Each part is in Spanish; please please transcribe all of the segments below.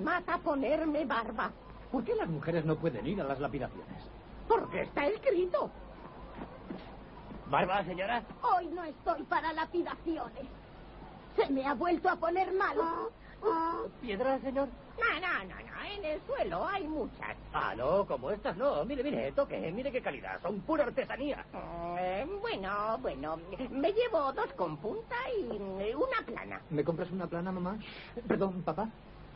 Mata ponerme barba. ¿Por qué las mujeres no pueden ir a las lapidaciones? Porque está escrito. ¿Barba, señora? Hoy no estoy para lapidaciones. Se me ha vuelto a poner malo. ¿Piedra, señor? No, no, no, no. En el suelo hay muchas. Ah, no, como estas no. Mire, mire, toque, mire qué calidad. Son pura artesanía. Eh, bueno, bueno. Me llevo dos con punta y una plana. ¿Me compras una plana, mamá? Perdón, papá.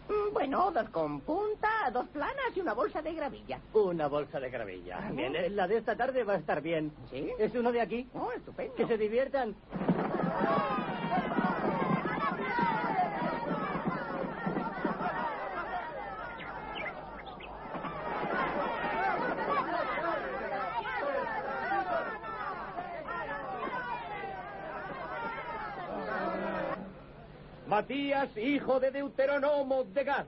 Mm, Bueno, dos con punta, dos planas y una bolsa de gravilla. Una bolsa de gravilla. Bien, eh, la de esta tarde va a estar bien. ¿Sí? ¿Es uno de aquí? Oh, estupendo. Que se diviertan. Matías, hijo de Deuteronomo de Gad.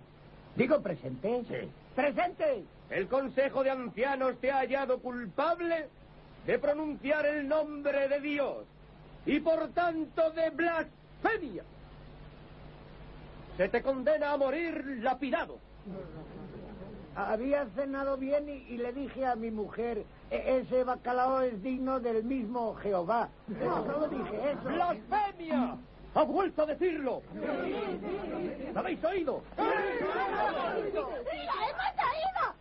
Digo presente. Sí. Presente. El Consejo de Ancianos te ha hallado culpable de pronunciar el nombre de Dios y por tanto de blasfemia. Se te condena a morir lapidado. Había cenado bien y, y le dije a mi mujer, "E- ese bacalao es digno del mismo Jehová. Solo dije eso. ¡Blasfemia! ¡Ha vuelto a decirlo! ¿Lo habéis oído? ¡La hemos traído!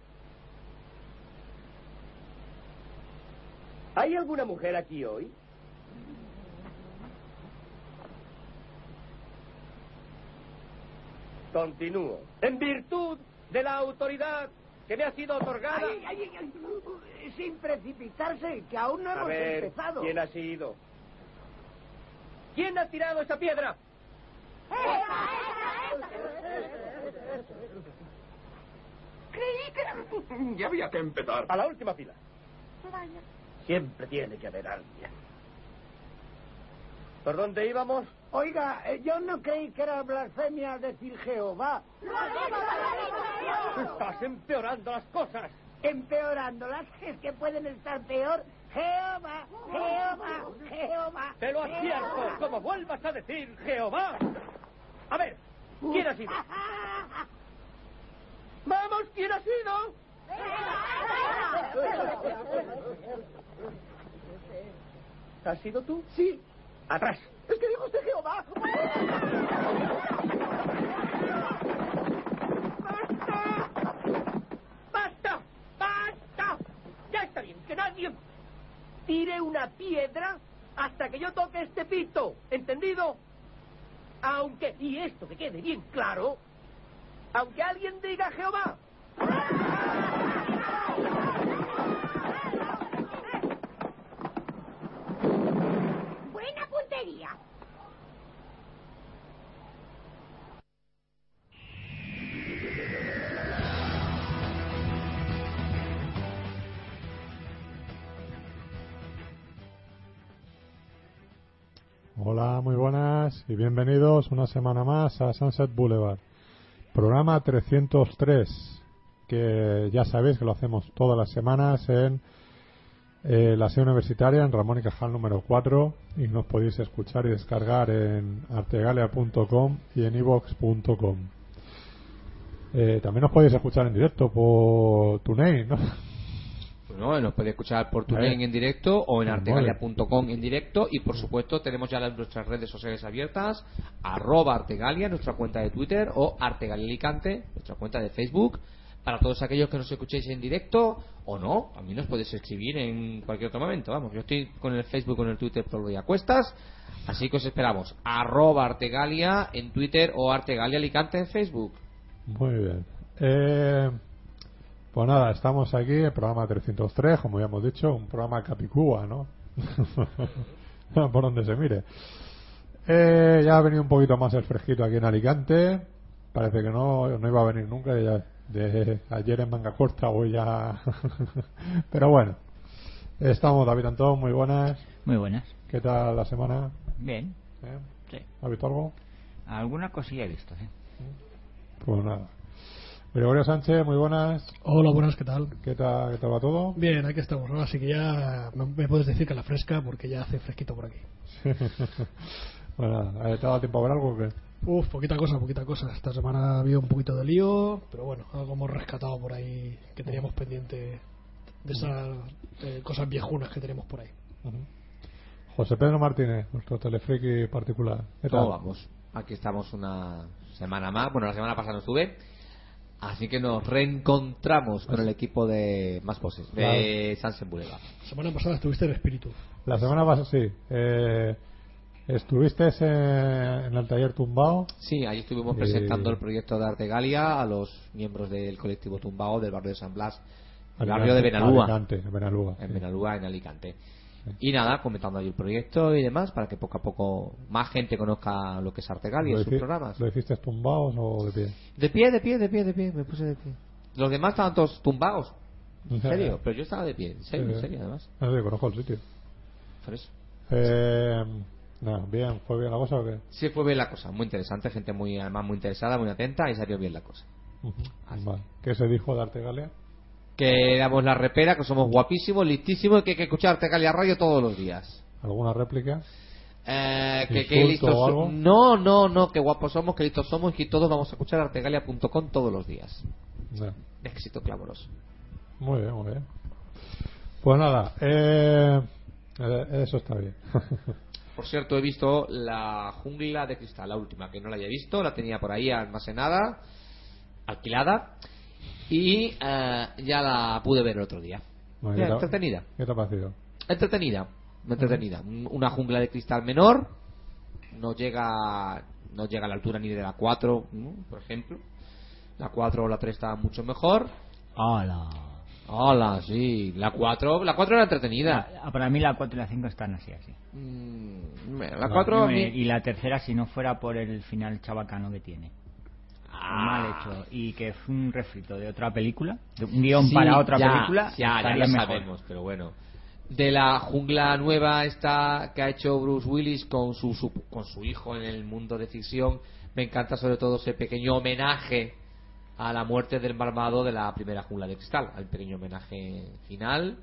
¿Hay alguna mujer aquí hoy? Continúo. En virtud de la autoridad que me ha sido otorgada. Ay, ay, ay, ay, sin precipitarse, que aún no A hemos ver, empezado. ¿quién ha sido? ¿Quién ha tirado esa piedra? Creí que... Ya había que empezar. A la última fila. Vaya. Siempre tiene que haber alguien. ¿Por dónde íbamos? Oiga, eh, yo no creí que era blasfemia decir Jehová, Estás empeorando las cosas. empeorándolas, es que pueden estar peor. Jehová, Jehová, Jehová. Te lo advierto. Como vuelvas a decir Jehová. A ver, ¿quién ha sido? Vamos, ¿quién ha sido? ¿Has sido tú? Sí, Atrás. es que dijo usted Jehová. ¡Basta! ¡Basta! Ya está bien, que nadie tire una piedra hasta que yo toque este pito. ¿Entendido? Aunque, y esto que quede bien claro, aunque alguien diga Jehová. Buena puntería. Hola, muy buenas y bienvenidos una semana más a Sunset Boulevard. Programa 303, que ya sabéis que lo hacemos todas las semanas en eh, la sede universitaria, en Ramón y Cajal número 4, y nos podéis escuchar y descargar en artegalia.com y en ivox.com. Eh, también nos podéis escuchar en directo por TuneIn, ¿no? ¿No? Nos puede escuchar por TuneIn en directo o en artegalia.com en directo. Y por supuesto tenemos ya las- nuestras redes sociales abiertas. Arroba artegalia, nuestra cuenta de Twitter o artegalia Alicante, nuestra cuenta de Facebook. Para todos aquellos que nos escuchéis en directo o no, a mí nos podéis escribir en cualquier otro momento, vamos, yo estoy con el Facebook, con el Twitter todo el día a cuestas, así que os esperamos. Arroba artegalia en Twitter o artegalia Alicante en Facebook. Muy bien. Eh, pues nada, estamos aquí, el programa 303, como ya hemos dicho, un programa capicúa, ¿no? Por donde se mire. Eh, ya ha venido un poquito más el fresquito aquí en Alicante. Parece que no, no iba a venir nunca. Ya de ayer en manga corta, hoy ya. Pero bueno, estamos, David Antón, muy buenas. Muy buenas. ¿Qué tal la semana? Bien. ¿Eh? Sí. ¿Has visto algo? Alguna cosilla he visto, sí. Pues nada. Gregorio Sánchez, muy buenas. Hola, buenas, ¿qué tal? ¿Qué tal, qué tal va todo? Bien, aquí estamos, ¿no? Así que ya me me puedes decir que la fresca porque ya hace fresquito por aquí. bueno, nada, ¿te ha dado tiempo a ver algo o qué? Uf, poquita cosa, poquita cosa. Esta semana ha habido un poquito de lío, pero bueno, algo hemos rescatado por ahí que teníamos pendiente de esas eh, cosas viejunas que tenemos por ahí. José Pedro Martínez, nuestro telefriki particular. ¿Qué tal? ¿Cómo vamos? Aquí estamos una semana más. Bueno, la semana pasada no estuve. Así que nos reencontramos con el equipo de Más Poses, de Sansen Boulevard. La semana pasada estuviste en espíritu. La semana pasada sí. Eh, ¿Estuviste en el taller tumbao? Sí, ahí estuvimos presentando el proyecto de Arte Galia a los miembros del colectivo Tumbao del barrio de San Blas, el barrio de Benalúa, Alicante, en Benalúa. en sí. Benalúa, en Alicante. Y nada, comentando ahí el proyecto y demás para que poco a poco más gente conozca lo que es Arte Galia ¿Lo y sus programas. ¿Lo hiciste tumbados o de pie? De pie, de pie, de pie, de pie, me puse de pie. Los demás estaban todos tumbados. ¿En serio? Pero yo estaba de pie, en serio, en serio, además. No sé, conozco el sitio. Por eso. Eh, bien, ¿fue bien la cosa o qué? Sí, fue bien la cosa, muy interesante, gente muy, además muy interesada, muy atenta y salió bien la cosa. Ujú, vale. ¿Qué se dijo de Artegalia? Que damos la repera, que somos guapísimos, listísimos y que hay que escuchar Artegalia Radio todos los días. ¿Alguna réplica? Eh, que, que ¿Insulto listos? No, no, no, que guapos somos, que listos somos y que todos vamos a escuchar artegalia.com todos los días. Éxito clamoroso. Muy bien, muy bien. Pues nada, eh, eh, eso está bien. Por cierto, he visto la jungla de cristal, la última, que no la había visto, la tenía por ahí almacenada, alquilada, y eh, ya la pude ver el otro día. Bueno, ¿qué te- entretenida. ¿Qué te ha parecido? Entretenida, entretenida. Un- Una jungla de cristal menor, no llega no llega a la altura ni de la 4, ¿no? por ejemplo. La 4 o la 3 estaban mucho mejor. Hola. Hola, sí. La 4, la 4 era entretenida. La- para mí la 4 y la 5 están así, así. Mm, la 4 a mí- Y la tercera, si no fuera por el final chabacano que tiene. Ah. Mal hecho. Y que es un refrito de otra película, de un guion Sí, para otra ya, película. Ya, ya lo mejor. sabemos, pero bueno. De la jungla nueva esta que ha hecho Bruce Willis con su, su- con su hijo en el mundo de ficción, me encanta sobre todo ese pequeño homenaje a la muerte del marmado de la primera jungla de cristal, al pequeño homenaje final.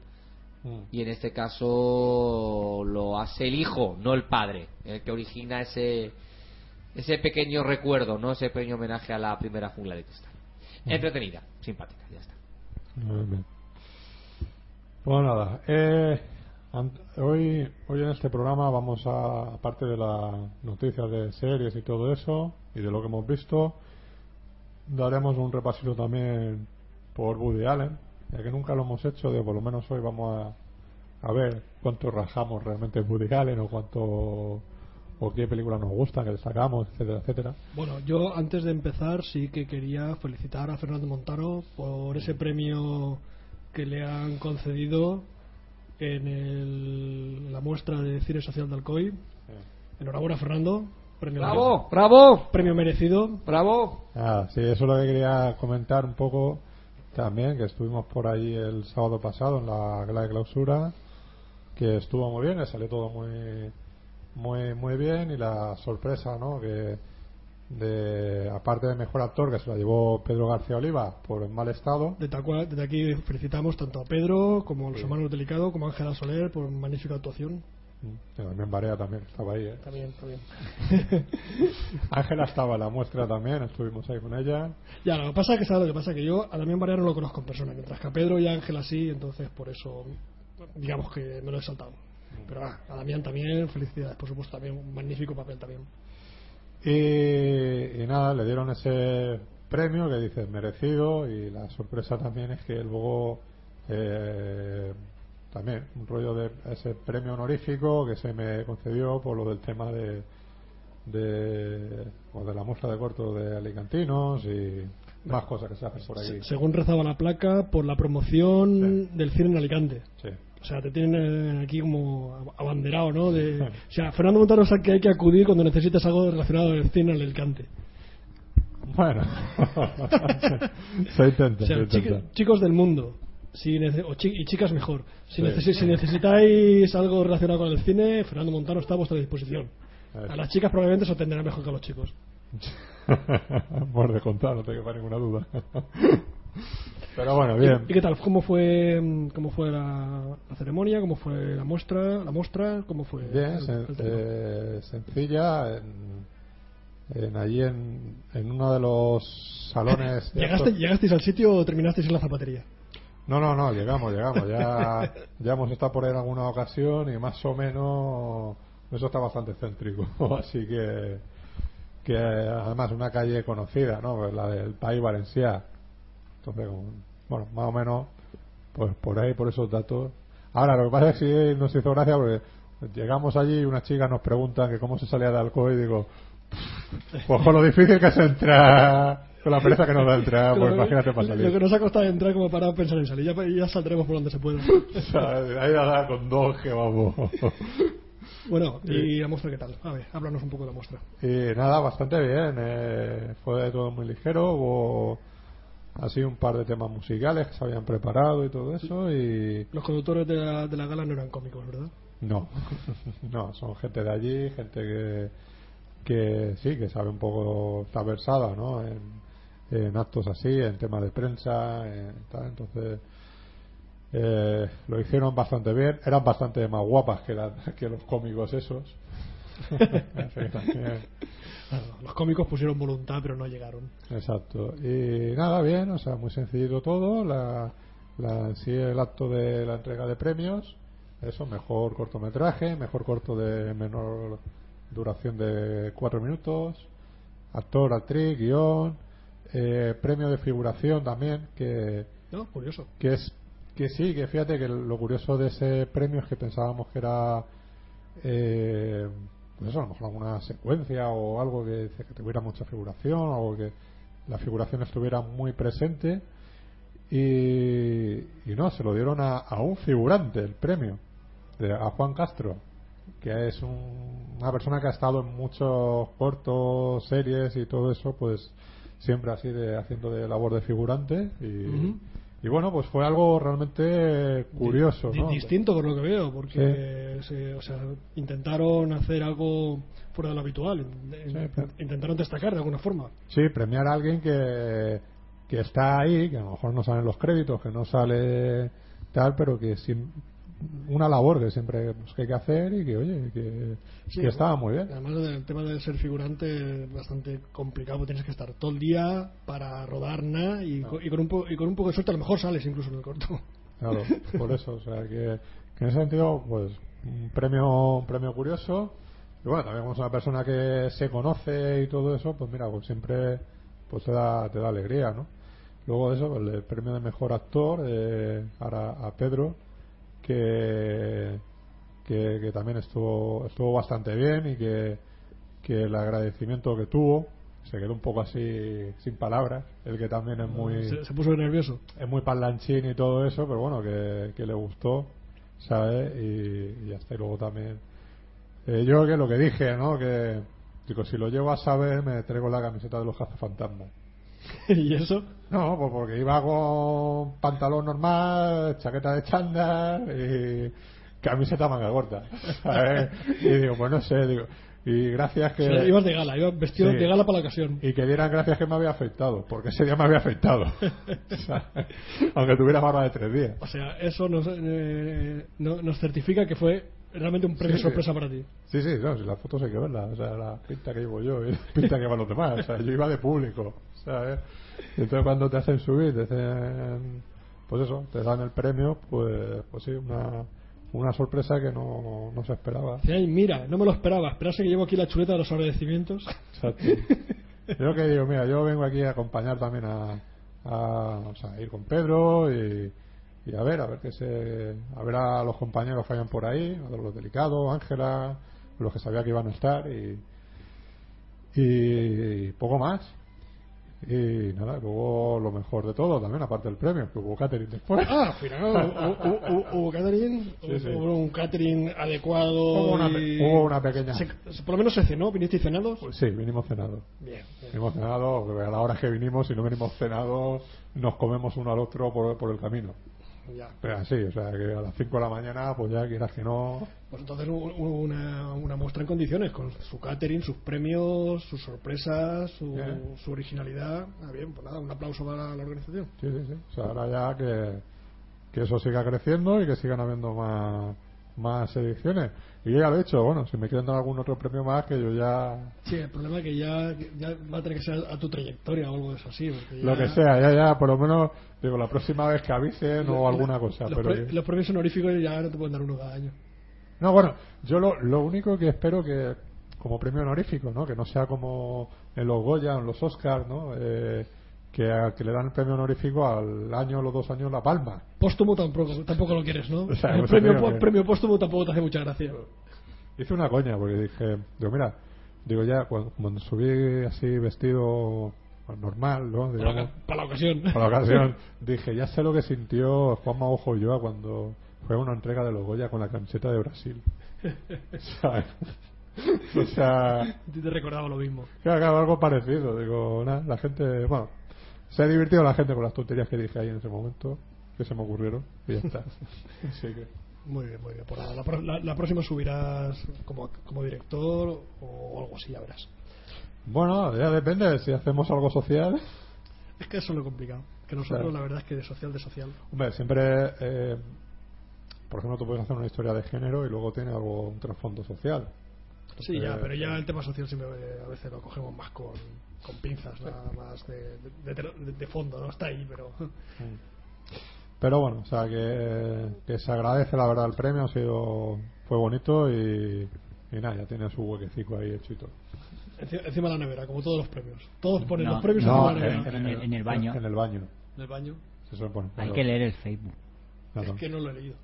Mm. Y en este caso lo hace el hijo, no el padre, el que origina ese ese pequeño recuerdo, no ese pequeño homenaje a la primera jungla de cristal. Entretenida, simpática, ya está. Muy bien. Pues nada, eh, hoy, hoy en este programa vamos a, aparte de las noticias de series y todo eso, y de lo que hemos visto, daremos un repasito también por Woody Allen, ya que nunca lo hemos hecho, de por lo menos hoy vamos a, a ver cuánto rajamos realmente en Woody Allen o cuánto o qué películas nos gustan, que destacamos, etcétera, etcétera. Bueno, yo antes de empezar sí que quería felicitar a Fernando Montano por ese premio que le han concedido en el- la muestra de cine social de Alcoy. Enhorabuena, Fernando. Premio ¡Bravo! ¡Bravo! Premio merecido. ¡Bravo! Ah, sí, eso es lo que quería comentar un poco también, que estuvimos por ahí el sábado pasado en la gala de clausura, que estuvo muy bien, que salió todo muy muy muy bien y la sorpresa, ¿no? Que de aparte de mejor actor que se la llevó Pedro García Oliva por el mal estado, Desde aquí, desde aquí felicitamos tanto a Pedro como a los hermanos Delicado como a Ángela Soler por magnífica actuación. que también Barea también estaba ahí, ¿eh? También, también. Ángela estaba en la muestra también, estuvimos ahí con ella. Ya, lo que pasa es que ¿sabes lo que pasa? Que yo a Damián Barea no lo conozco en persona, mientras que a Pedro y a Ángela sí, entonces por eso digamos que me lo he saltado. Pero ah, a Damián también, felicidades, por supuesto, también un magnífico papel también. Y, y nada, le dieron ese premio que dices merecido y la sorpresa también es que luego eh, también un rollo de ese premio honorífico que se me concedió por lo del tema de de, o de la muestra de cortos de alicantinos y más cosas que se hacen por. Se- según rezaba la placa, por la promoción del cine en Alicante. Sí. O sea, te tienen eh, aquí como ab- abanderado, ¿no? De, o sea, Fernando Montano sabe que hay que acudir cuando necesitas algo relacionado con el cine al Alicante. Bueno, se intenta, O sea, chicos del mundo, si o chi- y chicas mejor. Si, Sí. necesi- si necesitáis algo relacionado con el cine, Fernando Montano está a vuestra disposición. A las chicas probablemente se atenderá mejor que a los chicos. Por descontado, no te quepa ninguna duda. Pero bueno, ¿Y, bien. y qué tal? ¿Cómo fue, cómo fue la, la ceremonia? ¿Cómo fue la muestra? ¿La muestra? ¿Cómo fue? Bien, el- sen- el tema? eh, sencilla. En, en allí en, en uno de los salones. ¿Llegaste, ¿Llegasteis al sitio o terminasteis en la zapatería? No, no, no, llegamos, llegamos. Ya, ya hemos estado por ahí en alguna ocasión y más o menos eso está bastante céntrico. Así que, que además una calle conocida, ¿no? Pues la del País Valencià. Entonces, bueno, más o menos, pues por ahí, por esos datos. Ahora, lo que pasa es que sí nos hizo gracia porque llegamos allí y unas chicas nos preguntan que cómo se salía de alcohol y digo, pues con lo difícil que es entrar, con la pereza que nos da entrar, pues Lo- imagínate para Lo salir. que nos ha costado entrar como para pensar en salir. Ya, ya saldremos por donde se pueda. Ahí a con dos que vamos. Bueno, ¿y la muestra qué tal? A ver, háblanos un poco de la muestra. Y nada, bastante bien. eh, fue todo muy ligero. Hubo así un par de temas musicales que se habían preparado y todo eso. Y Los conductores de la, de la gala no eran cómicos, ¿verdad? no, no, son gente de allí, gente que, que sí, que sabe un poco, está versada ¿no? en, en actos así, en temas de prensa, en tal. Entonces. eh, lo hicieron bastante bien, eran bastante más guapas que, la- que los cómicos esos. Claro, los cómicos pusieron voluntad, pero no llegaron. Exacto. Y nada, bien, o sea, muy sencillito todo. La, la, sí, el acto de la entrega de premios. Eso, mejor cortometraje, mejor corto de menor duración de cuatro minutos. Actor, actriz, guion. eh, premio de figuración también, que, ¿No? Curioso. que es que sí, que fíjate que lo curioso de ese premio es que pensábamos que era eh, pues eso, a lo mejor alguna secuencia o algo que, que tuviera mucha figuración o que la figuración estuviera muy presente y, y no, se lo dieron a, a un figurante el premio, de- a Juan Castro, que es un- una persona que ha estado en muchos cortos, series y todo eso, pues siempre así de haciendo de labor de figurante y. y bueno, pues fue algo realmente curioso, Di- ¿no? Distinto por lo que veo, porque se- o sea, intentaron hacer algo fuera de lo habitual. Sí, Intentaron destacar de alguna forma. Sí, premiar a alguien que, que está ahí, que a lo mejor no salen los créditos, que no sale tal, pero que sim- una labor que siempre pues, que hay que hacer y que, oye, que, Sí, que estaba muy bien. Además, el tema de ser figurante es bastante complicado. porque Tienes que estar todo el día para rodar nada y, y con un po- y con un poco de suerte a lo mejor sales incluso en el corto. Claro, por eso, o sea, que, que en ese sentido, pues, un premio, un premio curioso. Y bueno, también como es una persona que se conoce y todo eso, pues mira, pues siempre pues te da, te da alegría, ¿no? Luego de eso, pues, el premio de mejor actor eh, ahora a Pedro, que, que, que también estuvo, estuvo bastante bien y que, que el agradecimiento que tuvo se quedó un poco así sin palabras. El que también es muy Se, se puso nervioso. es muy parlanchín y todo eso, pero bueno, que, que le gustó, ¿sabes? Y, y ya está. Y luego también. eh, yo que lo que dije, ¿no? Que digo, si lo llevo a saber, me traigo la camiseta de los cazafantasmas. y eso, No, pues porque iba con pantalón normal, chaqueta de chándal y camiseta manga corta. Y digo, pues no sé, digo. Y gracias que. o sea, ibas de gala, ibas vestido Sí. de gala para la ocasión. Y que dieran gracias que me había afectado, porque ese día me había afectado. Aunque tuviera barba de tres días. O sea, eso nos, eh, no- nos certifica que fue realmente un premio Sí, sí. sorpresa para ti. Sí, sí, no, si las fotos hay que verlas. O sea, la pinta que llevo yo y la pinta que llevan los demás. O sea, yo iba de público, ¿sabes? Y entonces cuando te hacen subir, te hacen, pues eso, te dan el premio, pues, pues sí, una, una sorpresa que no, no se esperaba. "Ay, mira, no me lo esperaba. Esperase que llevo aquí la chuleta de los agradecimientos. Exacto. Yo que digo, mira, yo vengo aquí a acompañar también a, a, o sea, a ir con Pedro y, y a ver, a ver que se, a ver a los compañeros que vayan por ahí, a los delicados, Ángela, los que sabía que iban a estar y, y, poco más. Y nada, luego lo mejor de todo también, aparte del premio, que hubo catering después. Ah, al final hubo, hubo- hubo catering, Sí, sí. hubo un catering adecuado. Hubo una, y- pe- hubo una pequeña... se- por lo menos se cenó, ¿vinisteis cenados? Pues sí, vinimos cenados. Bien, bien. Vinimos cenados, a la hora que vinimos, si no venimos cenados, nos comemos uno al otro por, por el camino. Ya. Pero así, o sea, que a las 5 de la mañana, pues ya quieras que no... Pues entonces una, una muestra en condiciones, con su catering, sus premios, sus sorpresas, su, Bien. su originalidad. Ah, bien, pues nada, un aplauso para la organización. Sí, sí, sí. O sea, ahora ya que, que eso siga creciendo y que sigan habiendo más, más ediciones. Y ya lo he hecho, bueno, si me quieren dar algún otro premio más, que yo ya... Sí, el problema es que ya, ya va a tener que ser a tu trayectoria o algo de eso así. ya- Lo que sea, ya, ya, por lo menos, digo, la próxima vez que avisen o alguna cosa. Los, pero pre- los premios honoríficos ya no te pueden dar uno cada año. No, bueno, yo lo, lo único que espero que, como premio honorífico, ¿no? Que no sea como en los Goya o en los Oscars, ¿no? Eh, que, a- que le dan el premio honorífico al año o los dos años La Palma. Póstumo tampoco, tampoco lo quieres, ¿no? O sea, el premio, po- que- premio póstumo tampoco te hace mucha gracia. Hice una coña porque dije, digo, mira, digo ya, cuando, cuando subí así vestido normal, ¿no? Para Digamos, la, para la ocasión. para la ocasión, dije, ya sé lo que sintió Juanma Ojo Ulloa cuando fue a una entrega de los Goya con la camiseta de Brasil. ¿Sabes? o sea, Te recordaba lo mismo. Claro, algo parecido. Digo, nada, la gente, bueno, se ha divertido la gente con las tonterías que dije ahí en ese momento, que se me ocurrieron, y ya está. Así que, Muy bien, muy bien. Pues nada, la, la- la próxima subirás como, como director o algo así, ya verás. Bueno, ya depende si hacemos algo social. Es que eso es lo complicado. Que nosotros, Claro. la verdad es que de social, de social. Hombre, siempre, eh, por ejemplo, tú puedes hacer una historia de género y luego tiene algo, un trasfondo social. Sí, ya, Eh, pero ya el tema social siempre eh, a veces lo cogemos más con, con pinzas, nada más de, de, de- de fondo, ¿no? Está ahí, pero. Pero bueno, o sea, que, que se agradece la verdad el premio, ha sido, fue bonito y, y nada, ya tiene su huequecico ahí hecho y todo. Enci- Encima de la nevera, como todos los premios. Todos ponen No, los premios No, encima de la nevera. en el- en el baño. En el baño. En el baño. Se suele poner. Hay Pero- que leer el Facebook. claro. Es que no lo he leído.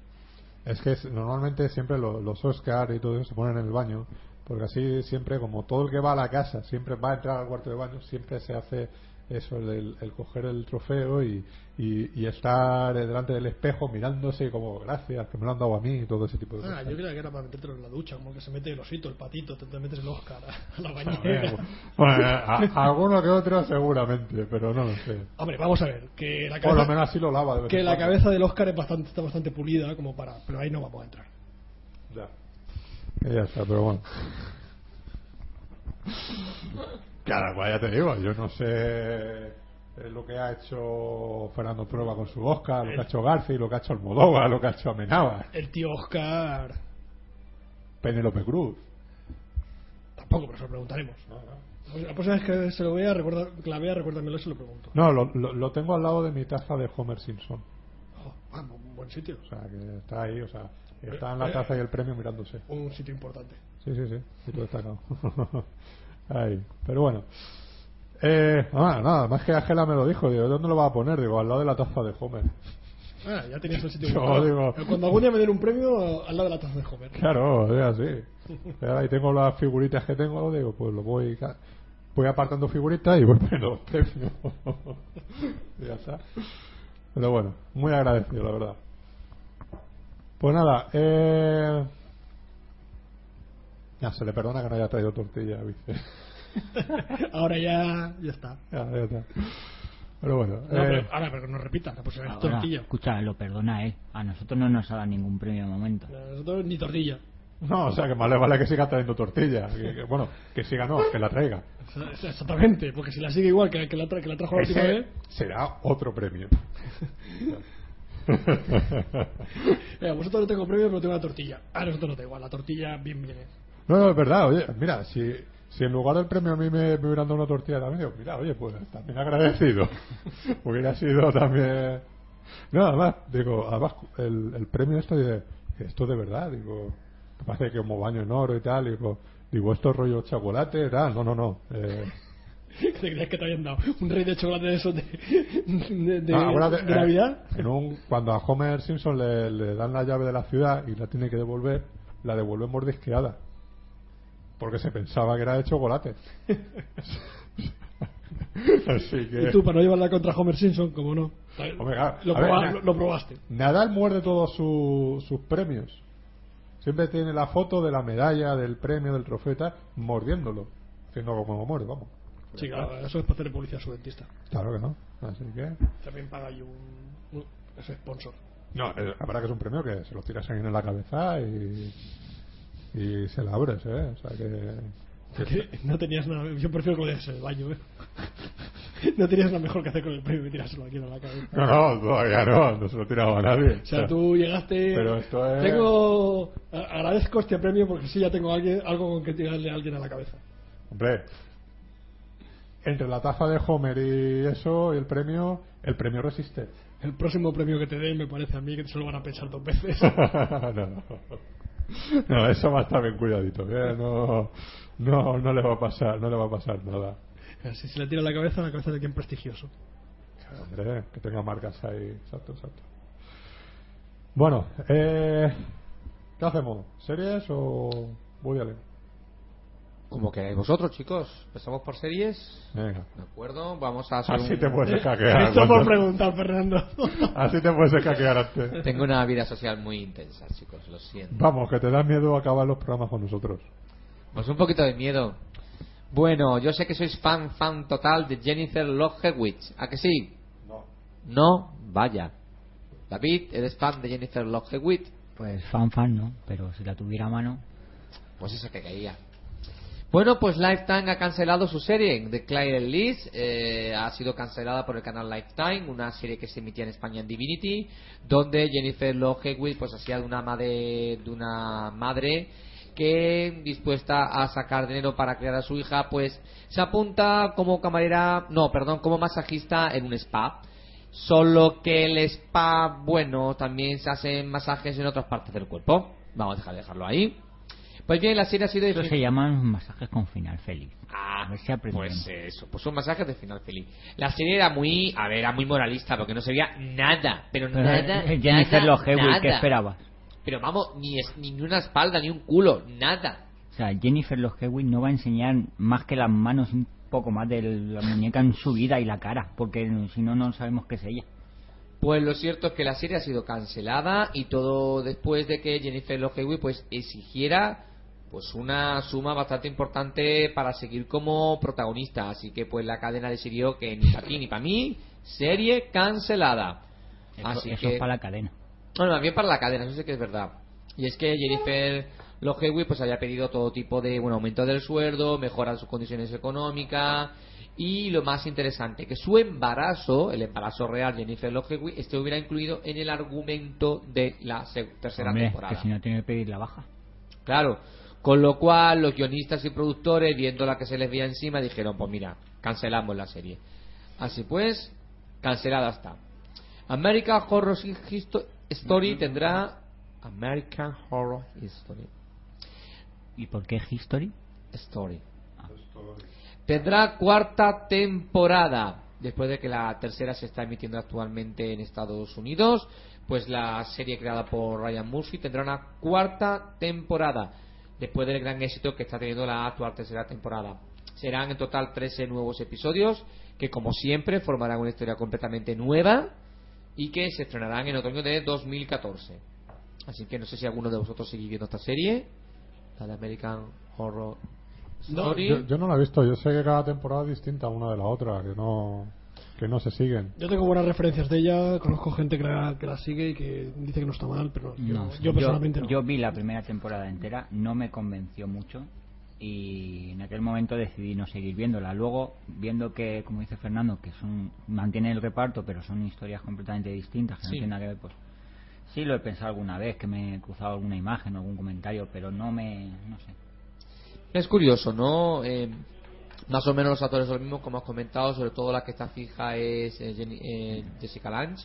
Es que es- normalmente siempre lo- los Oscar y todo eso se ponen en el baño, porque así siempre, como todo el que va a la casa siempre va a entrar al cuarto de baño, siempre se hace eso, el, el- coger el trofeo y, y, y estar delante del espejo mirándose como gracias, que me lo han dado a mí y todo ese tipo de Ah, cosas. yo creía que era para metértelo en la ducha, como que se mete el osito, el patito, te, te metes el Oscar a, a la bañera. bueno, a- a- alguno que otro seguramente, pero no lo sé. Hombre, vamos a ver, que la Por lo cabeza, menos así lo lava. de vez que la cabeza del Oscar es bastante, está bastante pulida como para... Pero ahí no vamos a entrar. Ya. Ya está, pero bueno. Claro, pues ya te digo, yo no sé eh, lo que ha hecho Fernando Prueba con su Oscar, lo que ha hecho García, lo que ha hecho Almodóvar, lo que ha hecho Amenábar, El tío Oscar... Penélope Cruz. Tampoco, pero se lo preguntaremos. La próxima vez que se lo vea, recuerda, que la vea, recuérdamelo y se lo pregunto. No, lo, lo, lo tengo al lado de mi taza de Homer Simpson. Oh, ah, un buen sitio. O sea, que está ahí, o sea, está en la taza y el premio mirándose. Un sitio importante. Sí, sí, sí, sitio destacado. Ahí, pero bueno. Eh, ah, nada, más que Ángela me lo dijo, digo, ¿dónde lo va a poner? Digo, al lado de la taza de Homer. Ah, ya tenías el sitio Yo buscado. digo- Cuando algún día me den un premio, al lado de la taza de Homer. Claro, es así. Ahora ahí tengo las figuritas que tengo, digo, pues lo voy voy apartando figuritas y voy poniendo los premios. Ya está. Pero bueno, muy agradecido, la verdad. Pues nada, eh... Ya, se le perdona que no haya traído tortilla, ¿viste? Ahora ya, ya está. Ya, ya está. Pero bueno, No, eh, pero, ahora, pero no repitas, la próxima vez tortilla. escucha, lo perdona él. A nosotros no nos ha dado ningún premio de momento. A Nosotros ni tortilla. no, o sea que más le vale que siga trayendo tortilla. Que- que- bueno, que siga no, que la traiga. Exactamente, porque si la sigue igual que, que la, tra- que la trajo la última vez, será otro premio. eh, vosotros no tengo premio, pero tengo la tortilla. A nosotros no da igual, la tortilla bien viene. No, no, es verdad, oye, mira, si, si en lugar del premio a mí me, me hubieran dado una tortilla también, digo, mira, oye, pues también agradecido. Hubiera sido también. No, además, digo, además, el, el premio esto, esto de verdad, digo, parece que como baño en oro y tal, digo, digo, esto es rollo chocolate, tal, no, no, no. Eh, ¿Te creías que te habían dado un rey de chocolate de esos de, de, de eh, Navidad? en un, cuando a Homer Simpson le, le dan la llave de la ciudad y la tiene que devolver, la devuelve mordisqueada. Porque se pensaba que era de chocolate. Así que... Y tú, para no llevarla contra Homer Simpson, como no. Claro, Lo, ver, probaste. Nadal muerde todos su- sus premios. Siempre tiene la foto de la medalla, del premio, del trofeo y tal, mordiéndolo. Haciendo como lo muerde, vamos. Sí, claro, eso es para hacer publicidad a su dentista. Claro que no. Así que... También paga ahí un, un- ese sponsor. No, eh, la verdad que es un premio que se lo tiras ahí en la cabeza y... Y se la abres, ¿eh? O sea que... no tenías nada. Yo prefiero que lo dejes en el baño, ¿eh? No tenías nada mejor que hacer con el premio que tirárselo aquí en la cabeza. No, no, todavía no, no se lo tiraba a nadie. O sea, tú llegaste. Pero esto es- Tengo. Agradezco este premio porque sí ya tengo alguien, algo con que tirarle a alguien a la cabeza. Hombre, entre la taza de Homer y eso, y el premio, el premio resiste. El próximo premio que te den me parece a mí que se lo van a pensar dos veces. no, no. No, eso va a estar bien cuidadito. ¿eh? No, no, no le va a pasar, no le va a pasar nada. Si se le tira la cabeza, a la cabeza de quien prestigioso. Hombre, que tenga marcas ahí. Exacto, exacto. Bueno, eh, ¿qué hacemos? ¿Series o Woody Allen? Como queráis vosotros, chicos. Empezamos por series. Venga. De acuerdo, vamos a hacer Así un- te puedes escaquear. Esto por preguntar, Fernando. Así te puedes escaquear antes. Tengo una vida social muy intensa, chicos, lo siento. Vamos, que te da miedo acabar los programas con nosotros. Pues un poquito de miedo. Bueno, yo sé que sois fan, fan total de Jennifer Love Hewitt. ¿A que sí? No. No, vaya. David, ¿eres fan de Jennifer Love Hewitt? Pues fan fan, ¿no? Pero si la tuviera a mano... Pues eso que caía. Bueno, pues Lifetime ha cancelado su serie The Claire Liz. eh, ha sido cancelada por el canal Lifetime, una serie que se emitía en España en Divinity, donde Jennifer Love Hewitt pues hacía de una madre, de una madre que dispuesta a sacar dinero para criar a su hija, pues se apunta como camarera, no, perdón, como masajista en un spa. Solo que el spa, bueno, también se hacen masajes en otras partes del cuerpo. Vamos a dejar de dejarlo ahí. Pues bien, la serie ha sido Eso se llaman masajes con final feliz. Ah, A ver si aprendemos. pues eso, pues un masaje de final feliz. La serie era muy, a ver, era muy moralista porque no se veía nada, pero, Pero, nada, eh, Jennifer nada, Love Hewitt, ¿qué nada. esperabas? Pero vamos, ni, es, ni una espalda, ni un culo, nada. O sea, Jennifer Love Hewitt no va a enseñar más que las manos, un poco más de la muñeca en su vida y la cara, porque si no, no sabemos qué es ella. Pues lo cierto es que la serie ha sido cancelada y todo después de que Jennifer Love pues exigiera pues una suma bastante importante para seguir como protagonista, así que pues la cadena decidió que ni para ti ni para mí serie cancelada. Eso, Así eso que es para la cadena. Bueno, bien para la cadena, eso sí que es verdad. Y es que Jennifer Love Hewitt pues había pedido todo tipo de bueno aumento del sueldo, mejora de sus condiciones económicas y lo más interesante que su embarazo, el embarazo real de Jennifer Love Hewitt, estuviera incluido en el argumento de la tercera Hombre, temporada. que si no tiene que pedir la baja. Claro, con lo cual los guionistas y productores, viendo la que se les veía encima, dijeron, pues mira, cancelamos la serie. Así pues, cancelada está. American Horror Histo- Story tendrá... American Horror History. ¿Y por qué History? Story. Tendrá cuarta temporada. Después de que la tercera se está emitiendo actualmente en Estados Unidos, pues la serie creada por Ryan Murphy tendrá una cuarta temporada. Después del gran éxito que está teniendo la actual tercera temporada. Serán en total 13 nuevos episodios que, como siempre, formarán una historia completamente nueva y que se estrenarán en otoño de 2014. Así que no sé si alguno de vosotros sigue viendo esta serie, la de American Horror No, Story. Yo, yo no la he visto, yo sé que cada temporada es distinta una de la otra, que no, que no se siguen. Yo tengo buenas referencias de ella, conozco gente que la, que la sigue y que dice que no está mal, pero yo, No, yo personalmente no. yo vi la primera temporada entera, no me convenció mucho y en aquel momento decidí no seguir viéndola. Luego, viendo que, como dice Fernando, que son mantiene el reparto, pero son historias completamente distintas, que no tienen nada que ver, pues sí lo he pensado alguna vez, que me he cruzado alguna imagen o algún comentario, pero no me, no sé. Es curioso, ¿no? Eh, más o menos los actores son los mismos, como has comentado, sobre todo la que está fija es eh, eh, Jessica Lange,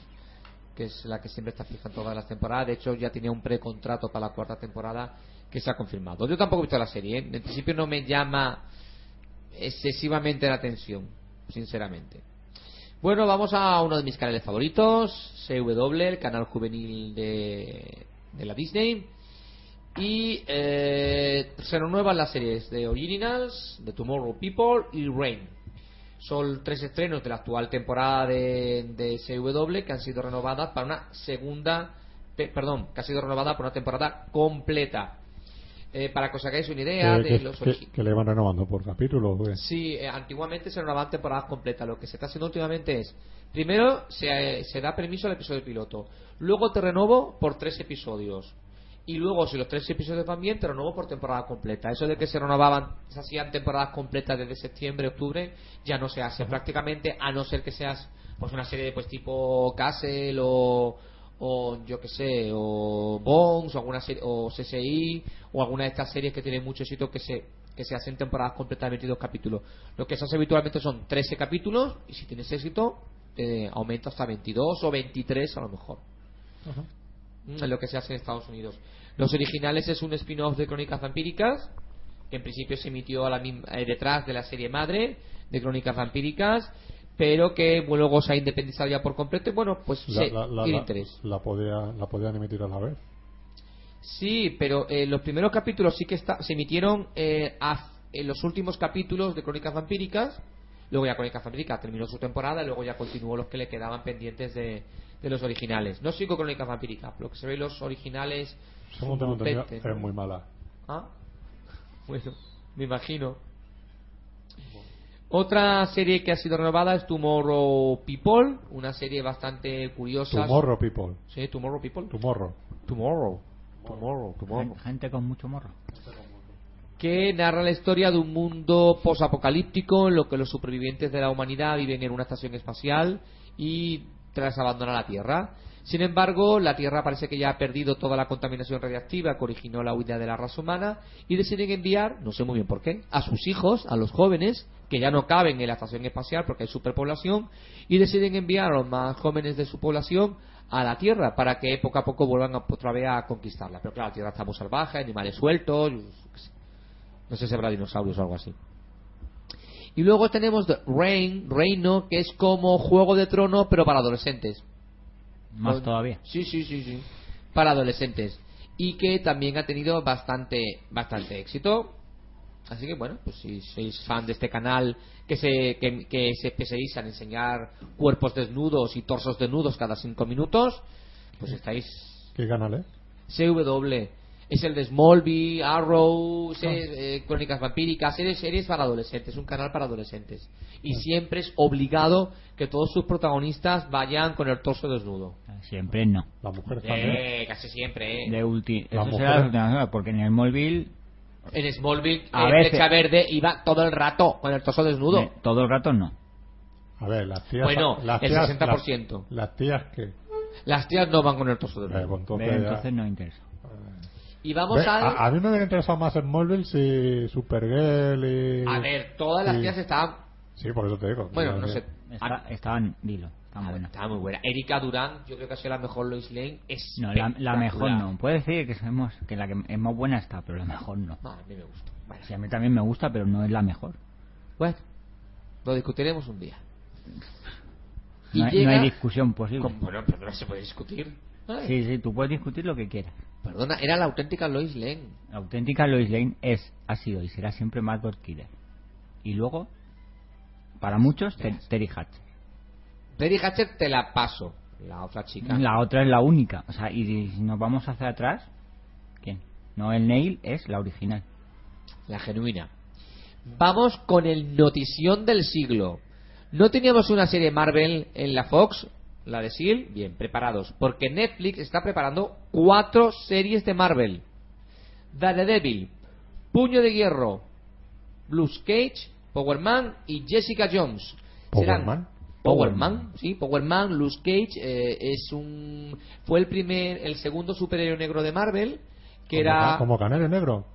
que es la que siempre está fija en todas las temporadas. De hecho, ya tenía un precontrato para la cuarta temporada que se ha confirmado. Yo tampoco he visto la serie, ¿eh? en principio no me llama excesivamente la atención, sinceramente. Bueno, vamos a uno de mis canales favoritos, CW, el canal juvenil de, de la Disney. Y eh, se renuevan las series de Originals, de Tomorrow People y Rain. Son tres estrenos de la actual temporada de, de CW que han sido renovadas para una segunda, pe- perdón, que ha sido renovada por una temporada completa. Eh, para que os hagáis una idea que, de que- los que- le van renovando por capítulo. pues. Sí, eh, antiguamente se renovaban temporadas completas. Lo que se está haciendo últimamente es, primero se, eh, se da permiso al episodio piloto, luego te renovo por tres episodios. Y luego, si los tres episodios van bien, te renovo por temporada completa. Eso de que se renovaban, se hacían temporadas completas desde septiembre, octubre, ya no se hace. Prácticamente, a no ser que seas pues una serie pues tipo Castle o, o yo que sé, o Bones o alguna serie, o CSI o alguna de estas series que tienen mucho éxito que se que se hacen temporadas completas de 22 capítulos. Lo que se hace habitualmente son 13 capítulos y si tienes éxito eh, aumenta hasta 22 o 23 a lo mejor. Es lo que se hace en Estados Unidos. Los originales es un spin-off de Crónicas Vampíricas que en principio se emitió a la mim- eh, detrás de la serie madre de Crónicas Vampíricas pero que luego se ha independizado ya por completo y bueno pues La, se- la, la, tiene la- interés. la podían emitir a la vez. Sí, pero eh, los primeros capítulos sí que está- se emitieron eh, a- en los últimos capítulos de Crónicas Vampíricas. Luego ya Crónicas Vampíricas terminó su temporada y luego ya continuó los que le quedaban pendientes de, de los originales. No sigo Crónicas Vampíricas, lo que se ve los originales. Según tengo entendido, es muy mala. Ah, bueno, me imagino. Otra serie que ha sido renovada es Tomorrow People, una serie bastante curiosa. Tomorrow, people. Sí, Tomorrow People. Tomorrow. Tomorrow. Tomorrow, Tomorrow. Gente con mucho morro. que narra la historia de un mundo posapocalíptico en lo que los supervivientes de la humanidad viven en una estación espacial y tras abandonar la Tierra. Sin embargo, la Tierra parece que ya ha perdido toda la contaminación radiactiva que originó la huida de la raza humana y deciden enviar, no sé muy bien por qué, a sus hijos, a los jóvenes, que ya no caben en la estación espacial porque hay superpoblación, y deciden enviar a los más jóvenes de su población a la Tierra para que poco a poco vuelvan otra vez a conquistarla. Pero claro, la Tierra está muy salvaje, animales sueltos, no sé si habrá dinosaurios o algo así. Y luego tenemos The Reign, Reino, que es como Juego de Trono, pero para adolescentes. Más Con- todavía. Sí, sí, sí, sí. Para adolescentes. Y que también ha tenido bastante, bastante éxito. Así que bueno, pues si sois fan de este canal que se, que, que se especializa en enseñar cuerpos desnudos y torsos desnudos cada cinco minutos, pues estáis ¿Qué canal es? CW. Es el de Smallville, Arrow, series, eh, Crónicas Vampíricas, series, series para adolescentes, un canal para adolescentes. Y siempre es obligado que todos sus protagonistas vayan con el torso desnudo. Siempre no. La mujer también. Eh, casi siempre, eh. De ulti La eso será la última porque en el móvil En Smallville, A eh. Flecha Verde iba todo el rato con el torso desnudo. eh, todo el rato no. A ver, las tías. Bueno, las el tías, 60%. Las, las tías que. Las tías no van con el torso Eh, desnudo. pues entonces, entonces no interesa. Y vamos Ve, al... a, a mí me hubiera interesado más en Smallville si Supergirl y. A ver, todas las Sí. tías estaban... Sí, por eso te digo. Bueno, no sé. Está- estaban, dilo, están Ah, buenas. Está muy buena. Erika Durán, yo creo que ha sido la mejor Lois Lane. Es No, la, la mejor no. Puede decir que, somos, que la que es más buena está, pero la mejor no. No, a mí me gusta. Bueno, Sí, a mí también me gusta, pero no es la mejor. bueno, lo discutiremos un día. Y No hay, llega- no hay discusión posible. Con- Bueno, pero no se puede discutir. Ay, Sí, sí, tú puedes discutir lo que quieras. Perdona, era la auténtica Lois Lane. La auténtica Lois Lane es, ha sido y será siempre Margot Kidder. Y luego, para muchos, Ter- Terry Hatcher. Terry Hatcher te la paso. La otra chica. La otra es la única. O sea, y si nos vamos hacia atrás, ¿quién? No, el Neil es la original. La genuina. Vamos con el notición del siglo. No teníamos una serie Marvel en la Fox, la de SEAL, bien, preparados, porque Netflix está preparando cuatro series de Marvel. Daredevil, Puño de Hierro, Blue Cage, Power Man y Jessica Jones. ¿Power Serán- Man? Power Man, sí, Power Man, Luke Cage eh, es un fue el primer, el segundo superhéroe negro de Marvel que Como era Como Canelo Negro.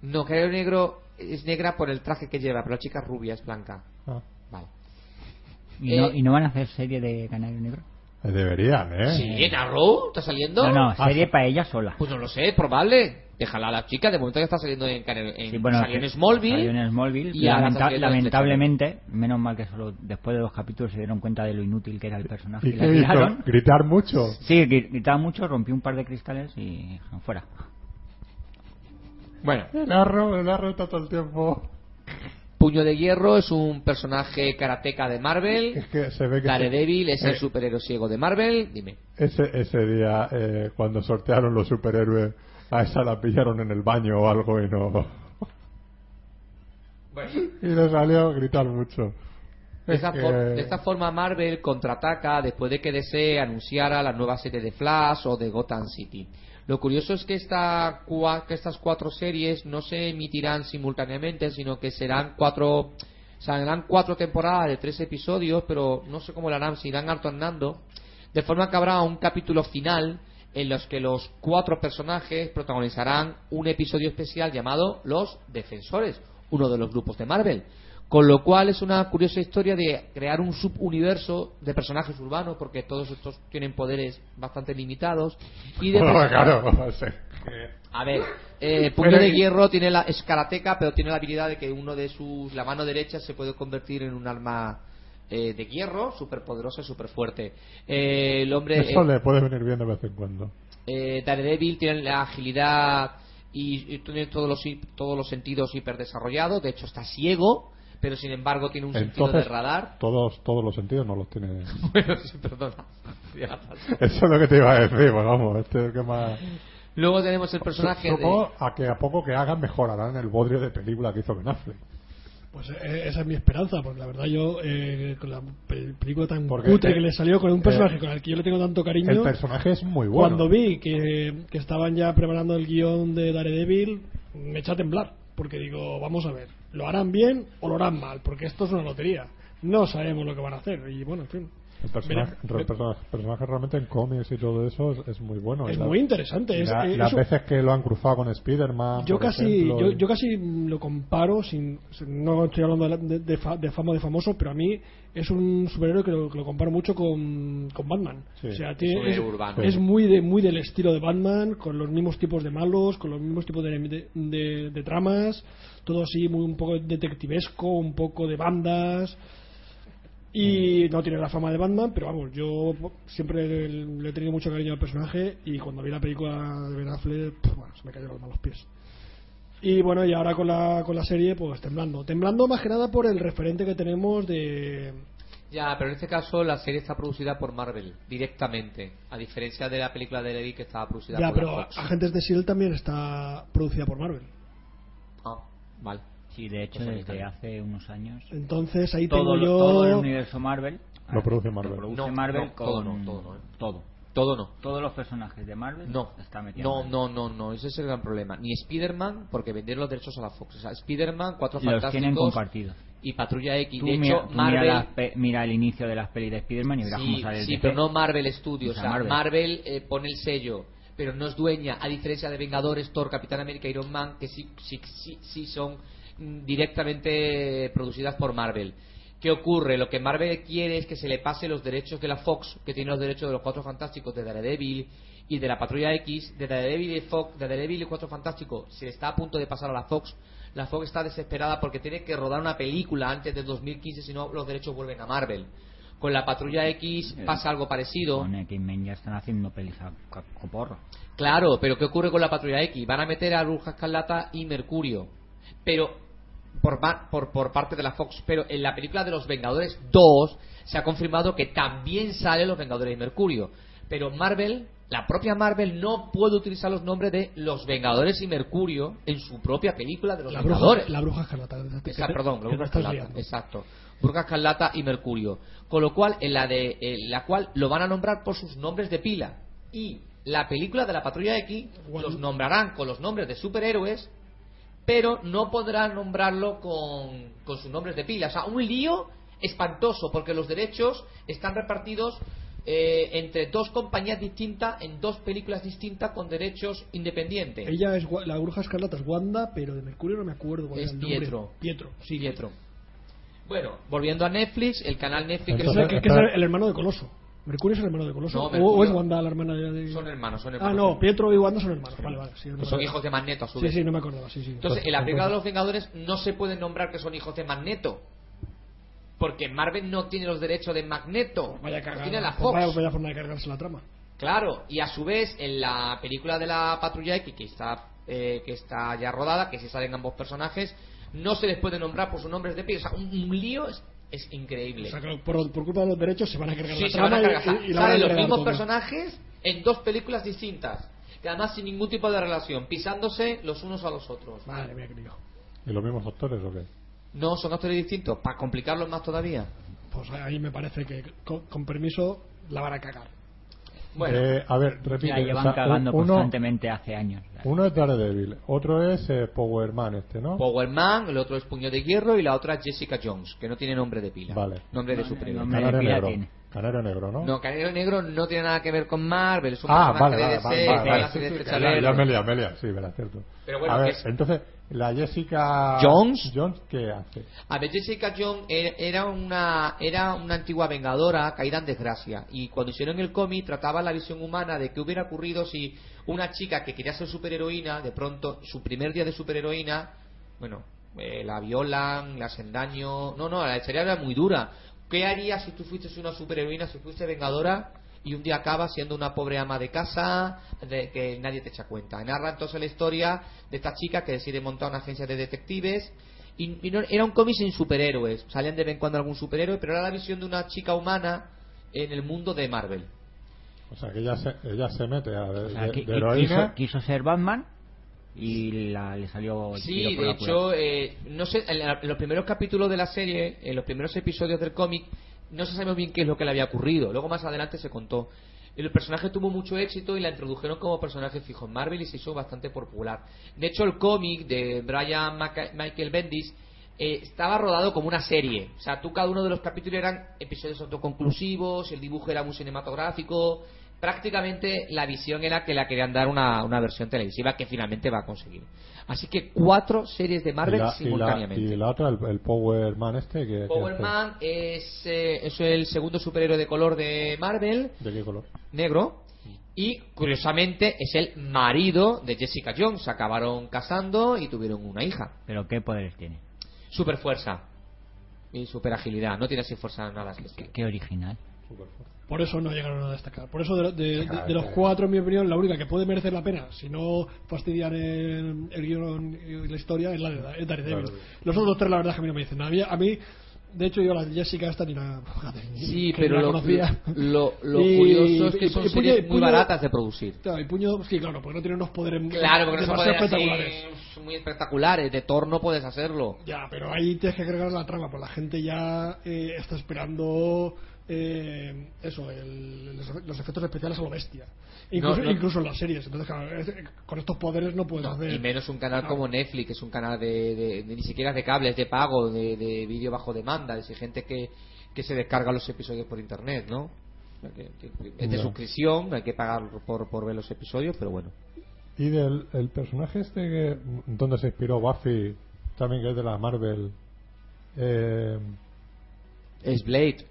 no, Canelo Negro es negra por el traje que lleva, pero la chica es rubia, es blanca. Ah. ¿Y, Eh, no, ¿Y no van a hacer serie de Canario Negro? eh, deberían, ¿eh? ¿Sí? ¿En Arrow? ¿Está saliendo? No, no, Ah, serie sí. para ella sola. Pues no lo sé, probable. Déjala a la chica, de momento ya está saliendo en, en, Sí, bueno, salió en Smallville. salió en Smallville. y Lamenta- lamentablemente, menos mal que solo después de dos capítulos se dieron cuenta de lo inútil que era el personaje ¿Y y la. Gritar mucho. Sí, gri- gritaba mucho, rompió un par de cristales y fuera. Bueno, El arro, el arro está todo el tiempo. Puño de Hierro es un personaje karateca de Marvel. Es que se ve que Daredevil es el eh, superhéroe ciego de Marvel. Dime. ese, ese día, eh, cuando sortearon los superhéroes, a esa la pillaron en el baño o algo y no. y le salió a gritar mucho. De Es esta, que- de esta forma Marvel contraataca después de que DC anunciara la nueva serie de Flash o de Gotham City. Lo curioso es que, esta, que estas cuatro series no se emitirán simultáneamente, sino que serán cuatro, serán cuatro temporadas de tres episodios, pero no sé cómo lo harán, se irán alternando, de forma que habrá un capítulo final en los que los cuatro personajes protagonizarán un episodio especial llamado Los Defensores, uno de los grupos de Marvel. Con lo cual es una curiosa historia de crear un subuniverso de personajes urbanos, porque todos estos tienen poderes bastante limitados. Y de claro, sí. a ver, eh, Puño Pero- de Hierro tiene la, es karateca, pero tiene la habilidad de que uno de sus, la mano derecha se puede convertir en un arma eh, de hierro, súper poderosa y súper fuerte. Eh, el hombre, Eso eh, le puede venir bien de vez en cuando. eh, Daredevil tiene la agilidad y, y tiene todos los, todos los sentidos hiperdesarrollados, de hecho está ciego, pero sin embargo tiene un sentido de radar. todos, todos los sentidos no los tiene. bueno, sí, perdona. Eso es lo que te iba a decir, pues vamos, este es el que más. Luego tenemos el personaje de... Supongo a que a poco que hagan mejorarán el bodrio de película que hizo Ben Affleck. Pues eh, esa es mi esperanza, porque la verdad yo, eh, con la pe- película tan Porque, cutre que le salió con un personaje eh, con el que yo le tengo tanto cariño, El personaje es muy bueno. cuando vi que, que estaban ya preparando el guion de Daredevil, me eché a temblar, porque digo, vamos a ver, ¿lo harán bien o lo harán mal? Porque esto es una lotería. No sabemos lo que van a hacer, y bueno, en fin. El personaje, Veré- el personaje, personaje realmente en cómics y todo eso es, es muy bueno. Es la- muy interesante. y es- la- las eso- veces que lo han cruzado con Spider-Man. yo casi ejemplo, yo, yo casi lo comparo sin sin- no estoy hablando de, la- de, de fa- de fama de famoso pero a mí es un superhéroe que lo, que lo comparo mucho con, con Batman Sí. o sea Es tiene- es, es muy de muy del estilo de Batman con los mismos tipos de malos con los mismos tipos de, de, de- de tramas todo así muy un poco detectivesco un poco de bandas y no tiene la fama de Batman, pero vamos, yo siempre le, le he tenido mucho cariño al personaje y cuando vi la película de Ben Affleck, pf, bueno, se me cayeron los malos pies. Y bueno, y ahora con la, con la serie, pues temblando. Temblando más que nada por el referente que tenemos de... Ya, pero en este caso la serie está producida por Marvel directamente, a diferencia de la película de Levi que estaba producida Ya, por pero Fox. Agentes de S.H.I.E.L.D. también está producida por Marvel. Ah, vale. Sí, de hecho, desde ahí hace unos años. Entonces ahí Todo, tengo yo... todo el universo Marvel. Lo produce Marvel. Lo produce No, Marvel no, con. todo no, todo no, ¿eh? todo. Todo no. Todos los personajes de Marvel No, está no, no, no, no, ese es el gran problema. Ni Spider-Man, porque vendieron los derechos a la Fox. O sea, Spider-Man, Cuatro Los tienen compartidos. y Patrulla X. Tú de mira, hecho, Marvel... mira, pe- mira el inicio de las pelis de Spider-Man y verás Sí, cómo sale el sí DC. pero no Marvel Studios. O O sea, Marvel. Marvel, eh, pone el sello, pero no es dueña, a diferencia de Vengadores, Thor, Capitán América, Iron Man, que sí, sí, sí, sí son directamente producidas por Marvel. ¿Qué ocurre? Lo que Marvel quiere es que se le pase los derechos de la Fox, que tiene los derechos de los Cuatro Fantásticos, de Daredevil y de la Patrulla X, de Daredevil y Fox, de Daredevil y Cuatro Fantásticos, se está a punto de pasar a la Fox. La Fox está desesperada porque tiene que rodar una película antes de 2015, si no los derechos vuelven a Marvel. Con la Patrulla X pasa algo parecido. Con X-Men ya están haciendo pelis a coporro. Claro, pero ¿qué ocurre con la Patrulla X? Van a meter a Bruja Escarlata y Mercurio. Pero por, por, por parte de la Fox. Pero en la película de los Vengadores 2 se ha confirmado que también salen los Vengadores y Mercurio. Pero Marvel, la propia Marvel, no puede utilizar los nombres de los Vengadores y Mercurio en su propia película de los La bruja, Vengadores. la bruja escarlata. Esa- perdón, que Bruja Escarlata, exacto. Bruja Escarlata y Mercurio. Con lo cual, en la de en la cual lo van a nombrar por sus nombres de pila. Y la película de la Patrulla X los nombrarán con los nombres de superhéroes, pero no podrán nombrarlo con, con sus nombres de pila. O sea, un lío espantoso, porque los derechos están repartidos eh, entre dos compañías distintas, en dos películas distintas, con derechos independientes. Ella es la bruja escarlata es Wanda, pero de Mercurio no me acuerdo cuál Es el nombre. Pietro. Pietro, sí. Pietro. Bueno, volviendo a Netflix, el canal Netflix... Que es, Entonces, el- que es el, el hermano de Coloso. Mercurio es el hermano de Coloso. No, Mercurio- o es Wanda la hermana de. Son hermanos, son Ah, hermanos. no, Pietro y Wanda son hermanos. Vale, vale. Sí, no son hijos de Magneto a su Sí, vez. sí, no me acordaba. Sí, sí. Entonces, en la Pues- película de los Vengadores no se pueden nombrar que son hijos de Magneto. Porque Marvel no tiene los derechos de Magneto. Vaya Los cagada. tiene la pues Fox. Vaya, vaya forma de cargarse la trama. Claro, y a su vez, en la película de la Patrulla X, que está, eh, que está ya rodada, que se salen ambos personajes, no se les puede nombrar por sus nombres de pila. O sea, un, un lío es, increíble. O sea, que por, por culpa de los derechos se van a cargar Sí, la se van a trama cargar. y, y la van a Salen los mismos todo. personajes en dos películas distintas. Y además sin ningún tipo de relación, pisándose los unos a los otros. Madre mía, qué lío. ¿Y los mismos actores o qué? No, son actores distintos, para complicarlo más todavía. Pues ahí me parece que, con, con permiso, la van a cagar. Bueno, Eh, a ver, repite. La llevan o sea, cagando uno, constantemente hace años. uno es Daredevil, otro es eh, Power Man este, ¿no? Power Man, el otro es Puño de Hierro y la otra es Jessica Jones, que no tiene nombre de pila. Vale. Nombre de No, superhéroe. nombre de Canario pila negro. tiene. Canario negro, ¿no? No, Canelo Negro no tiene nada que ver con Marvel, es un Ah, vale, de vale, DC, vale, vale, vale. Sí, sí, Flecha ya, ya me lía, me lía, sí, verdad, cierto. Pero bueno, a ver, es- entonces, la Jessica Jones. Jones, ¿qué hace? A ver, Jessica Jones era- era una, era una antigua vengadora caída en desgracia. Y cuando hicieron el cómic, trataba la visión humana de qué hubiera ocurrido si una chica que quería ser superheroína, de pronto, su primer día de superheroína, bueno, eh, la violan, le hacen daño. No, no, la historia era muy dura. ¿Qué harías si tú fuiste una superheroína, si fuiste vengadora? Y un día acabas siendo una pobre ama de casa de que nadie te echa cuenta. Narra entonces la historia de esta chica que decide montar una agencia de detectives y, y no- era un cómic sin superhéroes. Salían de vez en cuando algún superhéroe, pero era la visión de una chica humana en el mundo de Marvel. O sea, que ella se, ella se mete a de, O sea, de- qui- de qui- heroína. quiso, quiso ser Batman y la- le salió el tiro Sí, por de la hecho, eh, no sé, en, la- en los primeros capítulos de la serie, en los primeros episodios del cómic, no se sabe bien qué es lo que le había ocurrido. Luego más adelante se contó. El personaje tuvo mucho éxito y la introdujeron como personaje fijo en Marvel y se hizo bastante popular. De hecho, el cómic de Brian Michael Bendis eh, estaba rodado como una serie. O sea, tú cada uno de los capítulos eran episodios autoconclusivos, el dibujo era muy cinematográfico. Prácticamente la visión era que la querían dar una, una versión televisiva que finalmente va a conseguir. Así que cuatro series de Marvel y, la, y, la, simultáneamente. y la otra, el, el Power Man este, que, que Power hace- Man es, eh, es el segundo superhéroe de color de Marvel, ¿De qué color? negro, y curiosamente es el marido de Jessica Jones. Se acabaron casando y tuvieron una hija. Pero ¿qué poderes tiene? Super fuerza y super agilidad. No tiene así fuerza nada especial. Qué original. Por eso no llegaron a destacar. Por eso de, de- de- de los cuatro, en mi opinión, la única que puede merecer la pena, si no fastidiar el, el guion y la historia, es la de es Daredevil. Claro. Los otros tres, la verdad, es que a mí no me dicen nada. A mí, de hecho, yo la Jessica esta ni la... joder, Sí, pero la lo, conocía. lo, lo Y- curioso es que y- son y puño- series y muy puño- baratas de producir. Claro, y puño, sí, claro, porque no tiene unos poderes Claro, porque no son demasiado así espectaculares. muy espectaculares. De Thor no puedes hacerlo. Ya, pero ahí tienes que agregar la trama, pues la gente ya eh, está esperando eh, eso, el- los, los efectos especiales a lo bestia. Incluso, no. incluso en las series. Entonces, claro, es- con estos poderes no puedes No, hacer. y menos un canal como Netflix, que es un canal de, de- de- ni siquiera de cables, de pago, de, de vídeo bajo demanda, es gente que, que se descarga los episodios por internet, ¿no? Es de suscripción, hay que pagar por, por ver los episodios, pero bueno. Y del el personaje este que donde se inspiró Buffy, también que es de la Marvel. Eh, Es Blade.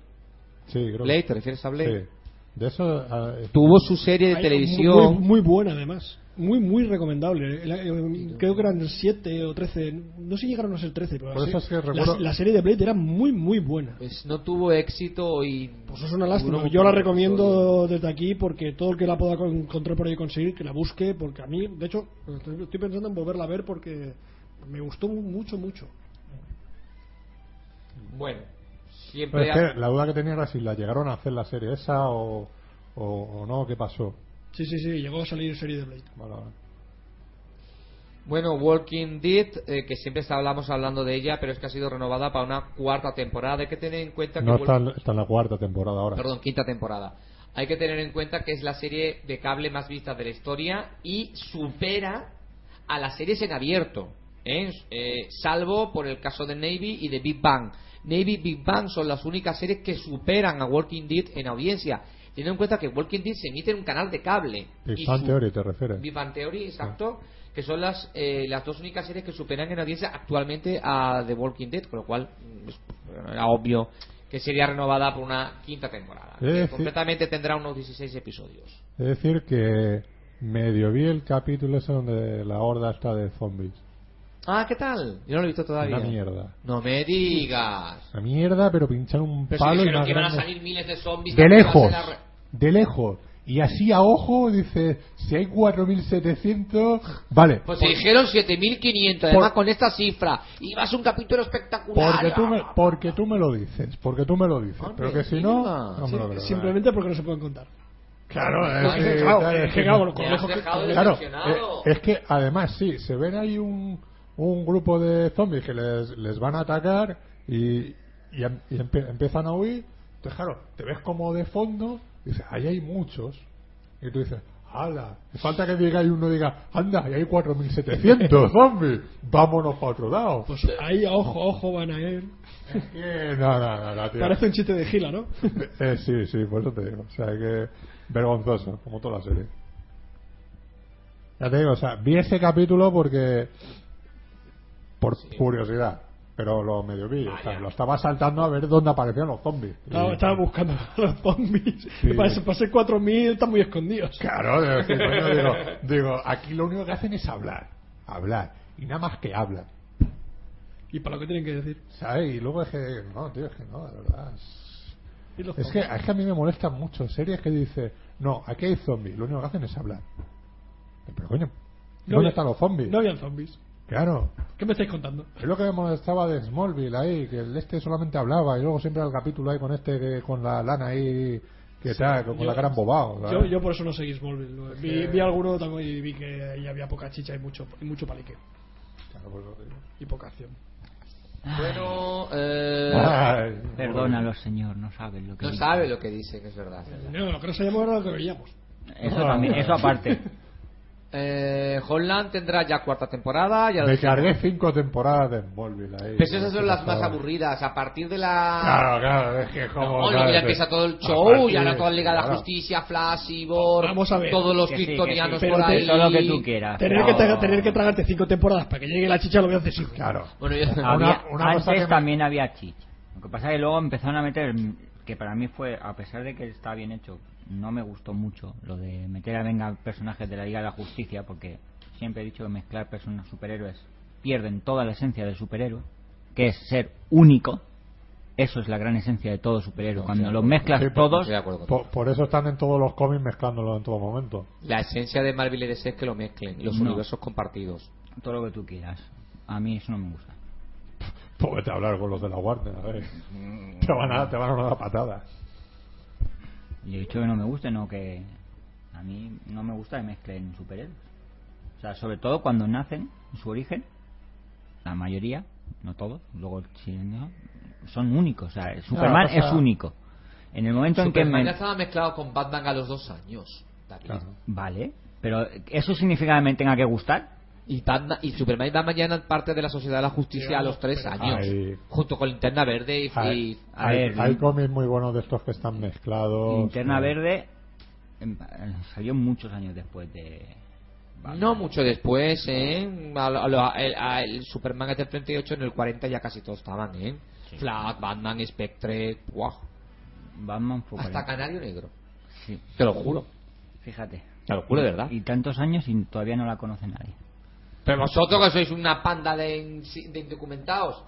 Sí, creo Blade, ¿te refieres a Blade? Sí. De eso. ah, Tuvo su serie de Hay- televisión. Muy, muy buena, además. Muy, muy recomendable. Eh, Creo que eran 7 o 13. No sé si llegaron a ser 13, pero Por la, es que recuerdo- la, la serie de Blade era muy, muy buena. Pues no tuvo éxito y. Pues es una lástima. Yo la recomiendo desde aquí porque todo el que la pueda con- encontrar por ahí y conseguir, que la busque, porque a mí, de hecho, estoy pensando en volverla a ver porque me gustó mucho, mucho. episodios. Pero es que la duda que tenía era si la llegaron a hacer la serie esa o, o, o no, ¿qué pasó? Sí, sí, sí, llegó a salir serie de Blade. Vale, vale. Bueno, Walking Dead, eh, que siempre estábamos hablando de ella, pero es que ha sido renovada para una cuarta temporada. Hay que tener en cuenta que. No Wal- está, en- está en la cuarta temporada ahora. Perdón, quinta temporada. Hay que tener en cuenta que es la serie de cable más vista de la historia y supera a las series en abierto, ¿eh? Eh, salvo por el caso de Navy y de Big Bang. Navy Big Bang son las únicas series que superan a Walking Dead en audiencia. Teniendo en cuenta que Walking Dead se emite en un canal de cable. Big Bang Theory, ¿te refieres? Big Bang Theory, exacto. Que son las, eh, las dos únicas series que superan en audiencia actualmente a The Walking Dead, con lo cual mm, es- era obvio que sería renovada por una quinta temporada. Es que decir- concretamente tendrá unos 16 episodios. Es decir, que medio vi el capítulo ese donde la horda está de zombies. Ah, ¿qué tal? Yo no lo he visto todavía. Una mierda. No me digas. Una mierda, pero pinchar un Pero si palo y dijeron más que iban a grande. salir miles de zombies. De que iba a ser lejos. la re- De lejos. Y así a ojo dice, si hay 4.700, vale. Pues se dijeron 7.500, además con esta cifra. Y ser un capítulo espectacular. Porque tú, me, porque tú me lo dices, porque tú me lo dices. Hombre, pero que si no, me lo creo. Simplemente porque no se pueden contar. Claro, Claro, es que, claro, claro, es es que, que claro, no. con Me lo has lejos que- dejado Claro, decepcionado. eh, es que además sí, se ven ahí un, un grupo de zombies que les, les van a atacar y, y, em- y empe- empiezan a huir. Entonces, claro, te ves como de fondo y dices, ahí hay muchos. Y tú dices, ¡hala! Falta que diga y uno diga, anda, ahí hay 4.700 zombies, vámonos para otro lado. Pues ahí, ojo, ojo, van a ir. Eh, no, no, no, no, tío. Parece un chiste de Gila, ¿no? Eh, sí, sí, por eso te digo. O sea, que vergonzoso, como toda la serie. Ya te digo, o sea, vi ese capítulo porque. Por curiosidad. Pero lo medio vi. O sea, lo estaba saltando a ver dónde aparecían los zombies. Y- estaba buscando a los zombies. Sí. Y para, ese- para ser 4.000 están muy escondidos. Claro, digo, sí, coño, digo, digo, aquí lo único que hacen es hablar. Hablar. Y nada más que hablan. ¿Y para lo que tienen que decir? ¿Sabes? Y luego es que. No, tío, es que no, de verdad. es- ¿Y los Es que, es que a mí me molestan mucho series que dice, no, aquí hay zombies, lo único que hacen es hablar. Pero coño, No ¿dónde había- están los zombies? No habían zombies. Claro, ¿Qué me estáis contando? es lo que me molestaba de Smallville ahí, que el este solamente hablaba y luego siempre el capítulo ahí con este que- con la lana ahí que tal, con yo- la cara embobado. Yo, yo por eso no seguí Smallville. ¿no? Vi, que- vi alguno también y vi que ahí había poca chicha y mucho, y mucho palique. Claro, pues lo. Y poca acción. Bueno, eh, Ay, Perdónalo, señor, no sabes lo que no dice. sabe lo que dice, que es verdad. No, lo que no sabíamos era lo que veíamos. Eso también, eso aparte. Eh, Holland tendrá ya cuarta temporada. Ya Me cargué cinco temporadas de Smallville ahí. Pero esas son las más aburridas. A partir de la. Claro, claro, es que como... No, ¿sabes? ya empieza todo el A show, ya la toda la Liga de la claro. Justicia, Flash, Cyborg, Vamos a ver. todos los Que sí, que kryptonianos sí. por Pero te- ahí. Todo lo que tú quieras. Tener, pero- que tra- tener que tragarte cinco temporadas para que llegue la chicha lo veo accesible. Claro. Bueno, yo- Una- Había- una cosa antes que también había chicha. Lo que pasa es que luego empezaron a meter, que para mí fue, a pesar de que está bien hecho, no me gustó mucho lo de meter a venga personajes de la Liga de la Justicia, porque siempre he dicho que mezclar personas superhéroes pierden toda la esencia del superhéroe, que es ser único. Eso es la gran esencia de todo superhéroe. No, Cuando sí, los mezclas sí, todos. Por, por eso están en todos los cómics mezclándolo en todo momento. La esencia de Marvel y DC es que lo mezclen, los No. universos compartidos. todo lo que tú quieras. A mí eso no me gusta. Pues vete a hablar con los de la Warner, a ver. Te van a, te van a dar patadas. Y he dicho que no me guste, no que a mí no me gusta que mezclen superhéroes. O sea, sobre todo cuando nacen, en su origen, la mayoría, no todos, luego si no, son únicos. O sea, Superman es único. En el momento en que me... ya estaba mezclado con Batman a los dos años. Claro. Vale, pero ¿eso significa que me tenga que gustar? Y, Batman- y Superman y Batman ya eran parte de la Sociedad de la Justicia a los tres años. Ay. Junto con Linterna Verde y... Hay, y- hay- ver, hay ¿no? cómics muy buenos de estos que están mezclados. Linterna eh, Verde em, eh, salió muchos años después de... Batman. No mucho después, ¿eh? A lo- a a- el Superman es del 38, en el 40 ya casi todos estaban, ¿eh? Sí. Flash, Batman, Spectre, ¡guau! Batman fue Hasta 40. Canario Negro. Sí, Te lo juro. fíjate. Te lo juro de verdad. Y tantos años y todavía no la conoce nadie. Pero vosotros que sois una panda de, de indocumentados.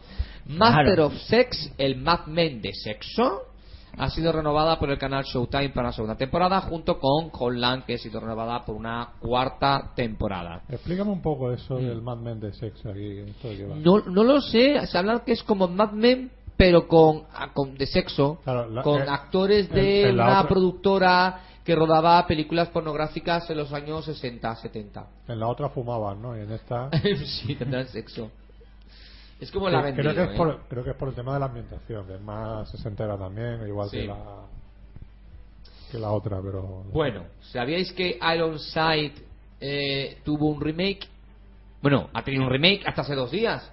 Master Claro. of Sex, el Mad Men de sexo, ha sido renovada por el canal Showtime para la segunda temporada, junto con Holland, que ha sido renovada por una cuarta temporada. Explícame un poco eso del Mad Men de sexo aquí. Esto de va. No, no lo sé, se habla que es como Mad Men, pero con, ah, con de sexo, Claro, la- con eh, actores de en- una otra- productora que rodaba películas pornográficas en los años 60, 70. En la otra fumaban, ¿no? Y en esta. sí, tendrán sexo. Es como la creo, vendido, que es ¿eh? creo que es por el tema de la ambientación, que es más sesentera también, igual Sí. que la que la otra, pero Bueno, ¿sabíais que Ironside eh, tuvo un remake? Bueno, ha tenido un remake hasta hace dos días.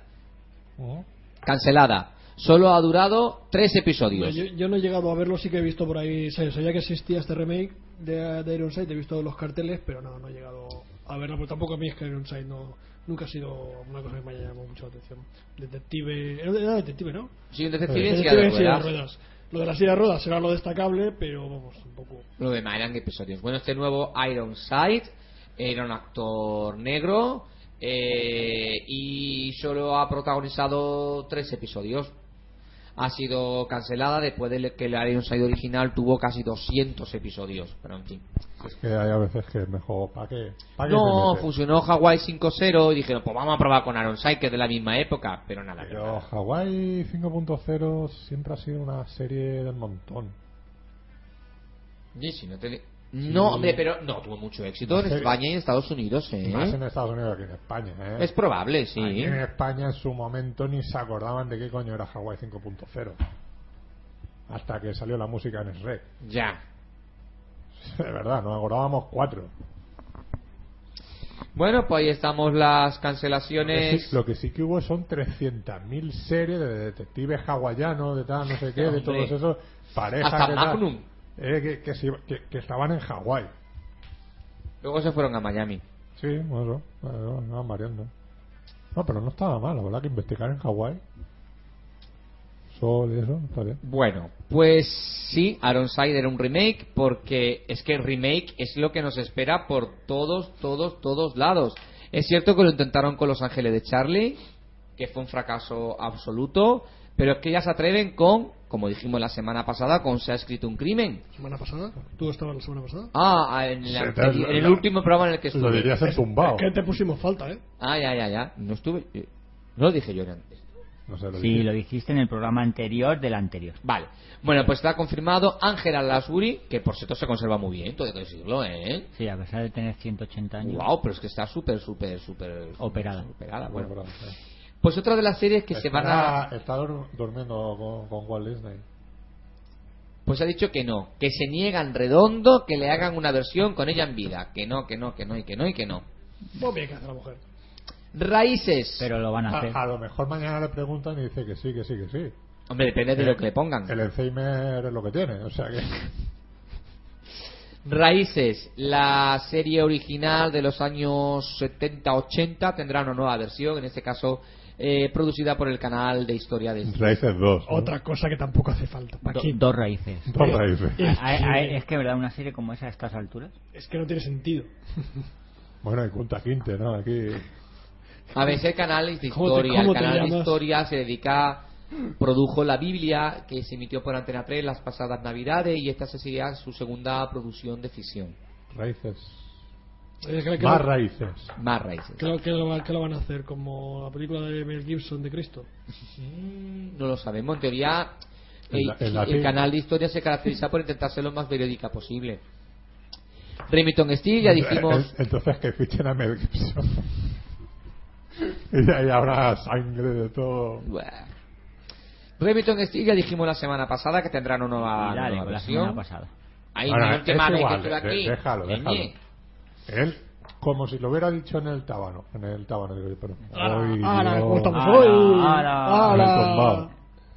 Cancelada. Solo ha durado tres episodios. yo, yo no he llegado a verlo, sí que he visto por ahí, sabía que existía este remake de, de Ironside, he visto los carteles, pero no, no he llegado a verlo, pero tampoco a mí es que Ironside no, nunca ha sido una cosa que me haya llamado mucho la atención. Detective, era, detective, ¿no? Sí, un detective en silla de de ruedas. ruedas. Lo de la silla de ruedas será lo destacable, pero vamos, un poco... Lo demás eran episodios. Bueno, este nuevo Ironside era un actor negro eh, y solo ha protagonizado tres episodios. Ha sido cancelada después de que el Ironside original tuvo casi 200 episodios. Pero en fin. Es que hay a veces que es mejor. ¿Para qué? ¿Para qué No, fusionó Hawaii 5.0 y dijeron, pues vamos a probar con Ironside, que es de la misma época. Pero nada, Pero nada. Hawaii 5.0 siempre ha sido una serie del montón. Sí, sí, no, te- no, hombre, pero no tuvo mucho éxito en. España y en Estados Unidos, ¿eh? Más en Estados Unidos que en España, ¿eh? Es probable, sí. Aquí en España en su momento ni se acordaban de qué coño era Hawaii 5.0. Hasta que salió la música en SREC. Ya. De verdad, nos acordábamos cuatro. Bueno, pues ahí estamos las Lo que, cancelaciones. sí, lo que sí que hubo son 300.000 series de detectives hawaianos, de tal, no sé qué, de todos esos parejas Hasta tal, Magnum. Eh, que, que se- que- que estaban en Hawái. Luego se fueron a Miami. Sí, bueno, bueno, van variando. No, pero no estaba mal, la verdad que investigar en Hawái. Sol y eso, está bien. Bueno, pues sí, Ironside era un remake porque es que el remake es lo que nos espera por todos, todos, todos lados. Es cierto que lo intentaron con Los Ángeles de Charlie, que fue un fracaso absoluto, pero es que ya se atreven con, como dijimos la semana pasada, con Se ha escrito un crimen. ¿Semana pasada? ¿Tú estabas la semana pasada? Ah, en, la te- anteri- en el último programa en el que Lo estuve. dirías entumbado. Es que te pusimos falta, ¿eh? Ah, ya, ya, ya. No estuve. eh, No lo dije yo antes. No sé, lo Sí, dije. lo dijiste en el programa anterior del anterior. Vale. Bueno, pues está confirmado Ángela Lasbury, que por cierto se conserva muy bien, todo hay que decirlo, ¿eh? Sí, a pesar de tener 180 años. Wow, pero es que está súper, súper, súper... Operada. Operada, Bueno, sí. Pues otra de las series que se van a... Está- Está dur- durmiendo con, con Walt Disney. Pues ha dicho que no, que se niegan redondo que le hagan una versión con ella en vida. Que no, que no, que no, y que no, y que no. Muy bien que hace la mujer. Raíces. Pero lo van a hacer. A, a lo mejor mañana le preguntan y dice que sí, que sí, que sí. Hombre, depende de lo que le pongan. El Alzheimer es lo que tiene, o sea que. Raíces, la serie original de los años 70-80 tendrá una nueva versión, en este caso eh, producida por el canal de historia de Raíces 2. ¿no? Otra cosa que tampoco hace falta. ¿Para Do- qué? dos raíces. Dos raíces. Es Hay- que- hay- es que, ¿verdad? Una serie como esa a estas alturas. Es que no tiene sentido. Bueno, y Punta Quinte, ¿no? Aquí. A veces el canal de ¿Cómo te- historia, cómo el canal de historia se dedica, produjo la Biblia que se emitió por Antena 3 las pasadas navidades y esta sería su segunda producción de ficción. Raíces. Que- que Más lo- raíces. Más raíces. ¿Qué lo, qué lo qué lo van a hacer? ¿Como la película de Mel Gibson de Cristo? Mm, No lo sabemos, en teoría el, la- canal de historia se caracteriza por intentar ser lo más periódica posible. Remington Steel, ya dijimos... Entonces que fichen a Mel Gibson. y ahí habrá sangre de todo. Buah. Remington Steel, ya dijimos la semana pasada que tendrán una nueva, la versión. semana pasada. Ahí Ahora, no es que igual, estuve de- aquí. déjalo, déjalo. Él, como si lo hubiera dicho en el tábano. En el tábano, digo yo, pero. Ay, ¡Hala! ¿Cómo Dios. estamos ¡Hala! hoy? ¡Hala! ¡Hala! Tumbado.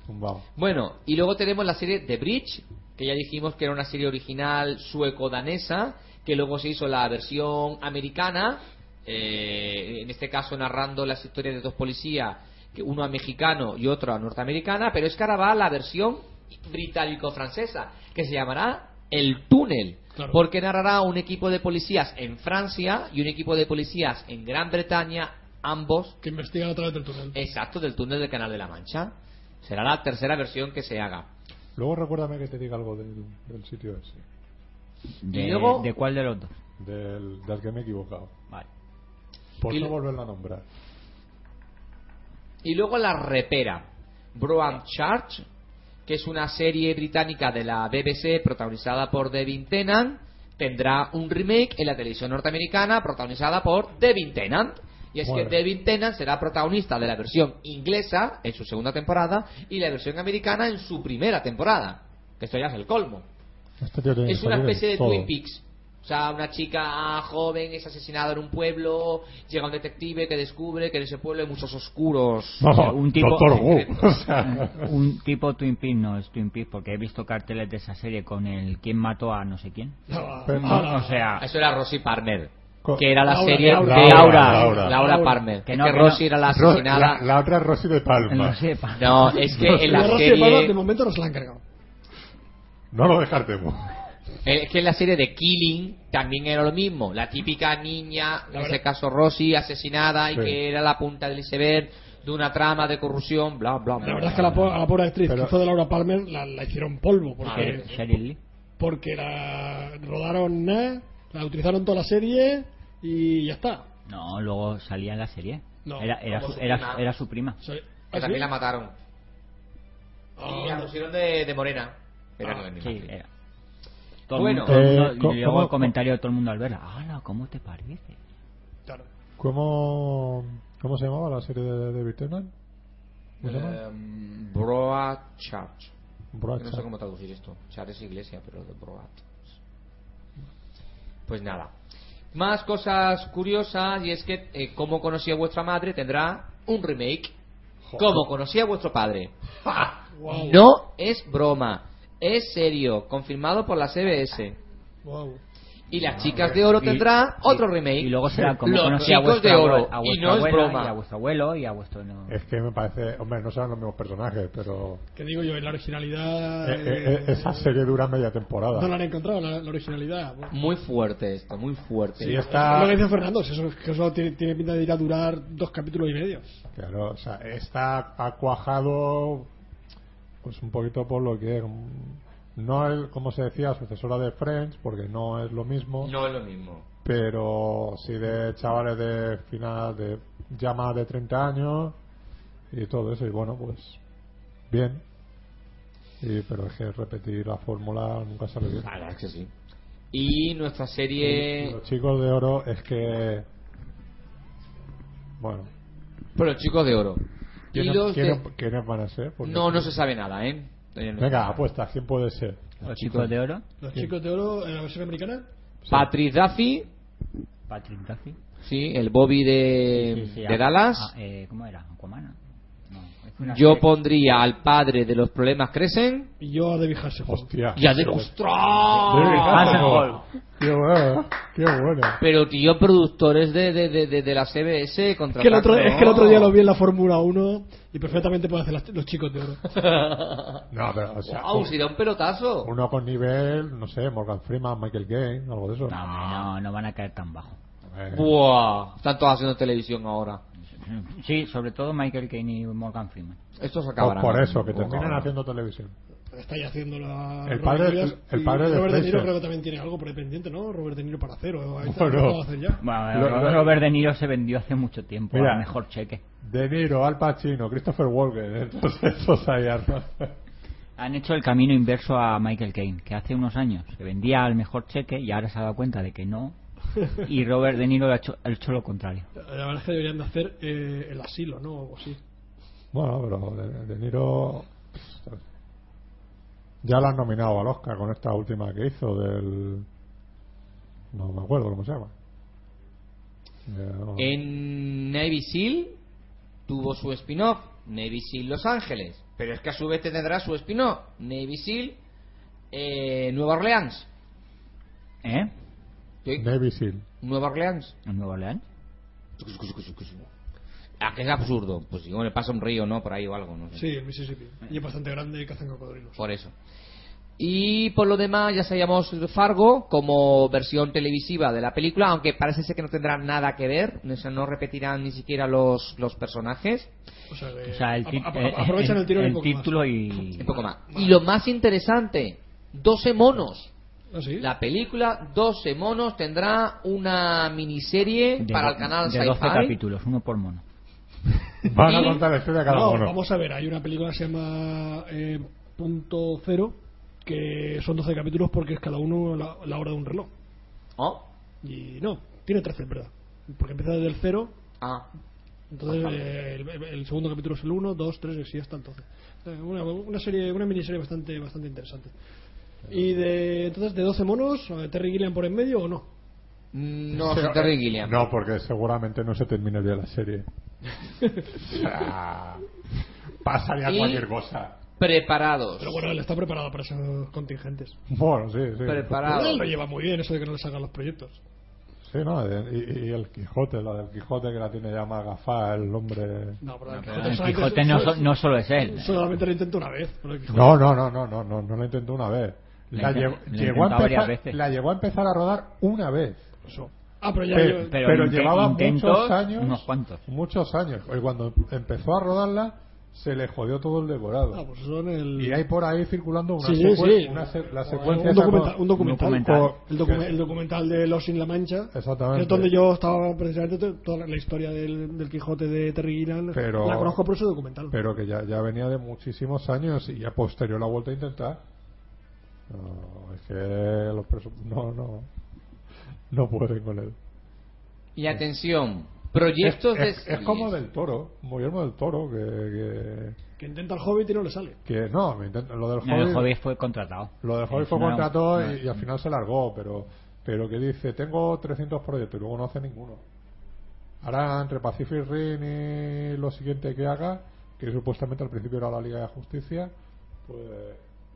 Tumbado. Bueno, y luego tenemos la serie The Bridge, que ya dijimos que era una serie original sueco-danesa, que luego se hizo la versión americana, eh, en este caso narrando las historias de dos policías, que uno a mexicano y otro a norteamericana, pero es que ahora va la versión británico-francesa, que se llamará El Túnel, Claro. porque narrará un equipo de policías en Francia y un equipo de policías en Gran Bretaña, ambos Que investigan a través del túnel. exacto del túnel del Canal de la Mancha. Será la tercera versión que se haga. Luego recuérdame que te diga algo del, del sitio ese. De, Y luego- ¿De cuál de los dos? Del, del que me he equivocado. Vale. Por Y no lo- volverlo a nombrar. Y luego La Repera, Broham Church, que es una serie británica de la BBC protagonizada por Devin Tennant, tendrá un remake en la televisión norteamericana protagonizada por Devin Tennant. Y es Bueno. que Devin Tennant será protagonista de la versión inglesa en su segunda temporada y la versión americana en su primera temporada. Que esto ya es el colmo. Este Es una especie de todo. Twin Peaks. O sea, una chica joven es asesinada en un pueblo, llega un detective que descubre que en ese pueblo hay muchos oscuros. No, O sea, un tipo- Un tipo Twin Peaks no es Twin Peaks porque he visto carteles de esa serie con el quién mató a no sé quién. O sea, Eso era Rosie Palmer, Co- que era la Laura, serie Laura, de Laura, Laura, Laura. Laura Palmer. Que no, que que Rosie no. era la asesinada. la, la otra es Rosy de Palma. no es que en La la Rosy de Palma, de serie. momento no se la han cargado. No lo descartemos. Es que en la serie de Killing también era lo mismo. La típica niña, en La verdad- caso Rosie, asesinada y Sí. que era la punta del iceberg de una trama de corrupción, bla, bla, bla. La verdad es que a la, po- a la pobre actriz Pero- que hizo de Laura Palmer la, la hicieron polvo. Ah, Porque, Lee. porque la rodaron nada, la utilizaron toda la serie y ya está. No, luego salía en la serie. No, era, era, su, su era, prima. era su prima. Que ¿ah, también sí? la mataron. Ah, Y la pusieron de, de morena. Era Ah, no es mi Sí, era. Todo Bueno. el mundo- todo el Eh, mundo- y luego ¿cómo- el comentario de todo el mundo al verla. ¡Hala! ¿Cómo te parece? claro. ¿Cómo, ¿Cómo se llamaba la serie de David Tennant? ¿Cómo se llama? Em, Broad Church. Broad No sé cómo traducir esto. Church es iglesia, pero de Broad. Pues nada. Más cosas curiosas y es que eh, Cómo conocí a vuestra madre tendrá un remake. Cómo conocí a vuestro padre. Wow. No es broma. Es serio. Confirmado por la CBS. Wow. Y las chicas de oro Y- tendrá otro remake. Y luego será como Los a chicos vuestra, de oro. a Y no es broma. y a vuestro abuelo y a vuestro... no. Es que me parece, hombre, no serán los mismos personajes, pero Que digo yo, la originalidad. eh, eh, eh, esa serie dura media temporada. No la han encontrado, la, la originalidad. Bueno, Muy fuerte esto, muy fuerte. Sí, Es está, lo que dice Fernando, eso, que eso tiene, tiene pinta de ir a durar dos capítulos y medio. claro, o sea, está ha cuajado, pues un poquito por lo que mm, no es, como se decía, sucesora de Friends, porque no es lo mismo, No es lo mismo. pero sí de chavales de final, de ya más de 30 años y todo eso, y bueno, pues bien. Y, pero es que repetir la fórmula nunca sale bien. Es que sí. Y nuestra Y serie. Los chicos de oro es que. Bueno. Pero chicos de oro. Y ¿Quiénes, los de- quiénes- quiénes van a ser? Porque- No, no se sabe nada, ¿eh? Venga, apuesta, ¿quién puede ser? Los chicos de oro, Los ¿Quién? chicos de oro en la versión americana. Patrick Duffy, Patrick Duffy. sí, el Bobby de, Sí, sí, de ah, Dallas. ah, eh, ¿Cómo era? ¿Aquaman? Yo pondría al padre de los problemas crecen. Y yo a David Hasselhoff. Hostia. Y a de David ¡Ostras! Hasselhoff. Qué bueno, qué bueno. Pero tío, productores de, de, de, de, de la CBS Es que, el otro, es que el otro día lo vi en la Fórmula 1 y perfectamente puede hacer las- los chicos de oro. No, pero, o sea, Guau, un- si da un pelotazo. uno con nivel, no sé, Morgan Freeman, Michael Caine, algo de eso. No, hombre, no, no van a caer tan bajo. Eh, Buah, están todos haciendo televisión ahora. Sí, sobre todo Michael Caine y Morgan Freeman. Estos por, acabarán. por eso, que Poco terminan haciendo televisión. Está ya haciendo la. El Robert padre- Williams el- el padre de Robert De Niro creo que también tiene algo por ahí pendiente, ¿no? Robert De Niro para. Ahí Bueno. lo hacer ya. Bueno, lo- Robert De Niro se vendió hace mucho tiempo Mira. al mejor cheque. De Niro, Al Pacino, Christopher Walken, entonces esos ahí armas. Han hecho el camino inverso a Michael Caine, que hace unos años se vendía al mejor cheque y ahora se ha dado cuenta de que no. Y Robert De Niro ha hecho, ha hecho lo contrario. La verdad es que deberían de hacer eh, el asilo, ¿no? O algo así. Bueno, pero De, De Niro ya lo han nominado al Oscar con esta última que hizo del no me acuerdo cómo se llama. Eh, no. En Navy SEAL tuvo su spin-off, Navy SEAL Los Ángeles. Pero es que a su vez tendrá su spin-off, Navy SEAL eh, Nueva Orleans. ¿Eh? ¿Sí? Navy Seal. Nueva Orleans. ¿En Nueva Orleans? Ah, que es absurdo. Pues si le pasa un río, ¿no? Por ahí o algo, no sé. Sí, el Mississippi. Y es bastante grande y cazan cocodrilos. Por eso. Y por lo demás, ya sabíamos Fargo como versión televisiva de la película, aunque parece ser que no tendrá nada que ver, o sea, no repetirán ni siquiera los, los personajes. O sea, que O sea, el, a- a- eh, aprovechan el, tiro el un poco más. título y... Un poco más. Y lo más interesante, 12 monos. ¿Ah, sí? La película 12 monos tendrá una miniserie de para el canal de 12 Sci-Fi. capítulos, uno por mono. Van a contar la historia de cada No, uno. vamos a ver, hay una película que se llama eh, Punto Cero, que son 12 capítulos porque es cada uno la, la hora de un reloj. Oh. Y no, tiene 13, en verdad. Porque empieza desde el cero, Ah. entonces eh, el, el segundo capítulo es el 1, 2, 3, y así hasta el 12. Eh, Una, una serie, una miniserie bastante, bastante interesante. Y de entonces de 12 monos, Terry Gilliam por en medio o no? No, Pero, es Terry eh, Gilliam. No, porque seguramente no se terminaría la serie. O sea, pasaría Y- cualquier cosa. Preparados. Pero bueno, él está preparado para esos contingentes. Bueno, sí, sí. Preparados. Él lo lleva muy bien, eso de que no le sacan los proyectos. Sí, no, y, y el Quijote, la del Quijote que la tiene ya más gafada, el hombre. No, pero el Quijote, el solamente- Quijote no, so- no solo es él. Solamente lo intento una vez. el No, no, no, no, no, no, no la intentó una vez. La La, llegó, llegó a empezar, veces. la llegó a empezar a rodar una vez. Eso. Ah, pero ya Pero, yo- Pero pero inte- llevaba intentos, muchos años. unos cuantos. Muchos años. Y cuando empezó a rodarla, se le jodió todo el decorado. Ah, pues el... Y hay por ahí circulando una Sí, secuen- sí. una se- la Un secuencia documental, un documental. documental. El, docu- el documental de Los sin la Mancha. Exactamente. Es donde yo estaba precisamente to- toda la historia del, del Quijote de Terry Gilliam. Pero- La conozco por ese documental. pero que ya, ya venía de muchísimos años y a posterior la ha vuelto a intentar. No, es que los presu- no, no, no pueden con él. Y atención, proyectos es, de es- es como del toro, Guillermo del Toro, que, que, Que intenta el Hobbit y no le sale. que no, me intenta- lo del No, el Hobbit, Hobbit fue contratado. lo del Hobbit Es fue contratado no, y, y al final se largó, pero pero que dice, tengo 300 proyectos y luego no hace ninguno. Ahora entre Pacific Rim y lo siguiente que haga, que supuestamente al principio era la Liga de Justicia, pues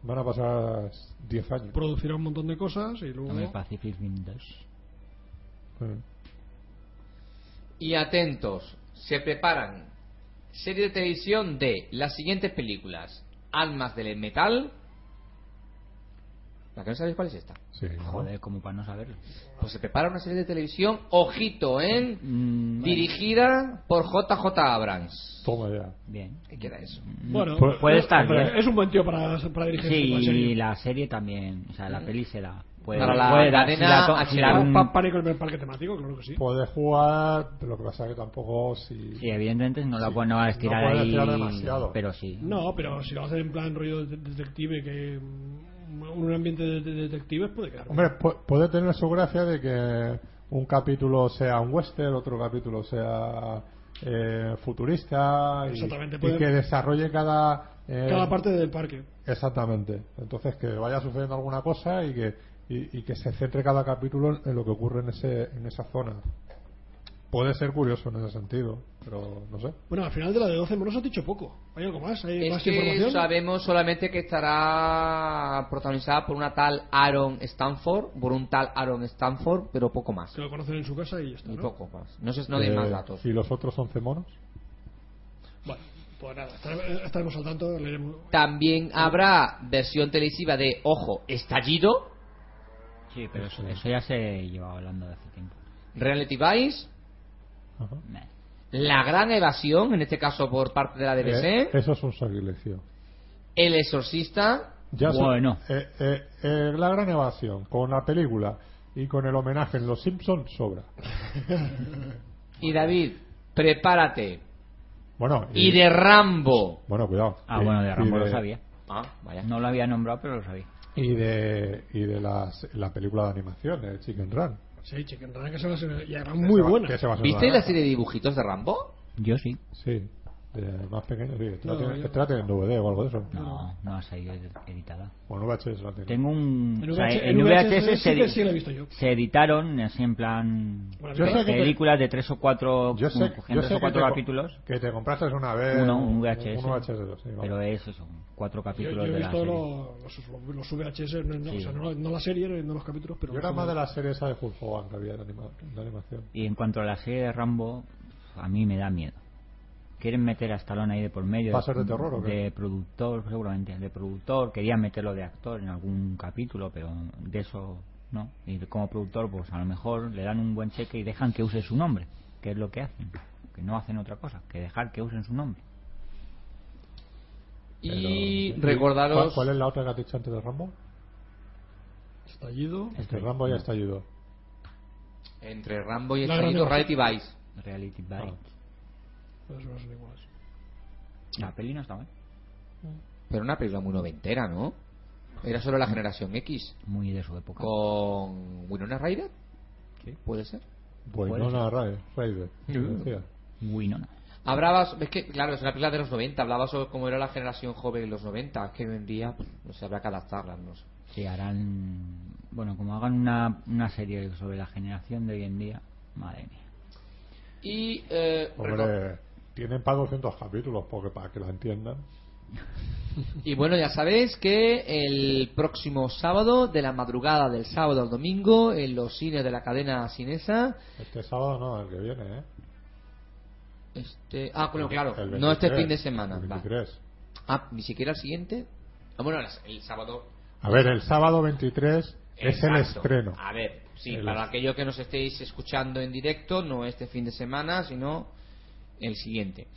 van a pasar 10 años. Producirá un montón de cosas y luego... Hombre, Pacific Rim 2. Sí. Y atentos, se preparan serie de televisión de las siguientes películas: Almas del Metal. ¿La que no sabéis cuál es esta? Sí, ¿no? Joder, como para no saberlo. Pues se prepara una serie de televisión, ojito, ¿eh? Mm, bueno, dirigida por JJ Abrams. Toma ya. Bien. ¿Qué queda eso? Bueno, Pu- puede eh, estar hombre. Es un buen tío para, para dirigir Sí, la serie. y la serie también. O sea, la peli se da. Puede, Para la puede la si la-. Pa- Pánico en el parque temático, claro que sí. Puede jugar, pero lo que pasa es que tampoco si... Sí, evidentemente no la Sí. no va a estirar No puede ahí. estirar demasiado. Pero sí. No, pero si lo hacen en plan rollo de- detective, que mm, un ambiente de, de detectives puede quedar. Hombre, pu- puede tener su gracia de que un capítulo sea un western, otro capítulo sea eh, futurista y, que desarrolle cada... eh, Cada parte del parque. Exactamente. Entonces que vaya sucediendo alguna cosa y que, y, y que se centre cada capítulo en lo que ocurre en, ese, en esa zona. Puede ser curioso en ese sentido, pero no sé. Bueno, al final de la de 12 monos has dicho poco. ¿Hay algo más? ¿Hay Es más que información? sabemos solamente que estará protagonizada por una tal Aaron Stanford, por un tal Aaron Stanford, pero poco más. Que lo conocen en su casa y ya está. Y ¿no? poco más. No sé, no Eh, más datos. ¿Y los otros 11 monos? Bueno, pues nada, estaremos, estaremos al tanto. leeremos. También habrá versión televisiva de, ojo, Estallido, Sí, pero eso, eso ya se llevaba hablando de hace tiempo. Reality Vice, Ajá. La Gran Evasión, en este caso por parte de la Eh, BBC, eso es un sacrilegio. El Exorcista, Ya Bueno. eh, eh, eh, la gran evasión con la película y con el homenaje en Los Simpsons sobra. y David, prepárate. Bueno, Y de Rambo. Bueno, cuidado. Ah, Y- bueno, de y Rambo lo de- sabía. Ah, vaya. No lo había nombrado, pero lo sabía. Y de, y de las- la película de animación, de Chicken Run. Sí, Chicken Run, que se va a ser. Y además Que muy buena. ¿Viste la- la serie de dibujitos de Rambo? Yo sí. Sí, de más pequeño, sí. Esta No, la tiene- yo- esta la tiene en DVD o algo de eso. No, no ha salido ed- editada. Bueno, VHS la tiene. Tengo un. En o sea, en en VHS, VHS se, sí que edi- sí la he visto yo. se editaron así en plan. Bueno, Yo sé que te- películas de tres o cuatro. Yo sé, yo sé tres o que cuatro te, co- capítulos. que te compraste una vez Uno, un VHS. un VHS de dos, sí, vale. Pero es eso, cuatro Yo, capítulos yo he de la visto serie. los, los, VHS, no, o sea, no, no la serie, no los capítulos, pero. Yo era más de la serie esa de Full Hogan que había de, anima- de animación. Y en cuanto a la serie de Rambo, a mí me da miedo. Quieren meter a Stallone ahí de por medio. ¿Va a ser de terror o qué? De productor, seguramente. De productor. Querían meterlo de actor en algún capítulo, pero de eso no. Y como productor, pues a lo mejor le dan un buen cheque y dejan que use su nombre. Que es lo que hacen. Que no hacen otra cosa. Que dejar que usen su nombre. Y Pero- recordaros... ¿Cuál, cuál es la otra que has dicho antes de Rambo? Estallido. Este Rambo ya ayudó. Entre Rambo y Estallido, Reality Vice. Reality Bites. No son iguales. La peli no está mal. Pero una película muy noventera, ¿no? Era solo la generación X. Muy de su época. Con Winona Ryder. Sí. Puede ser. Raider. Uh. decía. Winona. Hablabas, es que, claro, es una película de los 90, hablaba sobre cómo era la generación joven en los 90, que hoy en día, no sé, habrá que adaptarla, no sé. Sí, harán. Bueno, como hagan una, una serie sobre la generación de hoy en día. Madre mía. Y, eh, Hombre, tienen para 200 capítulos porque para que la entiendan. y bueno, ya sabéis que el próximo sábado, de la madrugada del sábado al domingo, en los cines de la cadena cinesa, Este sábado no, el que viene, ¿eh? este, ah, bueno, claro, no este 23, fin de semana, el va. 23. Ah, ni siquiera el siguiente. Ah, bueno, el sábado A ver, el sábado 23 Es el estreno. A ver, sí, El para es- aquellos que nos estéis escuchando en directo, no este fin de semana, sino el siguiente.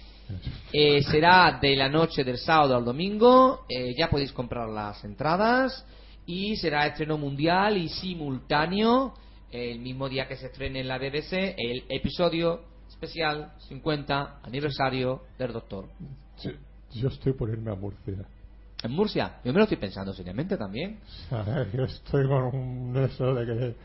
Eh, será de la noche del sábado al domingo, eh, ya podéis comprar las entradas y será estreno mundial y simultáneo el mismo día que se estrene en la BBC el episodio especial 50 aniversario del Doctor. Yo, yo estoy por irme a Murcia. En Murcia, yo me lo estoy pensando seriamente también. Yo estoy con un eso de que.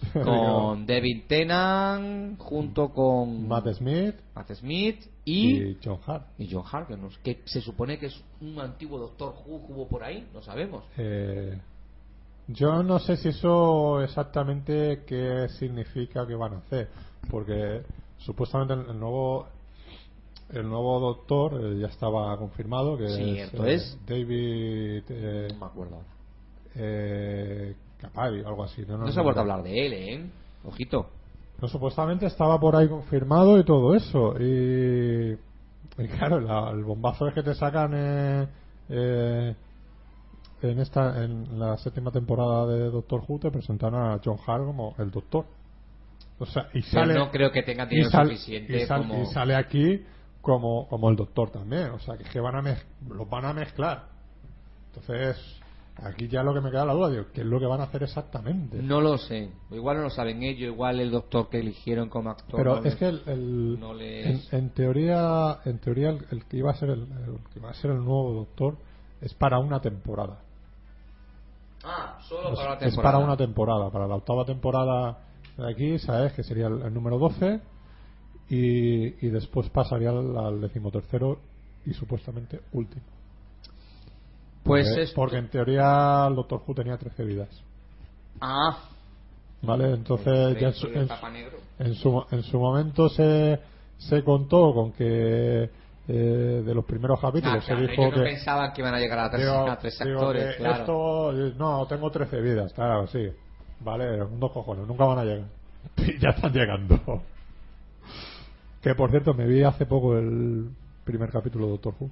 Con David Tennant junto con Matt Smith Matt Smith y, y John Hart. y John Harkness, que se supone que es un antiguo Doctor Who que hubo por ahí, no sabemos. Eh, yo no sé si eso exactamente qué significa que van a hacer, porque supuestamente el, nuevo el nuevo doctor eh, ya estaba confirmado que es, eh. David eh, No me acuerdo ahora. eh, Capaldi, algo así. No, no, No se ha vuelto a hablar de él, ¿eh? Ojito. No, supuestamente estaba por ahí confirmado y todo eso. Y, y claro, la- el bombazo es que te sacan eh, eh, en esta en la séptima temporada de Doctor Who te presentan a John Hart como el Doctor. O sea, y Pero sale no creo que tenga dinero sal- suficiente y sal- como... y sale aquí como como el Doctor también. O sea, que, es que van a mez- los van a mezclar. Entonces, aquí ya lo que me queda la duda, digo, ¿qué es lo que van a hacer exactamente? No lo sé. Igual no lo saben ellos, igual el doctor que eligieron como actor. Pero no es les- que el, el- no en, les- en teoría, en teoría el, el que iba a ser el, el que va a ser el nuevo doctor es para una temporada. Ah, solo Es, para la es temporada. para una temporada, para la octava temporada de aquí, sabes que sería el, el número 12 y, y después pasaría al, al decimotercero y supuestamente último. Pues porque, esto- porque en teoría el Doctor Who tenía 13 vidas. Ah, ¿Vale? Entonces ya en su, en, en su, en su momento se, se contó con que eh, de los primeros capítulos Ah, se dijo ellos no que pensaban que iban a llegar a tres, digo- a tres actores, claro. esto eh, no tengo 13 vidas claro sí. Vale dos cojones nunca van a llegar. Ya están llegando. Que por cierto me vi hace poco el primer capítulo de Doctor Who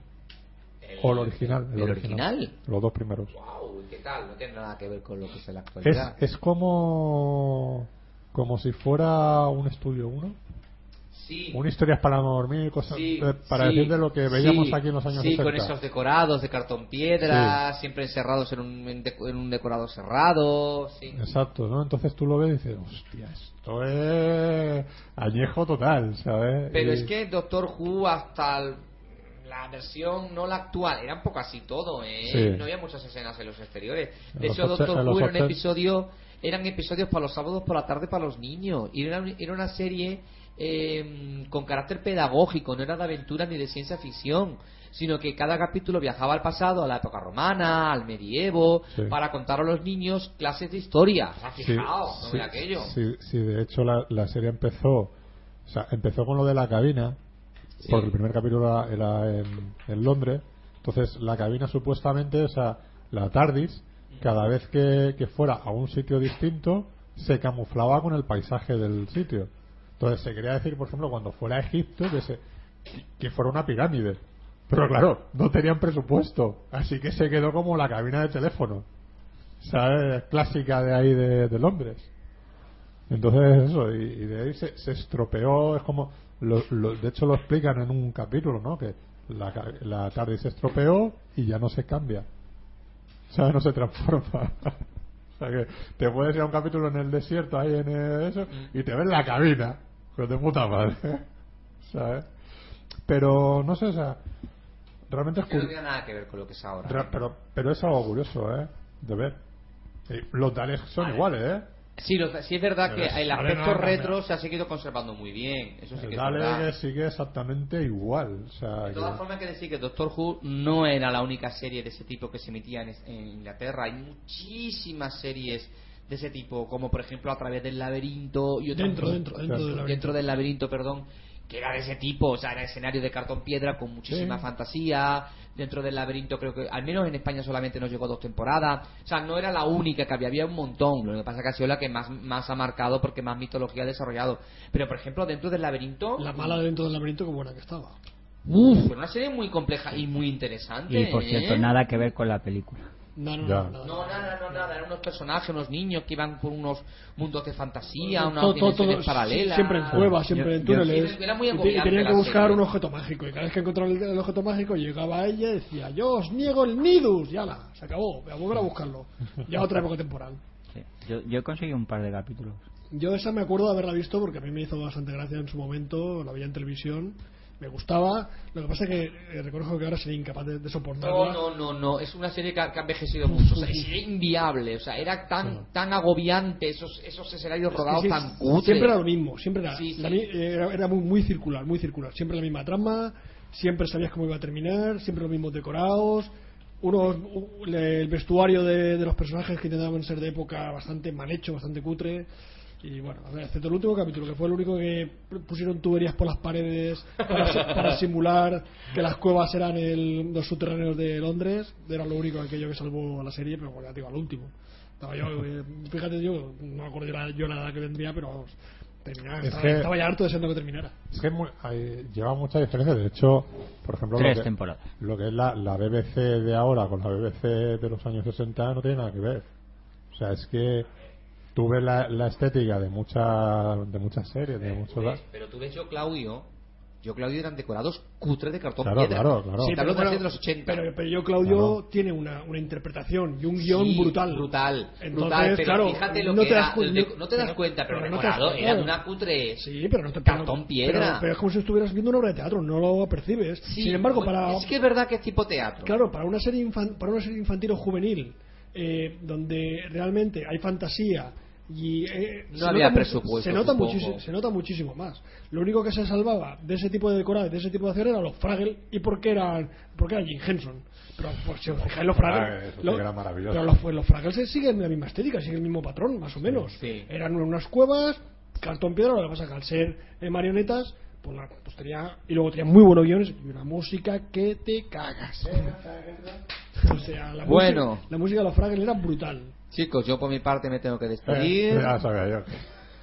o el original ¿El original? los dos primeros Wow, ¿qué tal? No tiene nada que ver con lo que es la es, actualidad. es como como si fuera un estudio 1 sí. una historia para no dormir cosas Sí, eh, para sí, decir de lo que veíamos sí, aquí en los años Sí, 60 con esos decorados de cartón piedra, siempre encerrados en un, en un decorado cerrado. Sí. Exacto, ¿no? Entonces tú lo ves y dices, hostia, esto es añejo total, ¿sabes? Pero Y- es que Doctor Who hasta el- la versión no la actual era un poco así todo, ¿eh? Sí. No había muchas escenas en los exteriores. De hecho, Doctor Who era un episodio, eran episodios para los sábados por la tarde para los niños. Y era, era una serie eh, con carácter pedagógico, no era de aventura ni de ciencia ficción. Sino que cada capítulo viajaba al pasado, a la época romana, al medievo, Sí. para contar a los niños clases de historia. ¿Has Sí, fijado? ¿No sí, era aquello? Sí, sí, de hecho la, la serie empezó, o sea, empezó con lo de la cabina, Porque el primer capítulo era, en, Londres, entonces la cabina supuestamente, o sea, la TARDIS, cada vez que, fuera a un sitio distinto, se camuflaba con el paisaje del sitio. Entonces se quería decir, por ejemplo, cuando fuera a Egipto, que, se, que fuera una pirámide. Pero claro, no tenían presupuesto, así que se quedó como la cabina de teléfono. ¿Sabes? Clásica de ahí de, de Londres. Entonces eso, y, y de ahí se, se estropeó, es como, lo- lo- de hecho lo explican en un capítulo, ¿no? Que la, la tarde se estropeó y ya no se cambia. ¿Sabes? No se transforma. o sea que te puedes ir a un capítulo en el desierto, ahí en el- eso, y te ves la cabina. Pues de puta madre. ¿Sabes? Pero, no sé, o sea, realmente es Que no tiene nada que ver con lo que es ahora. Ra- pero, pero es algo curioso, ¿eh? De ver. Y los Daleks son Vale. iguales, ¿eh? Sí, lo- sí es verdad que Pero el vale, aspecto no, no, retro no. se ha seguido conservando muy bien. Eso sí El que es Dalek verdad. sigue exactamente igual. O sea, De todas que- formas, hay que decir que Doctor Who no era la única serie de ese tipo que se emitía en, en Inglaterra. Hay muchísimas series de ese tipo, como por ejemplo A través del laberinto y otras Dentro, cosas- dentro, dentro del laberinto. dentro del laberinto, perdón, que era de ese tipo, o sea, era escenario de cartón piedra con muchísima Sí. fantasía. Dentro del laberinto, creo que al menos en España solamente nos llegó dos temporadas. O sea, no era la única que había, había un montón. Lo que pasa es que ha sido la que más, más ha marcado porque más mitología ha desarrollado. Pero por ejemplo, dentro del laberinto. La mala dentro del laberinto, que buena que estaba. Uf, pero una serie muy compleja y muy interesante. Y por cierto, ¿eh? nada que ver con la película. No, no, Ya. no. nada. No, nada, no, no nada, eran unos personajes, unos niños que iban por unos mundos de fantasía, unas Todo- dimensiones todo- paralelas. Siempre en cuevas, siempre en túneles. Sí, era muy y, tenían que buscar serie. un objeto mágico. Y cada vez que encontraban el, el objeto mágico, llegaba ella y decía: Yo os niego el Nidus. Ya la, se acabó. Voy a volver a buscarlo. Ya otra época temporal. Sí. Yo, yo he conseguido un par de capítulos. Yo esa me acuerdo de haberla visto porque a mí me hizo bastante gracia en su momento. La veía en televisión. Me gustaba. Lo que pasa es que eh, reconozco que ahora sería incapaz de, de soportarla. No, no, no, no, es una serie que ha, que ha envejecido mucho, o sea, es inviable, o sea, era tan tan agobiante esos esos escenarios rodados Sí, tan cutres. Siempre era lo mismo, siempre era, Sí, la era, era muy, muy circular, muy circular. Siempre la misma trama, siempre sabías cómo iba a terminar, siempre los mismos decorados, unos, el vestuario de, de los personajes que intentaban ser de época bastante mal hecho, bastante cutre. Y bueno, a ver, excepto el último capítulo, que fue el único que pusieron tuberías por las paredes para, si- para simular que las cuevas eran el- los subterráneos de Londres. Era lo único aquello que salvó a la serie, pero bueno, ya te digo, al último. Estaba yo, eh, fíjate, yo no me acuerdo yo la, yo la edad que vendría, pero vamos, terminaba, Es estaba, que- estaba ya harto deseando que terminara. Es que hay- lleva mucha diferencia. De hecho, por ejemplo, Tres lo que, temporadas. lo que es la, la BBC de ahora con la BBC de los años 60 no tiene nada que ver. O sea, es que tú ves la, la estética de, muchas de muchas series, de muchos... Ves, Pero tú ves yo, Claudio, yo, Claudio, eran decorados cutres de cartón Claro, piedra. claro, claro. Sí, de bueno, de los 80. Pero, pero yo, Claudio, Claro. tiene una, una interpretación y un guion Sí, brutal. Brutal, Entonces, brutal, pero claro, fíjate lo no que te era, das cu- el de- no- no te das pero- cuenta, pero, pero no te das decorado cuenta. era de una cutre. Sí, pero no te Cartón pero- piedra. Pero, pero es como si estuvieras viendo una obra de teatro, no lo percibes. Sí, Sin embargo, para Es que es verdad que es tipo teatro. claro, para una serie infan- para una serie infantil o juvenil eh, donde realmente hay fantasía y eh, No se había presupuesto, se nota muchísimo se nota muchísimo más lo único que se salvaba de ese tipo de decorado de ese tipo de hacer eran los Fraggle y porque eran porque era Jim Henson pero pues, si os fijáis los Fraggle, sí lo- que era maravilloso. pero los, pues, los Fraggle se siguen la misma estética siguen el mismo patrón más o menos sí. eran unas cuevas cartón piedra lo que pasa es que al ser eh, marionetas pues, la- pues tenía y luego tenía muy buenos guiones y una música que te cagas o sea la Bueno. música, la música de los Fraggle era brutal Chicos, yo por mi parte me tengo que Eh, despedir. ya sabía yo.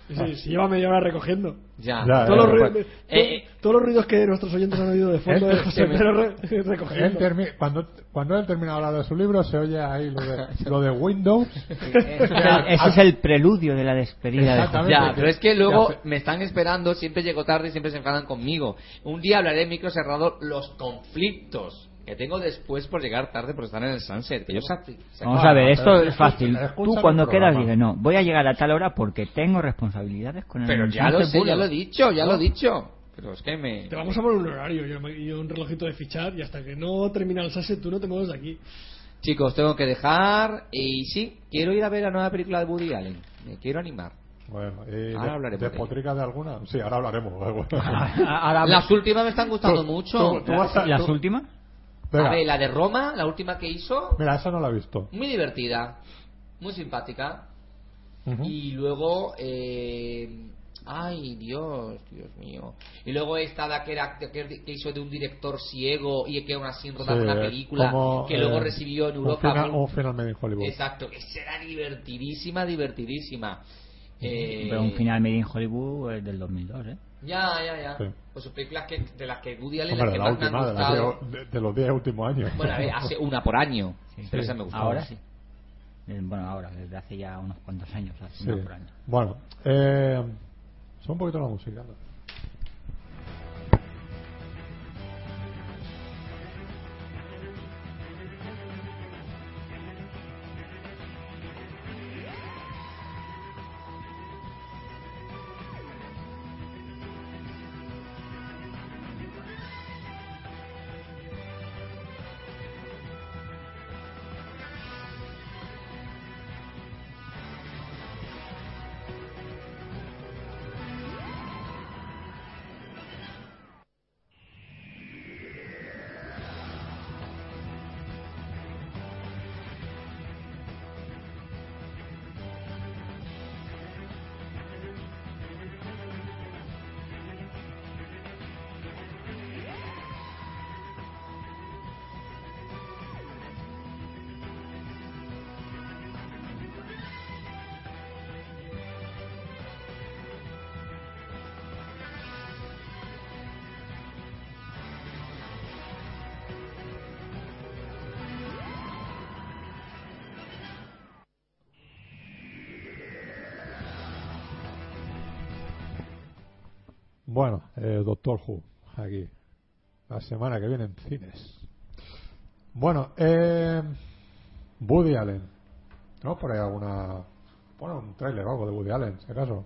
Se, se lleva media hora recogiendo Ya. Ya, todos, los eh, ruidos, pues, to- eh, todos los ruidos que nuestros oyentes han oído de fondo Él- de José me- Pedro re- Él recogiendo termi- cuando, cuando él termina de hablar de su libro, se oye ahí lo de, lo de Windows. Ese es el, preludio de la despedida de. Ya, pero es que luego me están esperando, siempre llego tarde y siempre se enfadan conmigo. Un día hablaré en micro cerrado los conflictos que tengo después por llegar tarde por estar en el sunset. Que yo Vamos a ver, esto es fácil. Tú cuando quedas dices, no, voy a llegar a tal hora porque tengo responsabilidades con el Pero ya lo Sunset sé, ya lo he dicho, ya lo he dicho. Pero es que me... te vamos a poner un horario y un- relojito de fichar y hasta que no termina el sase tú no te mueves de aquí Chicos, tengo que dejar y sí, quiero ir a ver la nueva película de Woody Allen. Me quiero animar. Bueno, ¿y Ahora de, hablaremos de potrica de alguna? Sí, ahora hablaremos. Ahora, Las últimas me están gustando Tú- mucho. tú- tú vas a- ¿Las tú- últimas? Venga, A ver, la de Roma, la última que hizo, mira, esa no la he visto. muy divertida, muy simpática. Ujú. Y luego, eh, ay Dios, Dios mío. Y luego esta la que, era, que, hizo de un director ciego y que aún así rodaba Sí, una eh, película como, que luego eh, recibió en un Europa. un final made in Hollywood. Exacto, que será divertidísima, divertidísima. Eh, Pero un final Made in Hollywood es del 2002, ¿eh? Ya, ya, ya. Sí. Pues son películas que, de las que Woody Allen Hombre, las de que la más me última, han de, las gustado. de- de los 10 últimos años. Bueno, a ver, hace una por año. Sí. Pero esa me gustó. Ahora sí. Eh, Bueno, ahora, desde hace ya unos cuantos años, hace Sí. una por año. Bueno, eh, sube un poquito la música. anda. Doctor Who, aquí. La semana que viene en cines. Bueno, eh, Woody Allen. ¿No? Por ahí alguna. Bueno, un trailer o algo de Woody Allen, si acaso.